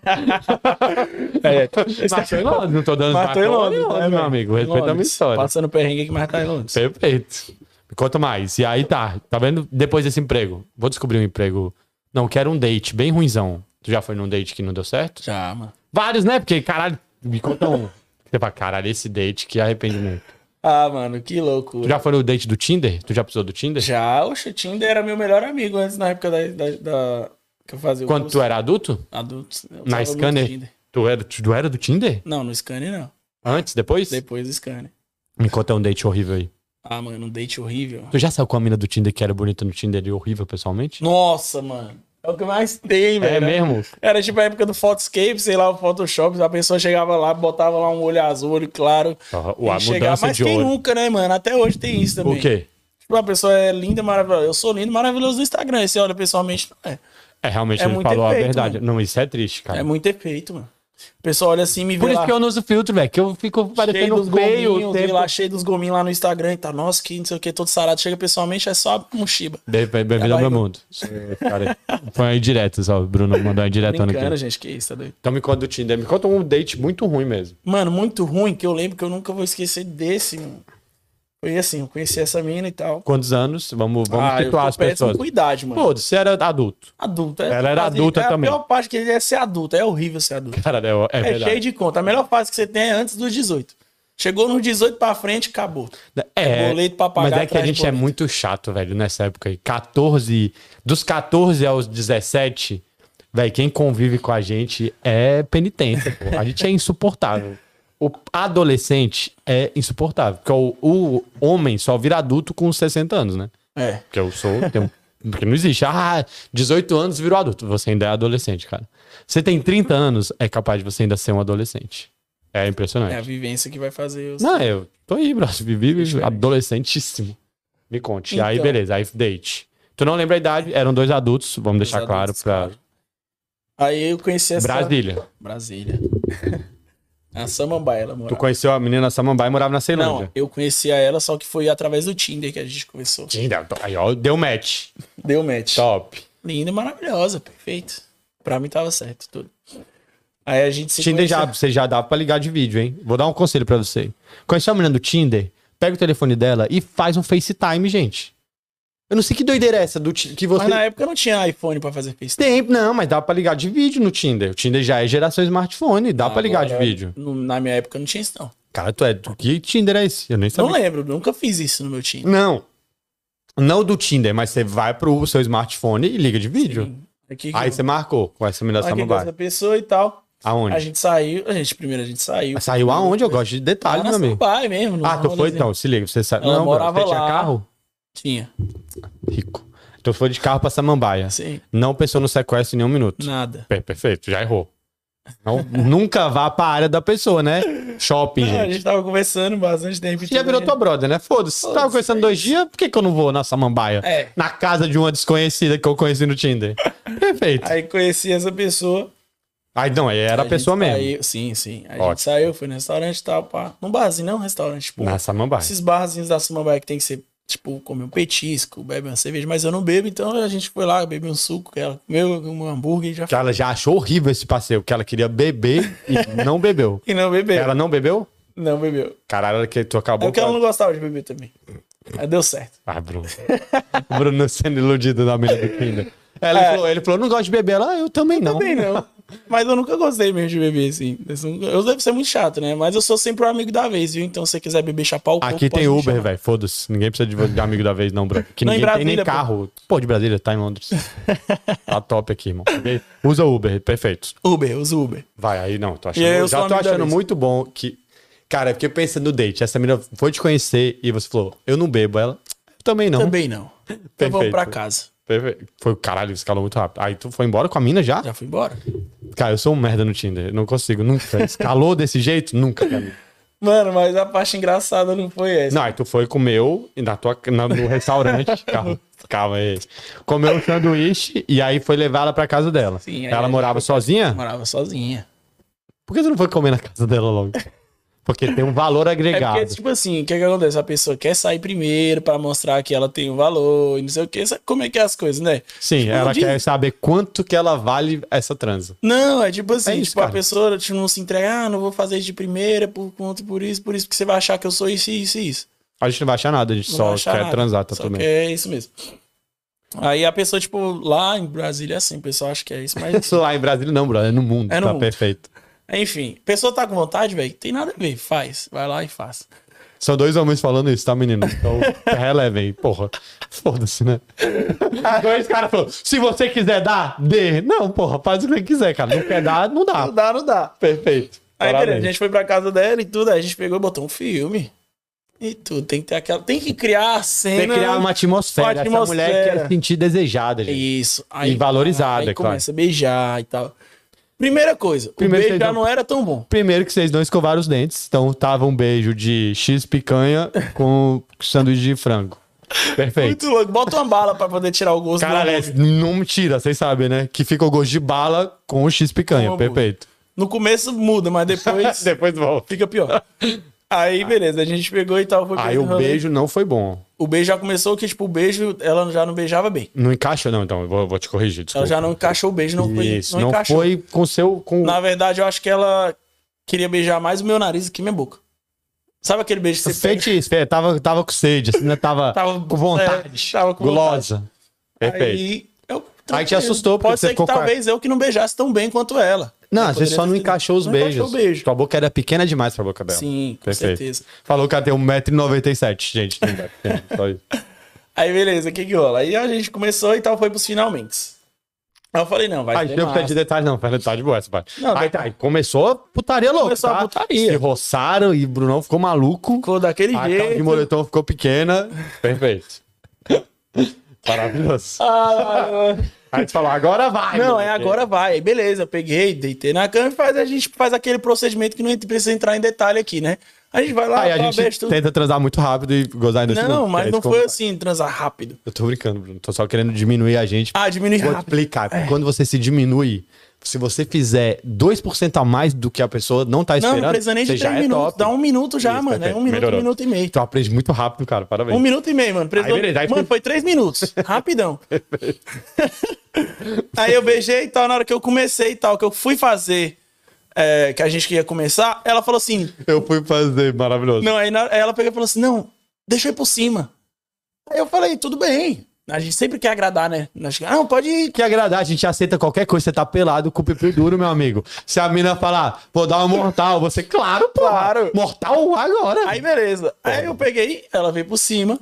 É, Mas tô em Londres, não tô dando tô em Londres, né, meu velho? amigo. Respeita a minha Londres. história. Passando perrengue aqui, mas tá em Londres. Perfeito. Conta mais. E aí tá, tá vendo? Depois desse emprego, vou descobrir um emprego. Não, quero um date bem ruinzão. Tu já foi num date que não deu certo? Já, mano. Vários, né? Porque, caralho, me conta um. Você fala, caralho, esse date, que arrependimento. Ah, mano, que Tu loucura. já foi no date do Tinder? Tu já precisou do Tinder? Já, oxe, o Tinder era meu melhor amigo antes, na época da, da, da- que eu fazia o Quando curso. tu era adulto? Adultos. eu Na Scanner? Tu era, tu era do Tinder? Não, no Scanner não. Antes, depois? Depois do Scanner. Me conta um date horrível aí. Ah, mano, um date horrível. Tu já saiu com a mina do Tinder que era bonita no Tinder e horrível pessoalmente? Nossa, mano. É o que mais tem, velho. É mesmo? Era tipo a época do Photoscape, sei lá, o Photoshop, a pessoa chegava lá, botava lá um olho azul, olho claro. O- A chegava- Mas de quem olho. nunca, né, mano? Até hoje tem isso também. O quê? Tipo, a pessoa é linda, maravilhosa. Eu sou lindo, maravilhoso no Instagram. E você olha pessoalmente, não é. É, realmente, É ele falou a efeito, verdade. mano. Não, isso é triste, cara. É muito efeito, mano. O pessoal olha assim, me vê Por isso lá, que eu não uso filtro, velho. Que eu fico parecendo feio tempo. lá cheio dos gominhos lá no Instagram e tá, nossa, que não sei o que, todo sarado. Chega pessoalmente, é só um bem- Bem-vindo ao meu mundo. Cara, Foi aí direto, só. O Bruno mandou aí diretando Brincando, aqui. gente, que isso, tá doido? Então me conta do Tinder. Me conta um date muito ruim mesmo. Mano, muito ruim, que eu lembro que eu nunca vou esquecer desse, mano. Foi assim, eu conheci essa mina e tal. Quantos anos? Vamos, vamos ah, situar as pessoas. com idade, mano. Pô, você era adulto. Adulto. É, Ela era adulta é também. A pior parte que ele é ser adulto. É horrível ser adulto. Cara, é, é É, cheio de conta. A melhor fase que você tem é antes dos 18. Chegou nos 18 pra frente, acabou. É, boleto pra pagar mas é que a gente é muito chato, velho, nessa época aí. 14, dos 14 aos 17, velho, quem convive com a gente é penitência, pô. A gente é insuportável. *laughs* O adolescente é insuportável, porque o, o homem só vira adulto com 60 anos, né? É. Porque eu sou. tenho- porque não existe. Ah, 18 anos virou adulto. Você ainda é adolescente, cara. Você tem 30 anos, é capaz de você ainda ser um adolescente. É impressionante. É a vivência que vai fazer os. Não, eu tô aí, bro. Vivi adolescentíssimo. Me conte. aí, Então. beleza. Aí, date. Tu não lembra a idade? Eram dois adultos, vamos deixar Os claro adultos, pra. Aí eu conheci essa. Brasília. Brasília. *laughs* a Samambaia, ela Tu morava. conheceu a menina Samambaia e morava na Não, Ceilândia. eu conhecia ela, só que foi através do Tinder que a gente conversou. Ainda, Aí, ó, deu match. Deu match. Top. Linda e maravilhosa, perfeito. Pra mim tava certo tudo. Aí a gente se Tinder já, conheceu. você já dá pra ligar de vídeo, hein? Vou dar um conselho pra você. Conheceu a menina do Tinder? Pega o telefone dela e faz um FaceTime, gente. Eu não sei que doideira é essa do que você Mas na época não tinha iPhone pra fazer FaceTime. tem, não, mas dá pra ligar de vídeo no Tinder. O Tinder já é geração smartphone, dá pra ligar de vídeo. Na minha época não tinha isso, não. Cara, tu é que Tinder é esse? Eu nem Não sabia. lembro, nunca fiz isso no meu Tinder. Não. Não do Tinder, mas você vai pro seu smartphone e liga de vídeo. Aqui, Aí você marcou com essa menina Samambaia. essa pessoa e tal. Aonde? A gente saiu, a gente primeiro a gente saiu. Mas Saiu aonde? Eu gosto de detalhes, meu amigo. Samambaia mesmo. Ah, tu foi então, se liga, você. Ela Não, morava você tinha lá. carro? Tinha, Rico. Tu foi de carro pra Samambaia. sim. Não pensou no sequestro em nenhum minuto. Nada. Per- Perfeito, já errou. Não, nunca vá pra área da pessoa, né? Shopping, Ah, a gente. gente tava conversando bastante tempo. Já virou tua brother, né? Foda-se. Tava Foda-se, conversando é dois dias, por que, que eu não vou na Samambaia? É. Na casa de uma desconhecida que eu conheci no Tinder. Perfeito. Aí conheci essa pessoa. Aí não, aí era a gente pessoa mesmo. saiu- sim, sim. A Ótimo. gente saiu, foi no restaurante e tal, pá. Num barzinho, não um restaurante, tipo. Na Samambaia. Esses barzinhos da Samambaia que tem que ser, tipo, comer um petisco, beber uma cerveja, mas eu não bebo, então a gente foi lá, beber um suco, ela comeu um hambúrguer e já Que ela já achou horrível esse passeio, que ela queria beber e *laughs* não bebeu. E não bebeu. Ela não bebeu? Não bebeu. Caralho, que tu É acabou porque ela não gostava de beber também. Aí deu certo. Ah, Bruno. Bruno sendo iludido na menina do. *laughs* Ela É. falou, ele falou, não gosto de beber. Ela, ah, eu também não. Também não. *laughs* Mas eu nunca gostei mesmo de beber, assim. Eu devo ser muito chato, né? Mas eu sou sempre o amigo da vez, viu? Então se você quiser beber, chapar o Aqui tem Uber, velho. Foda-se. Ninguém precisa de, amigo da vez, não, Bruno. Que Não, em ninguém tem nem Brasília, pô. carro. Pô, de Brasília, tá em Londres. *laughs* tá top aqui, irmão. Usa Uber, perfeito. Uber, usa Uber. Vai, aí não. Tô achando, eu já tô achando muito bom que. Cara, porque pensa no date. Essa menina foi te conhecer e você falou, eu não bebo. Ela, eu também não. Também não. Então vamos pra casa. Foi, caralho, escalou muito rápido. Aí tu foi embora com a mina já? Já fui embora. Cara, eu sou um merda no Tinder. Não consigo nunca. Escalou *laughs* desse jeito? Nunca, mim. Mano, mas a parte engraçada não foi essa. Não, aí tu foi comeu na tua, na- no restaurante. *laughs* calma, calma aí. Comeu um sanduíche e aí foi levar ela pra casa dela. Sim, ela morava sozinha? Morava sozinha. Por que tu não foi comer na casa dela logo? Porque tem um valor É agregado. porque, tipo assim, o que, que acontece? A pessoa quer sair primeiro pra mostrar que ela tem um valor e não sei o que. Sabe como é que é as coisas, né? Sim, Tipo, ela de- quer saber quanto que ela vale essa transa. Não, é tipo assim, É isso, tipo, a pessoa tipo, não se entrega, ah, não vou fazer isso de primeira por conta, por isso, por isso, porque você vai achar que eu sou isso, isso e isso. A gente não vai achar nada, a gente Não só quer nada, transar, tá só tudo bem. É isso mesmo. Aí a pessoa, tipo, lá em Brasília é assim, o pessoal acha que é isso, mas. *laughs* Lá em Brasília não, brother, é no mundo, É no tá mundo. perfeito. Enfim, pessoa tá com vontade, velho, tem nada a ver, faz. Vai lá e faz. São dois homens falando isso, tá, menino? Então, *laughs* relevem. Porra, foda-se, né? *laughs* dois caras falando, se você quiser dar, dê. Não, porra, faz o que você quiser, cara. Não quer dar, não dá. Não dá, não dá. Perfeito. Aí, beleza, a gente foi pra casa dela e tudo, aí a gente pegou e botou um filme. E tudo, tem que ter aquela. Tem que criar a cena. Tem que criar uma atmosfera. Uma Essa mulher atmosfera. quer se sentir desejada, gente. Isso. E valorizada, aí é claro. começa a beijar e tal. Primeira coisa, Primeiro o beijo já não- não era tão bom. Primeiro que vocês não escovaram os dentes, então tava um beijo de X picanha *laughs* com sanduíche de frango. Perfeito. Muito louco. Bota uma bala pra poder tirar o gosto do Caralho, hambúrguer. não tira, vocês sabem, né? Que fica o gosto de bala com o X picanha. Perfeito. No começo muda, mas depois *laughs* Depois volta. fica pior. *laughs* Aí, beleza, a gente pegou e tal. Foi Aí o beijo não foi bom. O beijo já começou que, tipo, o beijo, ela já não beijava bem. Não encaixa, não, então. Eu vou, vou te corrigir, Ela desculpa. já não encaixou o beijo, não foi. Isso, não, não, foi com seu. Com... Na verdade, eu acho que ela queria beijar mais o meu nariz do que minha boca. Sabe aquele beijo que você pega? Feitiço, fe- tava, tava com sede, assim, né? Tava, Tava- com vontade. é, tava com gulosa. Perfeito. Aí, eu, Aí te assustou, porque Pode você ser que a- talvez eu que não beijasse tão bem quanto ela. Não, Eu você poderia só não encaixou os não beijos. encaixou o beijo. Tua boca era pequena demais pra boca dela. Sim, com Perfeito. certeza. Falou que ela tem 1,97m, gente. Só isso. *laughs* Aí, beleza, o que que rola? Aí a gente começou e tal, foi pros finalmente. Aí eu falei, não, vai Aí massa. pede detalhe, não. Faz detalhe de boa essa parte. Não, aí, vai- tá, aí começou a putaria louca. Começou a tá? putaria. Se roçaram e Brunão ficou maluco. Ficou daquele A calça de jeito. moletom ficou pequena. Perfeito. *laughs* Maravilhoso. Ah, Aí tu falou, agora vai. não, é agora vai. Aí, beleza, peguei, deitei na cama e faz, a gente faz aquele procedimento que não precisa entrar em detalhe aqui, né? A gente vai lá, Aí a gente tudo. tenta transar muito rápido e gozar ainda Não, mas não foi assim. assim, transar rápido. Eu tô brincando, Bruno. Tô só querendo diminuir a gente. Ah, diminui Vou rápido. explicar. Quando você se diminui, se você fizer 2% a mais do que a pessoa não tá Não, esperando, não precisa nem de você já três é minutos. top. Dá um minuto já, Isso, mano. É um minuto, um minuto e meio. Tu aprende muito rápido, cara. Parabéns. Um minuto e meio, mano. Precisou... Aí, beleza, aí mano, foi- foi três minutos. *laughs* Rapidão. aí eu beijei e tal. Na hora que eu comecei e tal, que eu fui fazer, é, que a gente ia começar, ela falou assim: Eu fui fazer, maravilhoso. Não, aí, na- aí ela pegou e falou assim: Não, deixa eu ir por cima. Aí eu falei: Tudo bem. A gente sempre quer agradar, né? Nós- Não, pode ir. Que agradar, a gente aceita qualquer coisa. Você tá pelado com o pipi duro, meu amigo. Se a mina falar, vou dar um mortal, você, claro, pô. Claro. Mortal agora. Aí beleza. Aí eu peguei, ela veio por cima.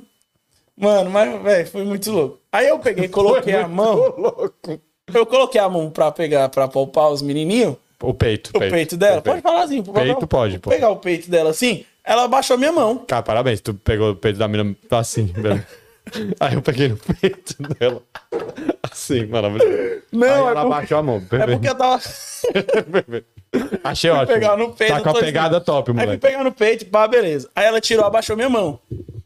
Mano, mas, velho, foi muito louco. Aí eu peguei, coloquei a mão. louco. Eu coloquei a mão pra pegar, pra palpar os menininhos. O peito. O peito, dela. Pode falar assim. Peito o- pode, pô. Pegar o peito dela assim. Ela abaixou minha mão. Cara, parabéns. Tu pegou o peito da mina assim, beleza. *laughs* Aí eu peguei no peito dela. Assim, maravilhoso. Não, Aí é ela porque- abaixou a mão. É porque eu tava. *laughs* Achei ótimo. pegar no peito, Tá com a pegada top, Aí fui pegar no peito, pá, beleza. Aí ela tirou, abaixou minha mão.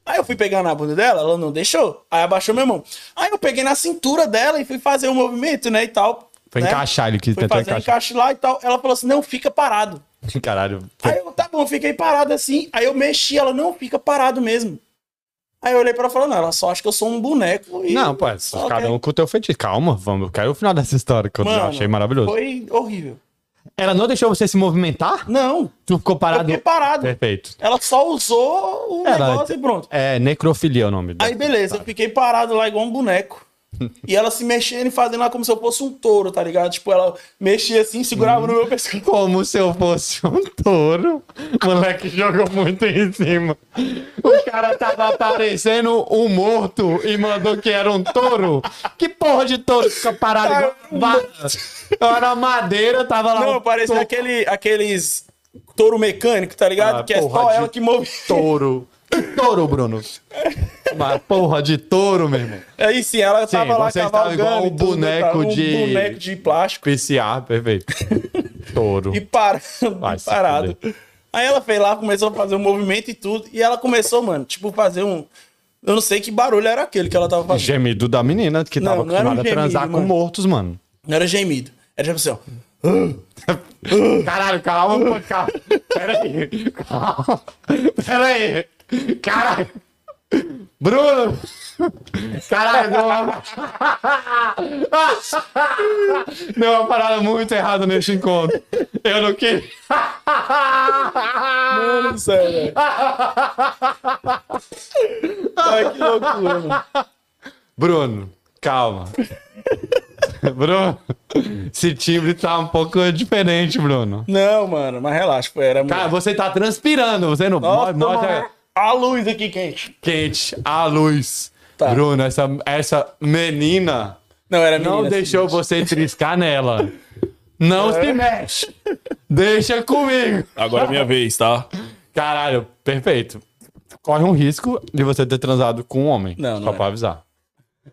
Aí eu fui pegar na bunda dela, ela não deixou. Aí abaixou minha mão. Aí eu peguei na cintura dela e fui fazer o movimento, né, e tal. Foi né? encaixar, ele quis Fui tentar fazer encaixar. encaixe lá e tal. Ela falou assim: não, fica parado. *laughs* Caralho. Aí eu, tá bom, fiquei parado assim. Aí eu mexi, ela, não, fica parado mesmo. Aí eu olhei pra ela e falei, não, ela só acha que eu sou um boneco. E Não, pô, só cada quer- um com o teu feitiço. Calma, vamos. Eu quero o final dessa história que eu Mano, achei maravilhoso. Foi horrível. Ela não deixou você se movimentar? Não, Tu ficou eu parado? fiquei parado. Perfeito. Ela só usou o Ela- negócio e pronto. É necrofilia o nome dela. Aí beleza, eu fiquei parado lá igual um boneco. E ela se mexendo e fazendo lá como se eu fosse um touro, tá ligado? Tipo, ela mexia assim, segurava no meu pescoço. Como se eu fosse um touro. O moleque jogou muito em cima. O cara tava aparecendo um morto e mandou que era um touro. Que porra de touro fica parado igual? Era madeira, tava lá. Não, um parecia aquele, aqueles touro mecânico, tá ligado? Ah, que é só ela que move. touro. Que touro, Bruno? Uma porra de touro, meu irmão. Aí sim, ela Sim, tava lá cavalgando. igual um e tudo, boneco tá? um de- boneco de plástico. PCA, perfeito. *laughs* Touro. E para, Vai parado. Aí ela foi lá, começou a fazer um movimento e tudo. E ela começou, mano, tipo, fazer um. Eu não sei que barulho era aquele que ela tava fazendo. Gemido da menina que Não, tava não era um acostumada a transar gemido, com mano. mortos, mano. Não era gemido. Era tipo assim, ó. Caralho, calma, calma. Pera aí. Calma. Pera aí. Caralho. Bruno. Caralho, deu uma... deu uma parada muito errada nesse encontro. Eu não queria. Mano velho. Ai, que loucura, mano. Bruno, calma. *laughs* Bruno, esse timbre tá um pouco diferente, Bruno. Não, mano, mas relaxa, pô, era muito. Cara, você tá transpirando, você não. Nossa, mostra. A luz aqui quente. Quente, a luz. Tá. Bruno, essa, essa menina Não, era menina. não deixou você triscar nela. *laughs* Não É. se mexe. Deixa comigo. Agora é minha vez, tá? Caralho, perfeito. Corre um risco de você ter transado com um homem. Não, não Só é. pra avisar.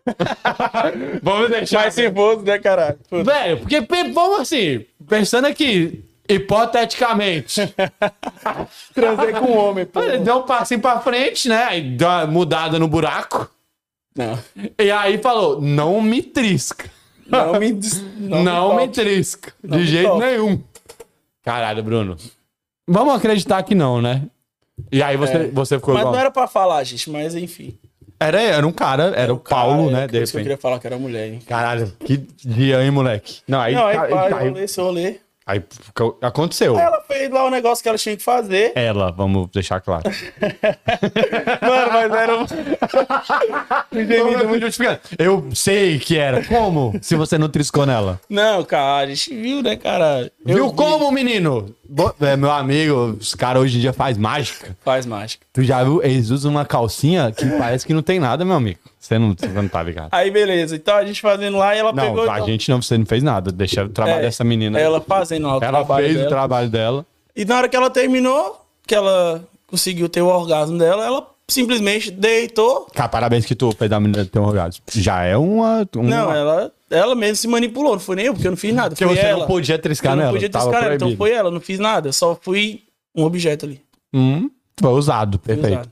*laughs* Vamos deixar. Mais nervoso, né, caralho? Puta. Velho, porque vamos assim, pensando aqui, hipoteticamente. *laughs* Transei com um homem, pô. Deu um passinho pra frente, né? Aí deu uma mudada no buraco. Não. E aí falou: não me trisca. Não me. des- *laughs* Não, me, toque. trisca. Não de me jeito toque. nenhum. Caralho, Bruno. Vamos acreditar que não, né? E aí você, É. você ficou Mas igual. não era pra falar, gente, mas enfim. Era, era um cara, era o Paulo, Cara, né? De que eu queria falar que era mulher, hein? Caralho, que dia, hein, moleque? Não, aí, Não, aí vai, caiu. rolê, esse rolê. Aí aconteceu. Ela fez lá o negócio que ela tinha que fazer. Ela, vamos deixar claro. *laughs* Mano, mas era um. *laughs* muito-. Eu sei que era. Como? Se você não triscou nela. Não, cara, a gente viu, né, cara? Eu Viu vi. como, menino? Bo- é, meu amigo, os caras hoje em dia faz mágica. Faz mágica. Tu já viu? Eles usam uma calcinha que parece que não tem nada, meu amigo. Você não, você não tá ligado. Aí, beleza. Então a gente fazendo lá e ela Não, pegou. a então, gente não, você não fez nada. Deixa o trabalho é, dessa menina. Ela fazendo lá o Ela trabalho fez dela. o trabalho dela. E na hora que ela terminou, que ela conseguiu ter o orgasmo dela, ela simplesmente deitou. Cara, parabéns que tu fez a menina ter um orgasmo. Já é uma. uma... Não, ela, ela mesmo se manipulou, não foi nem eu, porque eu não fiz nada. Porque foi você ela. não podia triscar eu não nela. podia triscar ela, então foi ela, não fiz nada. Só fui um objeto ali. Hum, foi usado, perfeito. usado.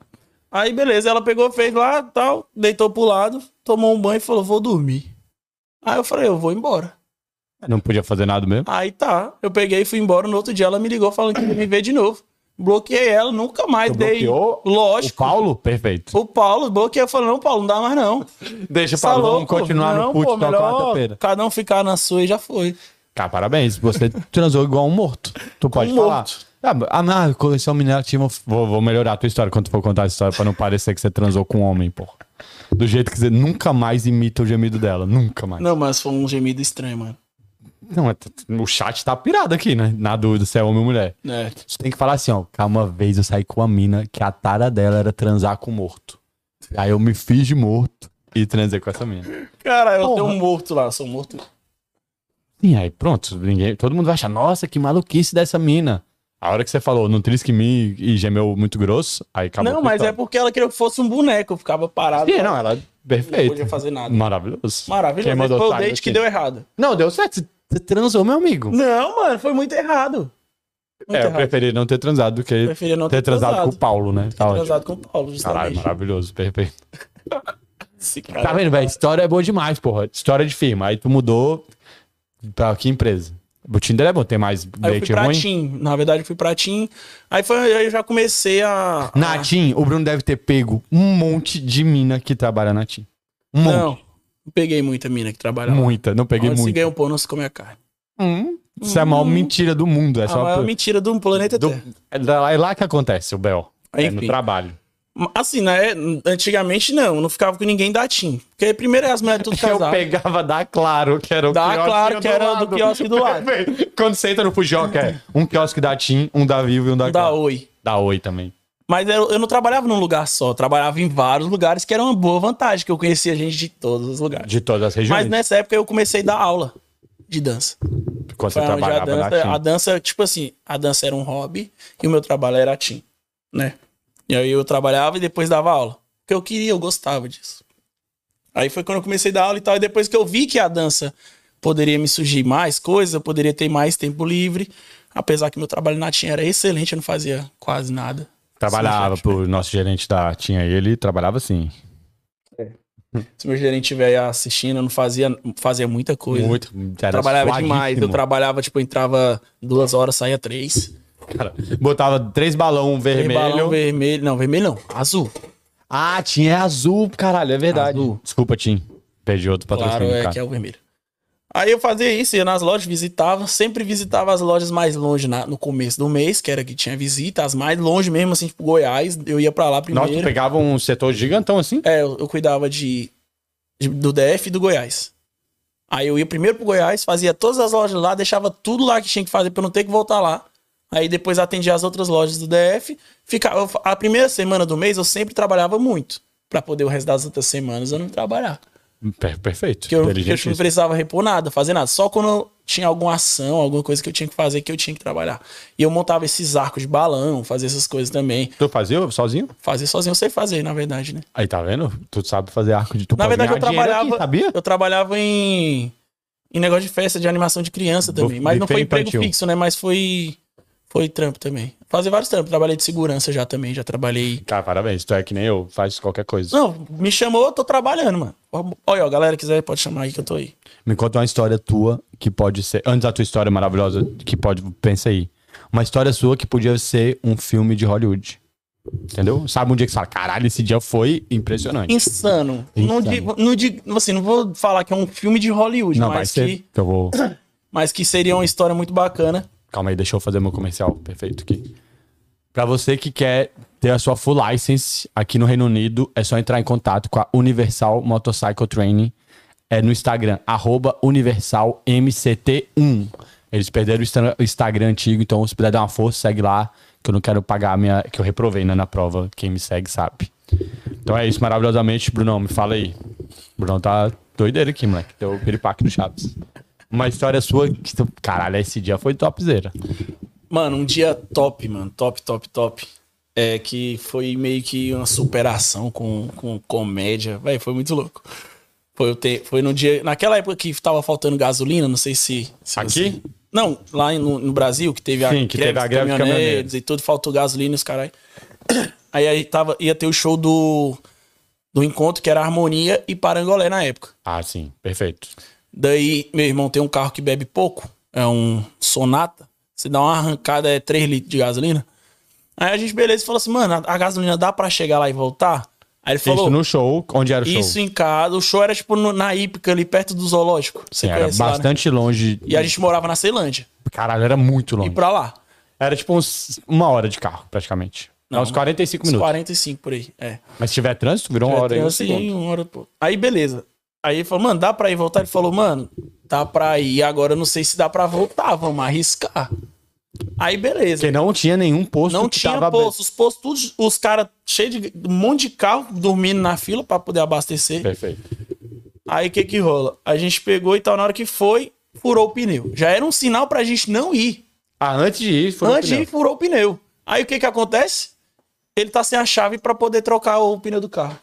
Aí, beleza, ela pegou, fez lá, tal, deitou pro lado, tomou um banho e falou, vou dormir. Aí eu falei, eu vou embora. Não podia fazer nada mesmo. Aí tá, eu peguei e fui embora. No outro dia ela me ligou falando que ia me ver de novo. Bloqueei ela, nunca mais Tu dei. bloqueou Lógico. O Paulo? Perfeito. O Paulo, bloqueei, eu falei, não, Paulo, não dá mais não. Deixa Tá Paulo, vamos continuar não, no na melhor quarta-feira. Cada um ficar na sua e já foi. Cara, parabéns. Você transou igual um morto. Tu pode Um falar. morto. Ah, ah, na coleção mineira tinha. Vou, vou melhorar a tua história quando tu for contar a história pra não parecer que você transou com um homem, porra. Do jeito que você nunca mais imita o gemido dela. Nunca mais. Não, mas foi um gemido estranho, mano. Não, é- o chat tá pirado aqui, né? Na dúvida se é homem ou mulher. É. Você tem que falar assim, ó. "Cara, Uma vez eu saí com uma mina que a tara dela era transar com morto. Aí eu me fiz de morto e transei com essa mina. Cara, eu Porra. tenho um morto lá, sou morto. E aí, pronto, ninguém, todo mundo vai achar, nossa, que maluquice dessa mina. A hora que você falou, não trisque me e gemeu muito grosso, aí acabou. não, a mas é porque ela queria que fosse um boneco, eu ficava parado. Sim, não, ela. não Perfeito. podia fazer nada. Maravilhoso. Maravilhoso. Quem Esse mandou foi o date que deu errado. Não, deu certo. Você- transou, meu amigo. Não, mano, foi muito errado. Muito é, eu preferi não ter transado do que ter, ter transado, transado. com o Paulo, né? Tá ótimo. transado com o Paulo, Caralho, justamente. maravilhoso, perfeito. *laughs* Esse Tá cara. vendo, velho? História é boa demais, porra. História de firma. Aí tu mudou pra que empresa? O Tinder é bom, tem mais Aí eu fui pra ruim? Tim. Na verdade, eu fui pra Tim. Aí, foi, aí eu já comecei a. a- Na TIM, o Bruno deve ter pego um monte de mina que trabalha na TIM. Um monte. Não, não peguei muita mina que trabalhava. Muita, não peguei Onde se muito. ganha um pão, não se come a carne. Hum, isso é a maior mentira do mundo. É a só maior por- mentira do planeta do- Terra. é lá- é lá que acontece o B.O. É no trabalho. Assim, né? Antigamente não, não ficava com ninguém da TIM. Porque primeiro as mulheres tudo *laughs* Eu casadas. pegava da Claro, que era o Da quiosque Claro, que era do quiosque do lado. *laughs* Quando você entra no Fujoca, é um quiosque da TIM, um da Vivo e um da Da Claro. Oi. Da Oi também. Mas eu, eu não trabalhava num lugar só, eu trabalhava em vários lugares, que era uma boa vantagem, que eu conhecia gente de todos os lugares. De todas as regiões. Mas nessa época eu comecei a dar aula de dança. Quando você Foi onde a trabalhava na dança, TIM. a dança, tipo assim, a dança era um hobby e o meu trabalho era a TIM, né? E aí eu trabalhava e depois dava aula. Porque eu queria, eu gostava disso. Aí foi quando eu comecei a dar aula e tal. E depois que eu vi que a dança poderia me surgir mais coisas, eu poderia ter mais tempo livre. Apesar que meu trabalho na TIM era excelente, eu não fazia quase nada. Trabalhava Sim, pro nosso gerente da aí, ele trabalhava assim. Se meu gerente estiver assistindo, eu não fazia, fazia muita coisa. Muito. Eu Era trabalhava demais. Eu trabalhava, tipo, entrava duas horas, saía três. Cara, botava três balão vermelho. Balão vermelho. Não, vermelho não. Azul. Ah, TIM é azul, caralho, é verdade. Azul. Desculpa, TIM. Perdi outro Claro, patrocínio, é cara. que é o vermelho. Aí eu fazia isso, ia nas lojas, visitava, sempre visitava as lojas mais longe na- no começo do mês, que era que tinha visita, as mais longe mesmo, assim, tipo Goiás, eu ia pra lá Nossa, primeiro. tu pegava um setor gigantão assim? É, eu, eu cuidava de, de- do DF e do Goiás. Aí eu ia primeiro pro Goiás, fazia todas as lojas lá, deixava tudo lá que tinha que fazer pra eu não ter que voltar lá. Aí depois atendi as outras lojas do DF. Ficava, a primeira semana do mês eu sempre trabalhava muito. Pra poder o resto das outras semanas eu não trabalhar. Per- perfeito. Porque eu, porque eu não precisava repor nada, fazer nada. Só quando eu tinha alguma ação, alguma coisa que eu tinha que fazer, que eu tinha que trabalhar. E eu montava esses arcos de balão, fazia essas coisas também. Tu fazia sozinho? Fazer sozinho eu sei fazer, na verdade, né? Aí tá vendo? Tu sabe fazer arco de tu Na verdade, eu trabalhava. aqui, sabia? Eu trabalhava em. Em negócio de festa de animação de criança também. Mas não foi emprego infantil. fixo, né? Mas foi. Foi trampo também. Fazer vários trampos. Trabalhei de segurança já também. Já trabalhei. Cara, parabéns. Tu é que nem eu, faz qualquer coisa. Não, me chamou, eu tô trabalhando, mano. Olha, ó, galera quiser, pode chamar aí que eu tô aí. Me conta uma história tua que pode ser. Antes da tua história maravilhosa, que pode. Pensa aí. Uma história sua que podia ser um filme de Hollywood. Entendeu? Sabe um dia que você fala, caralho, esse dia foi impressionante. Insano. Não, Insano. digo, não digo, assim, não vou falar que é um filme de Hollywood, Não, vai mas, ser. que, que Eu vou. *clears throat* mas que seria uma história muito bacana. Calma aí, deixa eu fazer meu comercial perfeito aqui. Pra você que quer ter a sua full license aqui no Reino Unido, é só entrar em contato com a Universal Motorcycle Training. É no Instagram, arroba UniversalMCT1. Eles perderam o Insta- o Instagram antigo, então se puder dar uma força, segue lá, que eu não quero pagar a minha. que eu reprovei né, na prova. Quem me segue sabe. Então é isso, maravilhosamente. Brunão, me fala aí. Brunão tá doideiro aqui, moleque. Deu piripaque do Chaves. Uma história sua que tu. Caralho, esse dia foi topzera. Mano, um dia top, mano. Top, top, top. É que foi meio que uma superação com, com comédia. Véi, foi muito louco. Foi, eu ter, foi no dia. Naquela época que tava faltando gasolina, não sei se. se Aqui? você- Não, lá no, no Brasil, que teve a Sim, que teve a greve caminhoneiros. e tudo, faltou gasolina e os caras. *coughs* Aí, aí tava, ia ter o show do, do encontro, que era Harmonia e Parangolé na época. Ah, sim, perfeito. Daí, meu irmão tem um carro que bebe pouco, é um Sonata. Você dá uma arrancada, é 3 litros de gasolina. Aí a gente, beleza, falou assim, mano, a, a gasolina dá pra chegar lá e voltar? Aí ele falou, isso no show, onde era o show? isso em casa, o show era tipo no- na Ípica, ali perto do zoológico. Você Sim, era lá, né? bastante longe. E a gente morava na Ceilândia, Caralho, era muito e longe. pra lá. Era tipo uns, uma hora de carro, praticamente. Não, uns 45 Uns minutos. 45 por aí, é. Mas se tiver trânsito, virou uma hora e um assim, segundo. uma hora, pô. Aí, beleza. Aí ele falou, mano, dá pra ir voltar? Ele falou, mano, dá pra ir. Agora eu não sei se dá pra voltar, vamos arriscar. Aí, beleza. Porque não tinha nenhum posto Não que tinha tava posto. Os postos, todos, os caras cheios de um monte de carro dormindo na fila pra poder abastecer. Perfeito. Aí o que que rola? A gente pegou e tal, na hora que foi, furou o pneu. Já era um sinal pra gente não ir. Ah, antes de ir, foi no Antes de pneu. ir, furou o pneu. Aí o que que acontece? Ele tá sem a chave pra poder trocar o pneu do carro.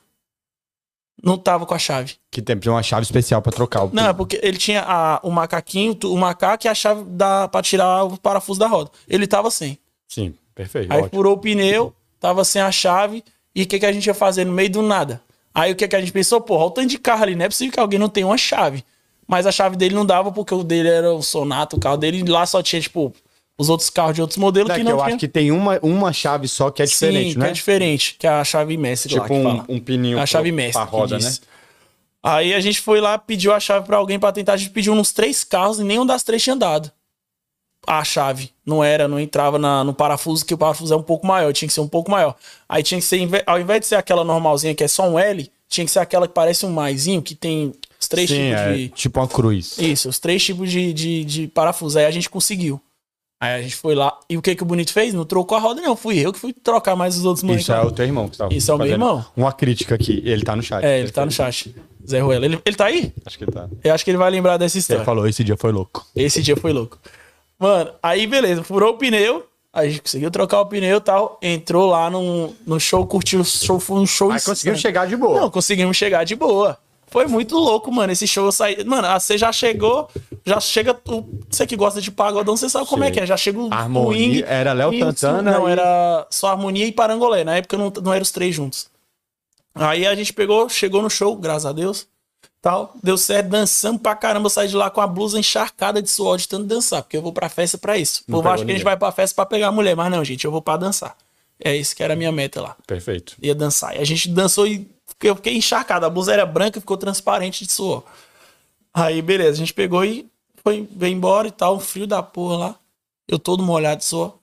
Não tava com a chave. Que tem uma chave especial pra trocar o Não, é porque ele tinha a- o macaquinho, o macaco e a chave da, pra tirar o parafuso da roda. Ele tava sem. Sim, perfeito. Aí ótimo. furou o pneu, tava sem a chave. E o que, que a gente ia fazer no meio do nada? Aí o que, que a gente pensou? Porra, olha o tanto de carro ali, não é possível que alguém não tenha uma chave. Mas a chave dele não dava porque o dele era o Sonata, o carro dele. Lá só tinha, tipo, os outros carros de outros modelos é que que não eu tinha. acho que tem uma, uma chave só que é diferente, Sim, que né? é diferente, que é a chave mestre lá Tipo que um, um pininho a chave mestre. pra que roda, né? Aí a gente foi lá, pediu a chave pra alguém pra tentar. A gente pediu uns três carros e nenhum das três tinha dado. A chave. Não era, não entrava na- no parafuso, que o parafuso é um pouco maior, tinha que ser um pouco maior. Aí tinha que ser, ao invés de ser aquela normalzinha que é só um L, tinha que ser aquela que parece um maisinho, que tem os três Sim, tipos é de. tipo uma cruz. Isso, os três tipos de, de, de parafuso. Aí a gente conseguiu. Aí a gente foi lá. E o que que o Bonito fez? Não trocou a roda, não. Fui eu que fui trocar mais os outros moleques Isso é o teu irmão que tava Isso é o meu irmão. Uma crítica aqui. Ele tá no chat. É, ele tá no chat. Zé Ruela. Ele, ele tá aí? Acho que tá. Eu acho que ele vai lembrar dessa Ele história. falou, esse dia foi louco. Esse dia foi louco. Mano, aí beleza, furou o pneu. A gente conseguiu trocar o pneu e tal. Entrou lá no, no show, curtiu o show, foi um show Aí conseguiu insano. chegar de boa. Não, conseguimos chegar de boa. Foi muito louco, mano. Esse show eu saí. Mano, ah, você já chegou. Já chega. Você que gosta de pagodão, você sabe como é que é. Já chega o Harmonia, swing, era Léo Santana Não, e- era só harmonia e parangolé. Na época não, não eram os três juntos. Aí a gente pegou, chegou no show, graças a Deus. Tal, deu certo, dançamos pra caramba. Eu saí de lá com a blusa encharcada de suor de tanto dançar, porque eu vou pra festa pra isso. O povo acha que a gente vai pra festa pra pegar mulher, mas não, gente, eu vou pra dançar. É isso que era a minha meta lá Perfeito. ia dançar. E a gente dançou e eu fiquei encharcado. A blusa era branca e ficou transparente de suor. Aí, beleza, a gente pegou e foi, veio embora e tal, um frio da porra lá. Eu todo molhado de suor.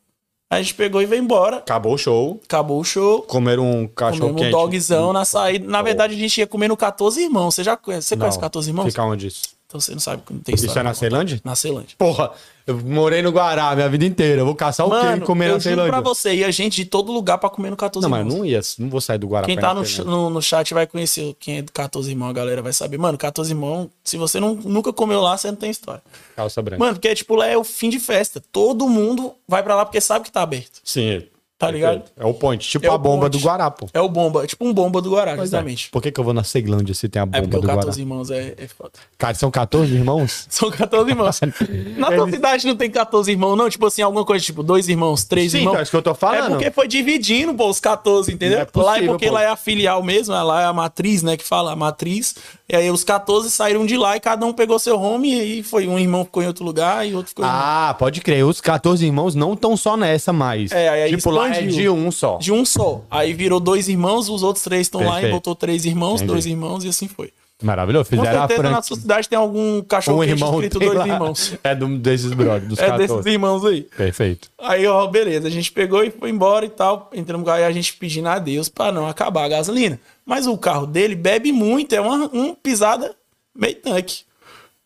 Aí a gente pegou e veio embora. Acabou o show. Acabou o show. Comeram um cachorro Comemos um dogzão na saída. Na verdade, a gente ia comer no 14 Irmãos. Você já conhece? Você conhece Não. 14 Irmãos? Fica onde isso? Então você não sabe como tem história. Isso é na. Ceilândia? Na Ceilândia. Porra, Eu morei no Guará minha vida inteira. Eu vou caçar o quê Mano, e comer eu na Ceilândia? pra você, ia gente de todo lugar pra comer no 14 Não, mas Irmãos. não ia, não vou sair do Guará Quem pra tá no, no, no chat vai conhecer quem é do 14 Irmãos, a galera vai saber. Mano, 14 Irmãos, se você não, nunca comeu lá, você não tem história. Calça branca. Mano, porque, tipo, lá é o fim de festa. Todo mundo vai pra lá porque sabe que tá aberto. Sim. Tá ligado? É o point. Tipo É a bomba point. do Guará, pô. É o bomba, é tipo um bomba do Guará, Pois é. Por que, que eu vou na Ceilândia se tem a É bomba porque o do Guará? 14 Irmãos é, é foda. Cara, são 14 irmãos? *laughs* São 14 irmãos. *laughs* Na tua cidade não tem 14 irmãos, não? Tipo assim, alguma coisa, tipo, dois irmãos, três Sim, irmãos. então, é isso que eu tô falando. É porque foi dividindo, pô, os 14, entendeu? Não é lá é possível, porque pô. lá é a filial mesmo, lá é a matriz, né? Que fala, a matriz. E aí os 14 saíram de lá e cada um pegou seu home e aí foi um irmão ficou em outro lugar e outro ficou em Ah, pode crer. Os 14 irmãos não estão só nessa mais. É, aí tipo, lá é expandiu. de um só. de um só. Aí virou dois irmãos, os outros três estão lá e botou três irmãos, Entendi. dois irmãos e assim foi. Maravilhoso. Com Fizeram a certeza na franquia. sua cidade tem algum cachorro Um quente irmão escrito dois lá. irmãos. É do, desses brothers, dos *laughs* É 14. desses irmãos aí. Perfeito. Aí, ó, beleza, a gente pegou e foi embora e tal. Entramos e a gente pedindo a Deus pra não acabar a gasolina. Mas o carro dele bebe muito, é uma, uma pisada meio tanque.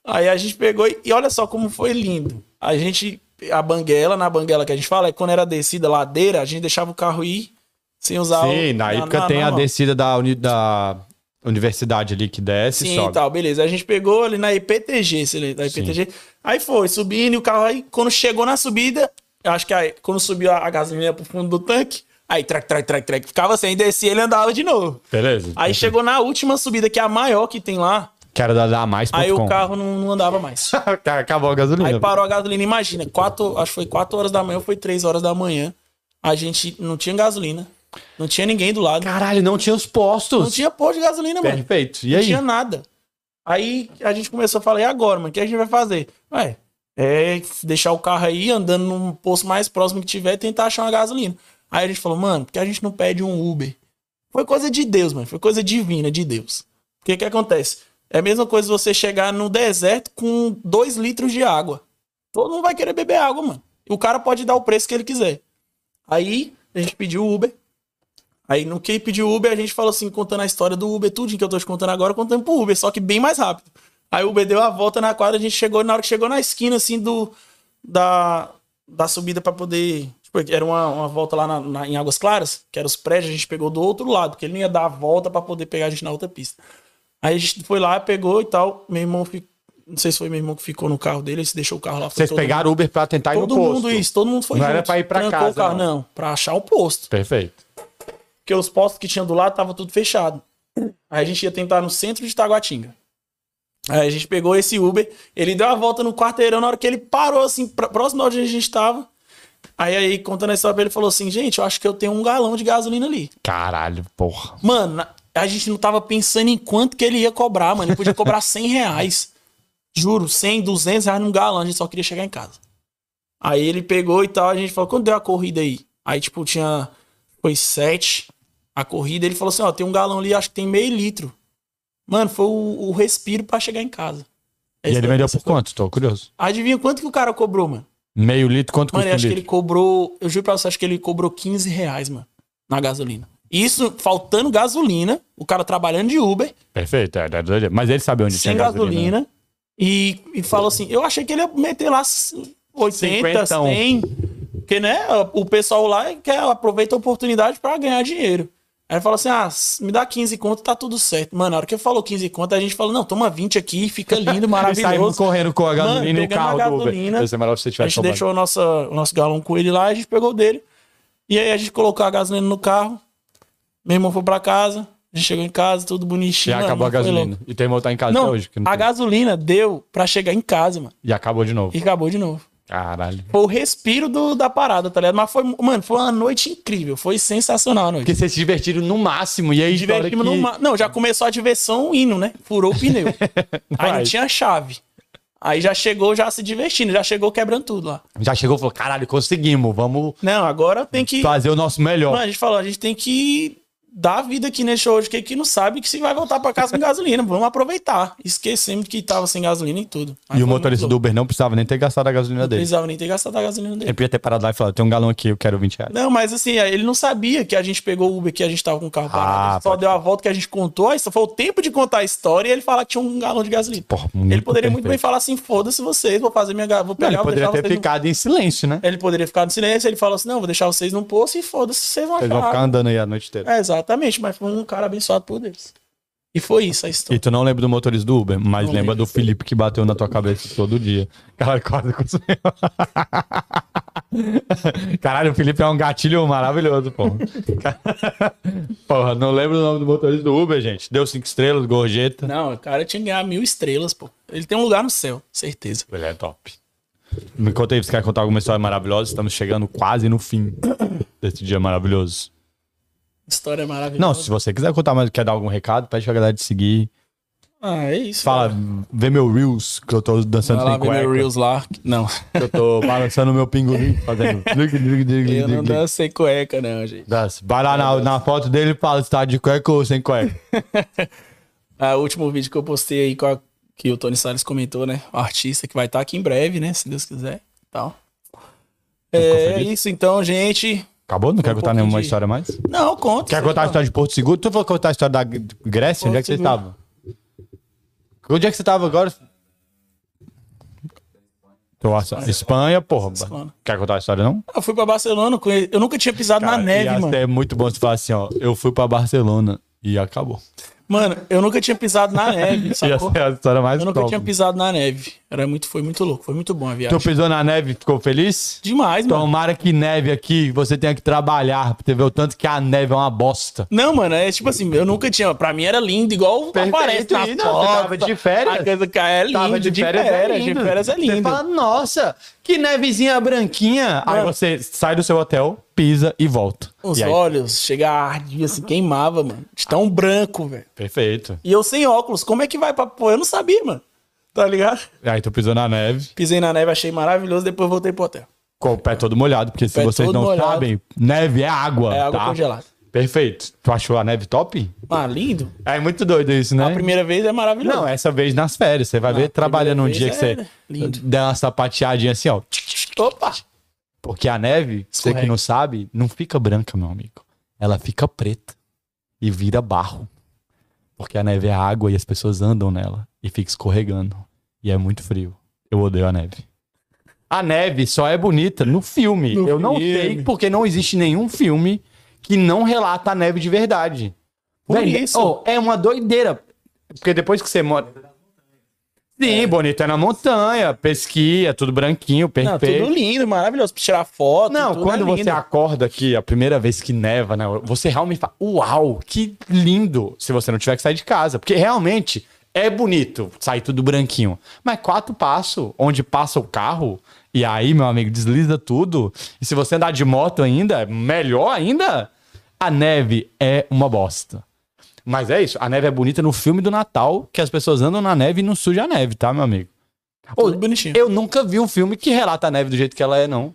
Aí a gente pegou e, e olha só como foi lindo. A gente, a banguela, na banguela que a gente fala, é quando era descida ladeira, a gente deixava o carro ir sem usar o. Sim, na época na- tem a normal. descida da, uni- da universidade ali que desce e Sim, sobe. tal, beleza. A gente pegou ali na IPTG, se lembra, da IPTG. Aí foi, subindo e o carro aí, quando chegou na subida, eu acho que aí, quando subiu a, a gasolina pro fundo do tanque, aí track, track, track, track, ficava sem descer, ele andava de novo. Beleza. Aí chegou na última subida, que é a maior que tem lá, Que era da, da mais. aí o carro não, não andava mais. *laughs* Acabou a gasolina. Aí parou a gasolina, imagina, quatro, acho que foi 4 horas da manhã ou foi 3 horas da manhã. A gente não tinha gasolina, não tinha ninguém do lado. Caralho, não tinha os postos. Não tinha posto de gasolina, mano. Perfeito. E Não aí? tinha nada. Aí a gente começou a falar, e agora, mano? O que a gente vai fazer? Ué, é deixar o carro aí andando num posto mais próximo que tiver e tentar achar uma gasolina. Aí a gente falou, mano, por que a gente não pede um Uber? Foi coisa de Deus, mano. Foi coisa divina de Deus. O que que acontece? É a mesma coisa você chegar no deserto com dois litros de água. Todo mundo vai querer beber água, mano. O cara pode dar o preço que ele quiser. Aí a gente pediu Uber. Aí no que pediu Uber, a gente falou assim, contando a história do Uber, tudo que eu tô te contando agora, contando pro Uber, só que bem mais rápido. Aí o Uber deu a volta na quadra, a gente chegou, na hora que chegou na esquina, assim, do, da, da subida pra poder... Tipo, era uma, uma volta lá na- na- em Águas Claras, que era os prédios, a gente pegou do outro lado, porque ele não ia dar a volta pra poder pegar a gente na outra pista. Aí a gente foi lá, pegou e tal, meu irmão ficou... Não sei se foi meu irmão que ficou no carro dele, ele se deixou o carro lá. Vocês todo pegaram o Uber pra tentar ir Todo no posto. mundo isso, todo mundo foi Não junto. era pra ir pra Trancou casa, o carro, não. não. Pra achar o posto. Perfeito. Porque os postos que tinha do lado tava tudo fechado. Aí a gente ia tentar no centro de Taguatinga. Aí a gente pegou esse Uber, ele deu a volta no quarteirão, na hora que ele parou, assim, pra- próximo de onde a gente tava. Aí, aí, contando a história pra ele, falou assim, gente, eu acho que eu tenho um galão de gasolina ali. Caralho, porra. Mano, a gente não tava pensando em quanto que ele ia cobrar, mano. Ele podia cobrar 100 reais. Juro, 100, 200 reais num galão. A gente só queria chegar em casa. Aí ele pegou e tal. A gente falou, quanto deu a corrida aí? Aí, tipo, tinha. Foi 7 a corrida. Ele falou assim: ó, tem um galão ali, acho que tem meio litro. Mano, foi o, o respiro pra chegar em casa. E Essa- ele vendeu por quanto? Tô curioso. Adivinha quanto que o cara cobrou, mano? Meio litro, quanto Mano, custa eu um acho que ele cobrou. Eu juro pra você, acho que ele cobrou 15 reais, mano, na gasolina. Isso faltando gasolina, o cara trabalhando de Uber, Perfeito, é, é. Mas ele sabe onde sem tinha gasolina. gasolina, e, e falou assim: eu achei que ele ia meter lá 80, Cinquentão. 100. Porque, né, o pessoal lá quer, aproveita a oportunidade pra ganhar dinheiro. Aí ele falou assim: ah, me dá 15 conto, tá tudo certo. Mano, na hora que ele falou 15 conto, a gente falou: não, toma 20 aqui, fica lindo, *laughs* maravilhoso. correndo com a gasolina e o carro a do Uber. gasolina, você A gente roubado. deixou o nosso, o nosso galão com ele lá, a gente pegou dele. E aí a gente colocou a gasolina no carro. Meu irmão foi pra casa. A gente chegou em casa, tudo E bonitinho. mano, acabou a gasolina. E tem que voltar em casa Não, até hoje. não a tem. gasolina deu pra chegar em casa, mano. E acabou de novo. E acabou de novo. Caralho. Foi o respiro do, da parada, tá ligado? Mas foi, mano, foi uma noite incrível. Foi sensacional a noite. Porque vocês se divertiram no máximo. E aí, Divertimos que... numa... Não, já começou a diversão indo, né? Furou o pneu. *laughs* aí não tinha chave. Aí já chegou já se divertindo, já chegou quebrando tudo lá. Já chegou e falou, caralho, conseguimos. Vamos Não, agora tem que. fazer o nosso melhor. Mano, a gente falou, a gente tem que dá a vida aqui nesse show hoje, que aqui não sabe que se vai voltar pra casa com gasolina. Vamos aproveitar. Esquecemos que tava sem gasolina e tudo. Mas E o motorista do. Uber não precisava nem ter gastado a gasolina Não dele. precisava nem ter gastado a gasolina dele. Ele podia ter parado lá e falado, tem um galão aqui, eu quero 20 reais. Não, mas assim, ele não sabia que a gente pegou o Uber, que a gente tava com o carro parado. Ah, só deu a volta que a gente contou, aí só foi o tempo de contar a história e ele falar que tinha um galão de gasolina. Porra, ele poderia muito bem perfeito. falar assim: foda-se vocês, vou fazer minha vou Não, ele pegar, poderia ter vocês. no- ficado em silêncio, né? Ele poderia ficar no silêncio, ele falou assim: não, vou deixar vocês num poço e foda-se, vocês vão Vocês vão achar. ficar andando aí a noite inteira. É, exatamente, mas foi um cara abençoado por Deus. E foi isso a E história. tu não lembra do motorista do Uber, mas Não lembra do Felipe que bateu na tua cabeça todo dia. Cara, quase. *laughs* Caralho, o Felipe é um gatilho maravilhoso, porra. *laughs* Porra, não lembro o nome do motorista do Uber, gente. Deu cinco estrelas, gorjeta. Não, o cara tinha que ganhar mil estrelas, pô. Ele tem um lugar no céu, certeza. Ele é top. Me conta aí, você quer contar alguma história maravilhosa? Estamos chegando quase no fim desse dia maravilhoso. História maravilhosa. Não, se você quiser contar mais, quer dar algum recado, pede pra galera te seguir. Ah, é isso. Fala, vê meu Reels, que eu tô dançando Vai lá sem cueca. meu Reels lá. Não, Eu tô *laughs* balançando meu pingolim, fazendo. *laughs* eu não danço sem cueca, não, gente. Dança. Vai lá na, na foto dele e fala se tá de cueca ou sem cueca. *laughs* Ah, o último vídeo que eu postei aí com a- que o Tony Salles comentou, né? O artista que vai estar aqui em breve, né? Se Deus quiser. e Tal. É feliz? isso então, gente. Acabou? Não quer Um contar nenhuma de- história mais? Não, conta. Quer contar a história de Porto Seguro? Tu falou contar a história da Grécia? Onde é que você estava? Onde é que você estava agora? Tô assa- Espanha, porra. Espanha. Quer contar a história, não? Eu fui pra Barcelona, eu nunca tinha pisado na neve, ia mano. ser muito bom se falar assim, ó. Eu fui pra Barcelona e acabou. Mano, eu nunca tinha pisado na neve, *laughs* sacou? ser a história mais Eu nunca top. tinha pisado na neve. Era muito, foi muito louco, foi muito bom a viagem. Tu pisou na neve ficou feliz? Demais, mano. Tomara que neve aqui, você tenha que trabalhar, você ver o tanto que a neve é uma bosta. Não, mano, é tipo assim, eu nunca tinha. Pra mim era lindo, igual Perfeito, aparece na não, foto. você tava de férias? A coisa é lindo, Tava de, férias, de férias é Você lindo. fala, nossa, que nevezinha branquinha. Aí você sai do seu hotel, pisa e volta. Os E aí? olhos, chega a ardia assim, queimava, mano. De tão branco, velho. Perfeito. E eu sem óculos, como é que vai pra pôr? Eu não sabia, mano. Tá ligado? Aí tu pisou na neve, Pisei na neve, achei maravilhoso, depois voltei pro hotel. com o pé todo molhado, porque se vocês não molhado. sabem, neve é água. É água tá? congelada. Perfeito. Tu achou a neve top? Ah, lindo. É muito doido isso, né? A primeira vez é maravilhoso. Não, essa vez nas férias. Você vai ver trabalhando um dia que você é lindo. dá uma sapateadinha assim, ó. Opa! Porque a neve, você que não sabe, não fica branca, meu amigo. Ela fica preta e vira barro. Porque a neve é água e as pessoas andam nela e fica escorregando. E é muito frio. Eu odeio a neve. A neve só é bonita no filme. No Eu não filme. sei porque não existe nenhum filme que não relata a neve de verdade. Por Velho, isso. oh, é uma doideira. Porque depois que você mora. Sim, bonito é na montanha, pesquia, tudo branquinho, Não, perfeito. tudo lindo, maravilhoso. Pra tirar foto. Não, quando é você acorda aqui, a primeira vez que neva, né? Você realmente fala, uau, que lindo! Se você não tiver que sair de casa. Porque realmente é bonito sair tudo branquinho. Mas quatro passos, onde passa o carro, e aí, meu amigo, desliza tudo. E se você andar de moto ainda, melhor ainda, a neve é uma bosta. Mas é isso, a neve é bonita no filme do Natal, que as pessoas andam na neve e não suja a neve, tá, meu amigo? Tudo bonitinho. Eu nunca vi um filme que relata a neve do jeito que ela é, não.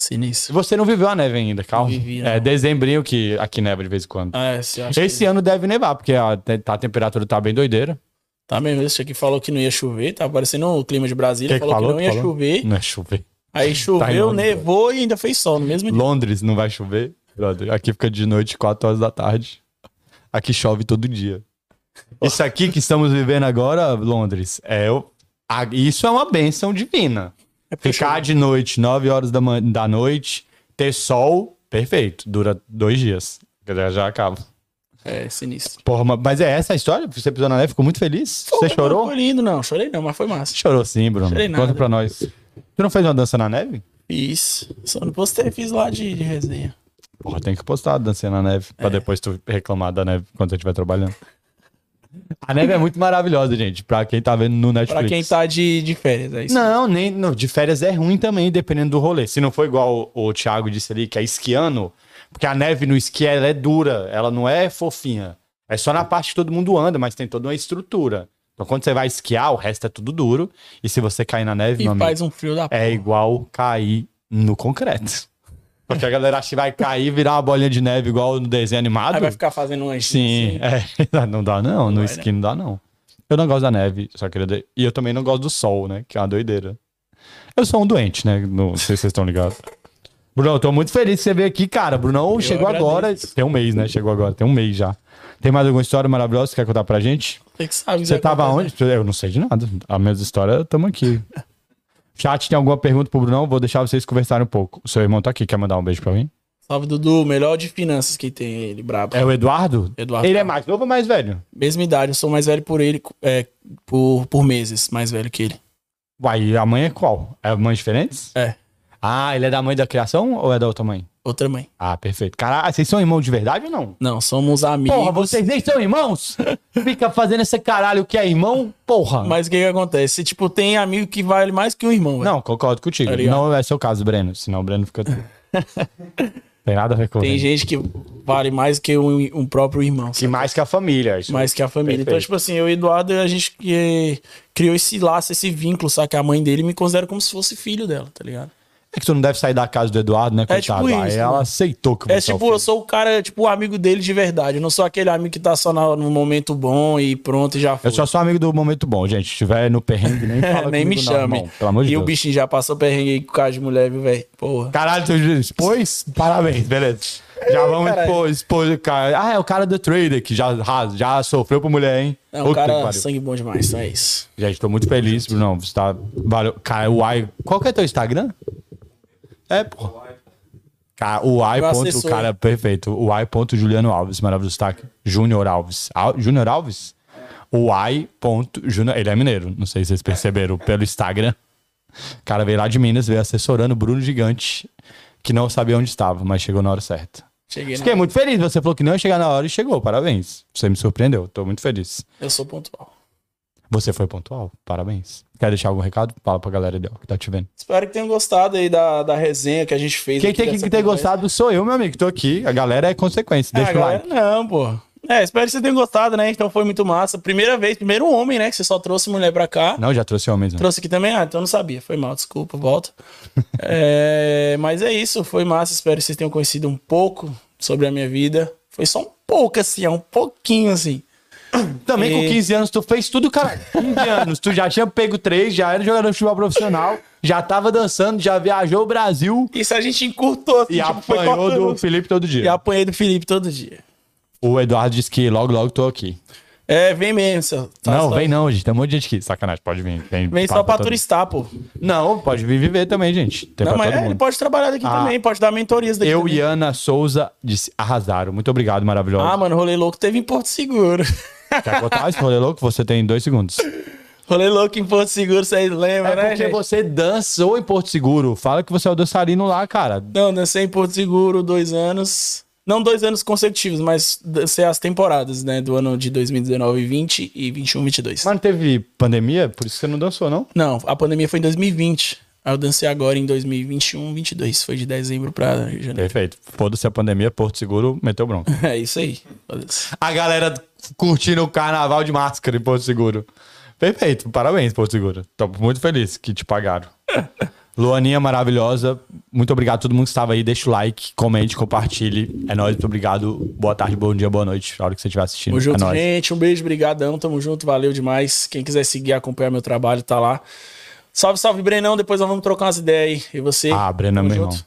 Sinistro. Você não viveu a neve ainda, calma. Não vivi, É não. dezembrinho que aqui neva de vez em quando. É, Esse que... ano deve nevar, porque a, te- a temperatura tá bem doideira. Tá mesmo, esse aqui falou que não ia chover, tá parecendo o clima de Brasília, Que que falou que falou? não ia Falou? chover. Não é chover. Aí Tá choveu, Londres, nevou e ainda fez sol no mesmo dia. Londres não vai chover. Aqui fica de noite, 4 horas da tarde. Aqui chove todo dia. Isso aqui que estamos vivendo agora, Londres, é o- a- isso é uma benção divina. É Ficar de noite, 9 horas da, man- da noite, ter sol, perfeito. Dura dois dias. Já, já acaba. É, sinistro. Porra, ma- mas é essa a história? Você pisou na neve, ficou muito feliz? Você chorou? Foi lindo, não. Chorei não, mas foi massa. Chorou sim, Bruno. Chorei Conta nada. pra nós. Tu não fez uma dança na neve? Fiz. Só não postei, fiz lá de, de resenha. Porra, tem que postar a dança na neve, pra É. depois tu reclamar da neve quando você estiver trabalhando. A neve é muito maravilhosa, gente, pra quem tá vendo no Netflix. Pra quem tá de, de férias, é isso. Não, nem não, de férias é ruim também, dependendo do rolê. Se não for igual o, o Thiago disse ali, que é esquiando, porque a neve no esqui ela é dura, ela não é fofinha. É só na parte que todo mundo anda, mas tem toda uma estrutura. Então quando você vai esquiar, o resto é tudo duro. E se você cair na neve, E meu amigo, faz um frio da é porra. igual cair no concreto. Porque a galera acha que vai cair e virar uma bolinha de neve igual no desenho animado. Aí vai ficar fazendo um. Sim, assim. é. *laughs* Não dá, não. No vai, skin não dá, não. Eu não gosto da neve, só queria. de- E eu também não gosto do sol, né? Que é uma doideira. Eu sou um doente, né? Não sei se vocês estão ligados. Brunão, eu tô muito feliz que você veio aqui, cara. Brunão chegou agradeço. agora. Tem um mês, né? Chegou agora, tem um mês já. Tem mais alguma história maravilhosa que você quer contar pra gente? Você que sabe. Você Zé, tava é. onde? Eu não sei de nada. A minha história, estamos aqui. *laughs* Chat, tem alguma pergunta pro Brunão? Vou deixar vocês conversarem um pouco. O seu irmão tá aqui, quer mandar um beijo pra mim? Salve, Dudu. Melhor de finanças que tem ele, brabo. É o Eduardo? Eduardo. Ele é mais novo ou mais velho? Mesma idade, eu sou mais velho por ele, é, por, por meses, mais velho que ele. Uai, a mãe é qual? É mães diferentes? É, Ah, ele é da mãe da criação ou é da outra mãe? Outra mãe. Ah, perfeito. Caralho, vocês são irmãos de verdade ou não? Não, somos amigos. Porra, vocês nem são irmãos? *laughs* Fica fazendo esse caralho que é irmão? Porra. Mas o que que acontece? Tipo, tem amigo que vale mais que um irmão, velho. Não, concordo contigo. Tá ligado? não é seu caso, Breno. Senão o Breno fica. *laughs* Tem nada a ver com Tem gente que vale mais que um, um próprio irmão. Que sabe? mais que a família. Isso. mais que a família. Então, Perfeito. tipo assim, eu e o Eduardo, a gente eh, criou esse laço, esse vínculo, só que a mãe dele me considera como se fosse filho dela, tá ligado? É que tu não deve sair da casa do Eduardo, né, É coitado? tipo Aí isso, ela né? aceitou que você É é o tipo, eu sou o cara, tipo, o amigo dele de verdade. Eu não sou aquele amigo que tá só no momento bom e pronto, e já foi. Eu só sou amigo do momento bom, gente. Se estiver no perrengue, nem *laughs* fala Nem me comigo, não, chame. irmão. Pelo amor de e Deus. o bichinho já passou perrengue aí com o cara de mulher, viu, velho? Porra. Caralho, tu expôs? Parabéns, beleza. Já vamos expor, expor o cara. Ah, é o cara do trader que já, já sofreu por mulher, hein? É um cara pariu. sangue bom demais, é isso. Gente, tô muito feliz, Bruno. Você tá. Valeu. Cara, o I. Qual que é teu Instagram? É, pô. Cara, o I. Ponto, assessor. cara, perfeito. O I. Ponto Juliano Alves, maravilhoso destaque. Júnior Alves. Al, Júnior Alves? O I. Ponto Júnior. Ele é mineiro, não sei se vocês perceberam pelo Instagram. O cara veio lá de Minas, veio assessorando o Bruno Gigante, que não sabia onde estava, mas chegou na hora certa. Cheguei, Fiquei muito feliz. Você falou que não ia chegar na hora e chegou. Parabéns. Você me surpreendeu. Tô muito feliz. Eu sou pontual. Você foi pontual. Parabéns. Quer deixar algum recado? Fala pra galera dela que tá te vendo. Espero que tenham gostado aí da, da resenha que a gente fez. Quem tem que ter conversa. gostado sou eu, meu amigo, que tô aqui. A galera é consequência. Ah, Deixa o galera, like. Não, pô. É, espero que vocês tenham gostado, né? Então foi muito massa. Primeira vez, primeiro homem, né? Que você só trouxe mulher pra cá. Não, já trouxe homens. Né? Trouxe aqui também? Ah, então eu não sabia. Foi mal, desculpa, volta. *laughs* É, mas é isso, foi massa. Espero que vocês tenham conhecido um pouco sobre a minha vida. Foi só um pouco, assim, é um pouquinho, assim. Também com E- 15 anos tu fez tudo, cara. 15 anos. Tu já tinha pego três, já era jogador de futebol profissional, já tava dançando, já viajou o Brasil Isso a gente encurtou, assim, e tipo, apanhou do Felipe todo E dia. apanhei do Felipe todo dia. O Eduardo disse que logo, logo tô aqui. É, vem mesmo, seu. tá não, só- vem não, gente. Tem um monte de gente aqui. Sacanagem, pode vir. Vem, Vem só pra todo- turistar, pô. Não, pode vir viver também, gente. Tem Não, mas todo é, ele mundo. pode trabalhar daqui Ah. também, pode dar mentorias daqui Eu também. e Ana Souza disse, arrasaram. Muito obrigado, maravilhoso. Ah, mano, rolê louco teve em Porto Seguro. *laughs* Quer contar esse rolê louco? Você tem dois segundos. rolê louco em Porto Seguro, vocês lembram, É né, porque gente? você dançou em Porto Seguro. Fala que você é o dançarino lá, cara. Não, dancei em Porto Seguro dois anos. Não dois anos consecutivos, mas dancei as temporadas, né? Do ano de 2019, 20 e 21, 22. Mas não teve pandemia? Por isso que você não dançou, não? Não, a pandemia foi em 2020. Aí eu dancei agora em 2021, 22. Foi de dezembro pra janeiro. Perfeito. Foda-se a pandemia, Porto Seguro meteu bronca. *laughs* É isso aí. A galera curtindo o carnaval de máscara em Porto Seguro. Perfeito. Parabéns, Porto Seguro. Tô muito feliz que te pagaram. *laughs* Luaninha maravilhosa. Muito obrigado a todo mundo que estava aí. Deixa o like, comente, compartilhe. É nóis. Muito obrigado. Boa tarde, bom dia, boa noite. Na hora que você estiver assistindo. Tamo junto, é nóis. gente. Um beijo, brigadão. Tamo junto, valeu demais. Quem quiser seguir, acompanhar meu trabalho, tá lá. Salve, salve, Brenão. Depois nós vamos trocar umas ideias aí. E você? Ah, Breno é meu junto. irmão.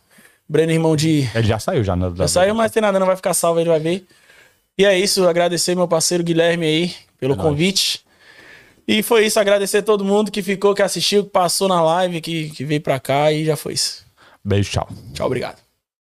Breno, irmão de... Ele já saiu já. Na, Já saiu, mas tem nada, não vai ficar salvo, ele vai ver. E é isso, agradecer meu parceiro Guilherme aí pelo É nóis. convite. E foi isso, agradecer todo mundo que ficou, que assistiu, que passou na live, que, que veio pra cá e já foi isso. Beijo, tchau. Tchau, obrigado.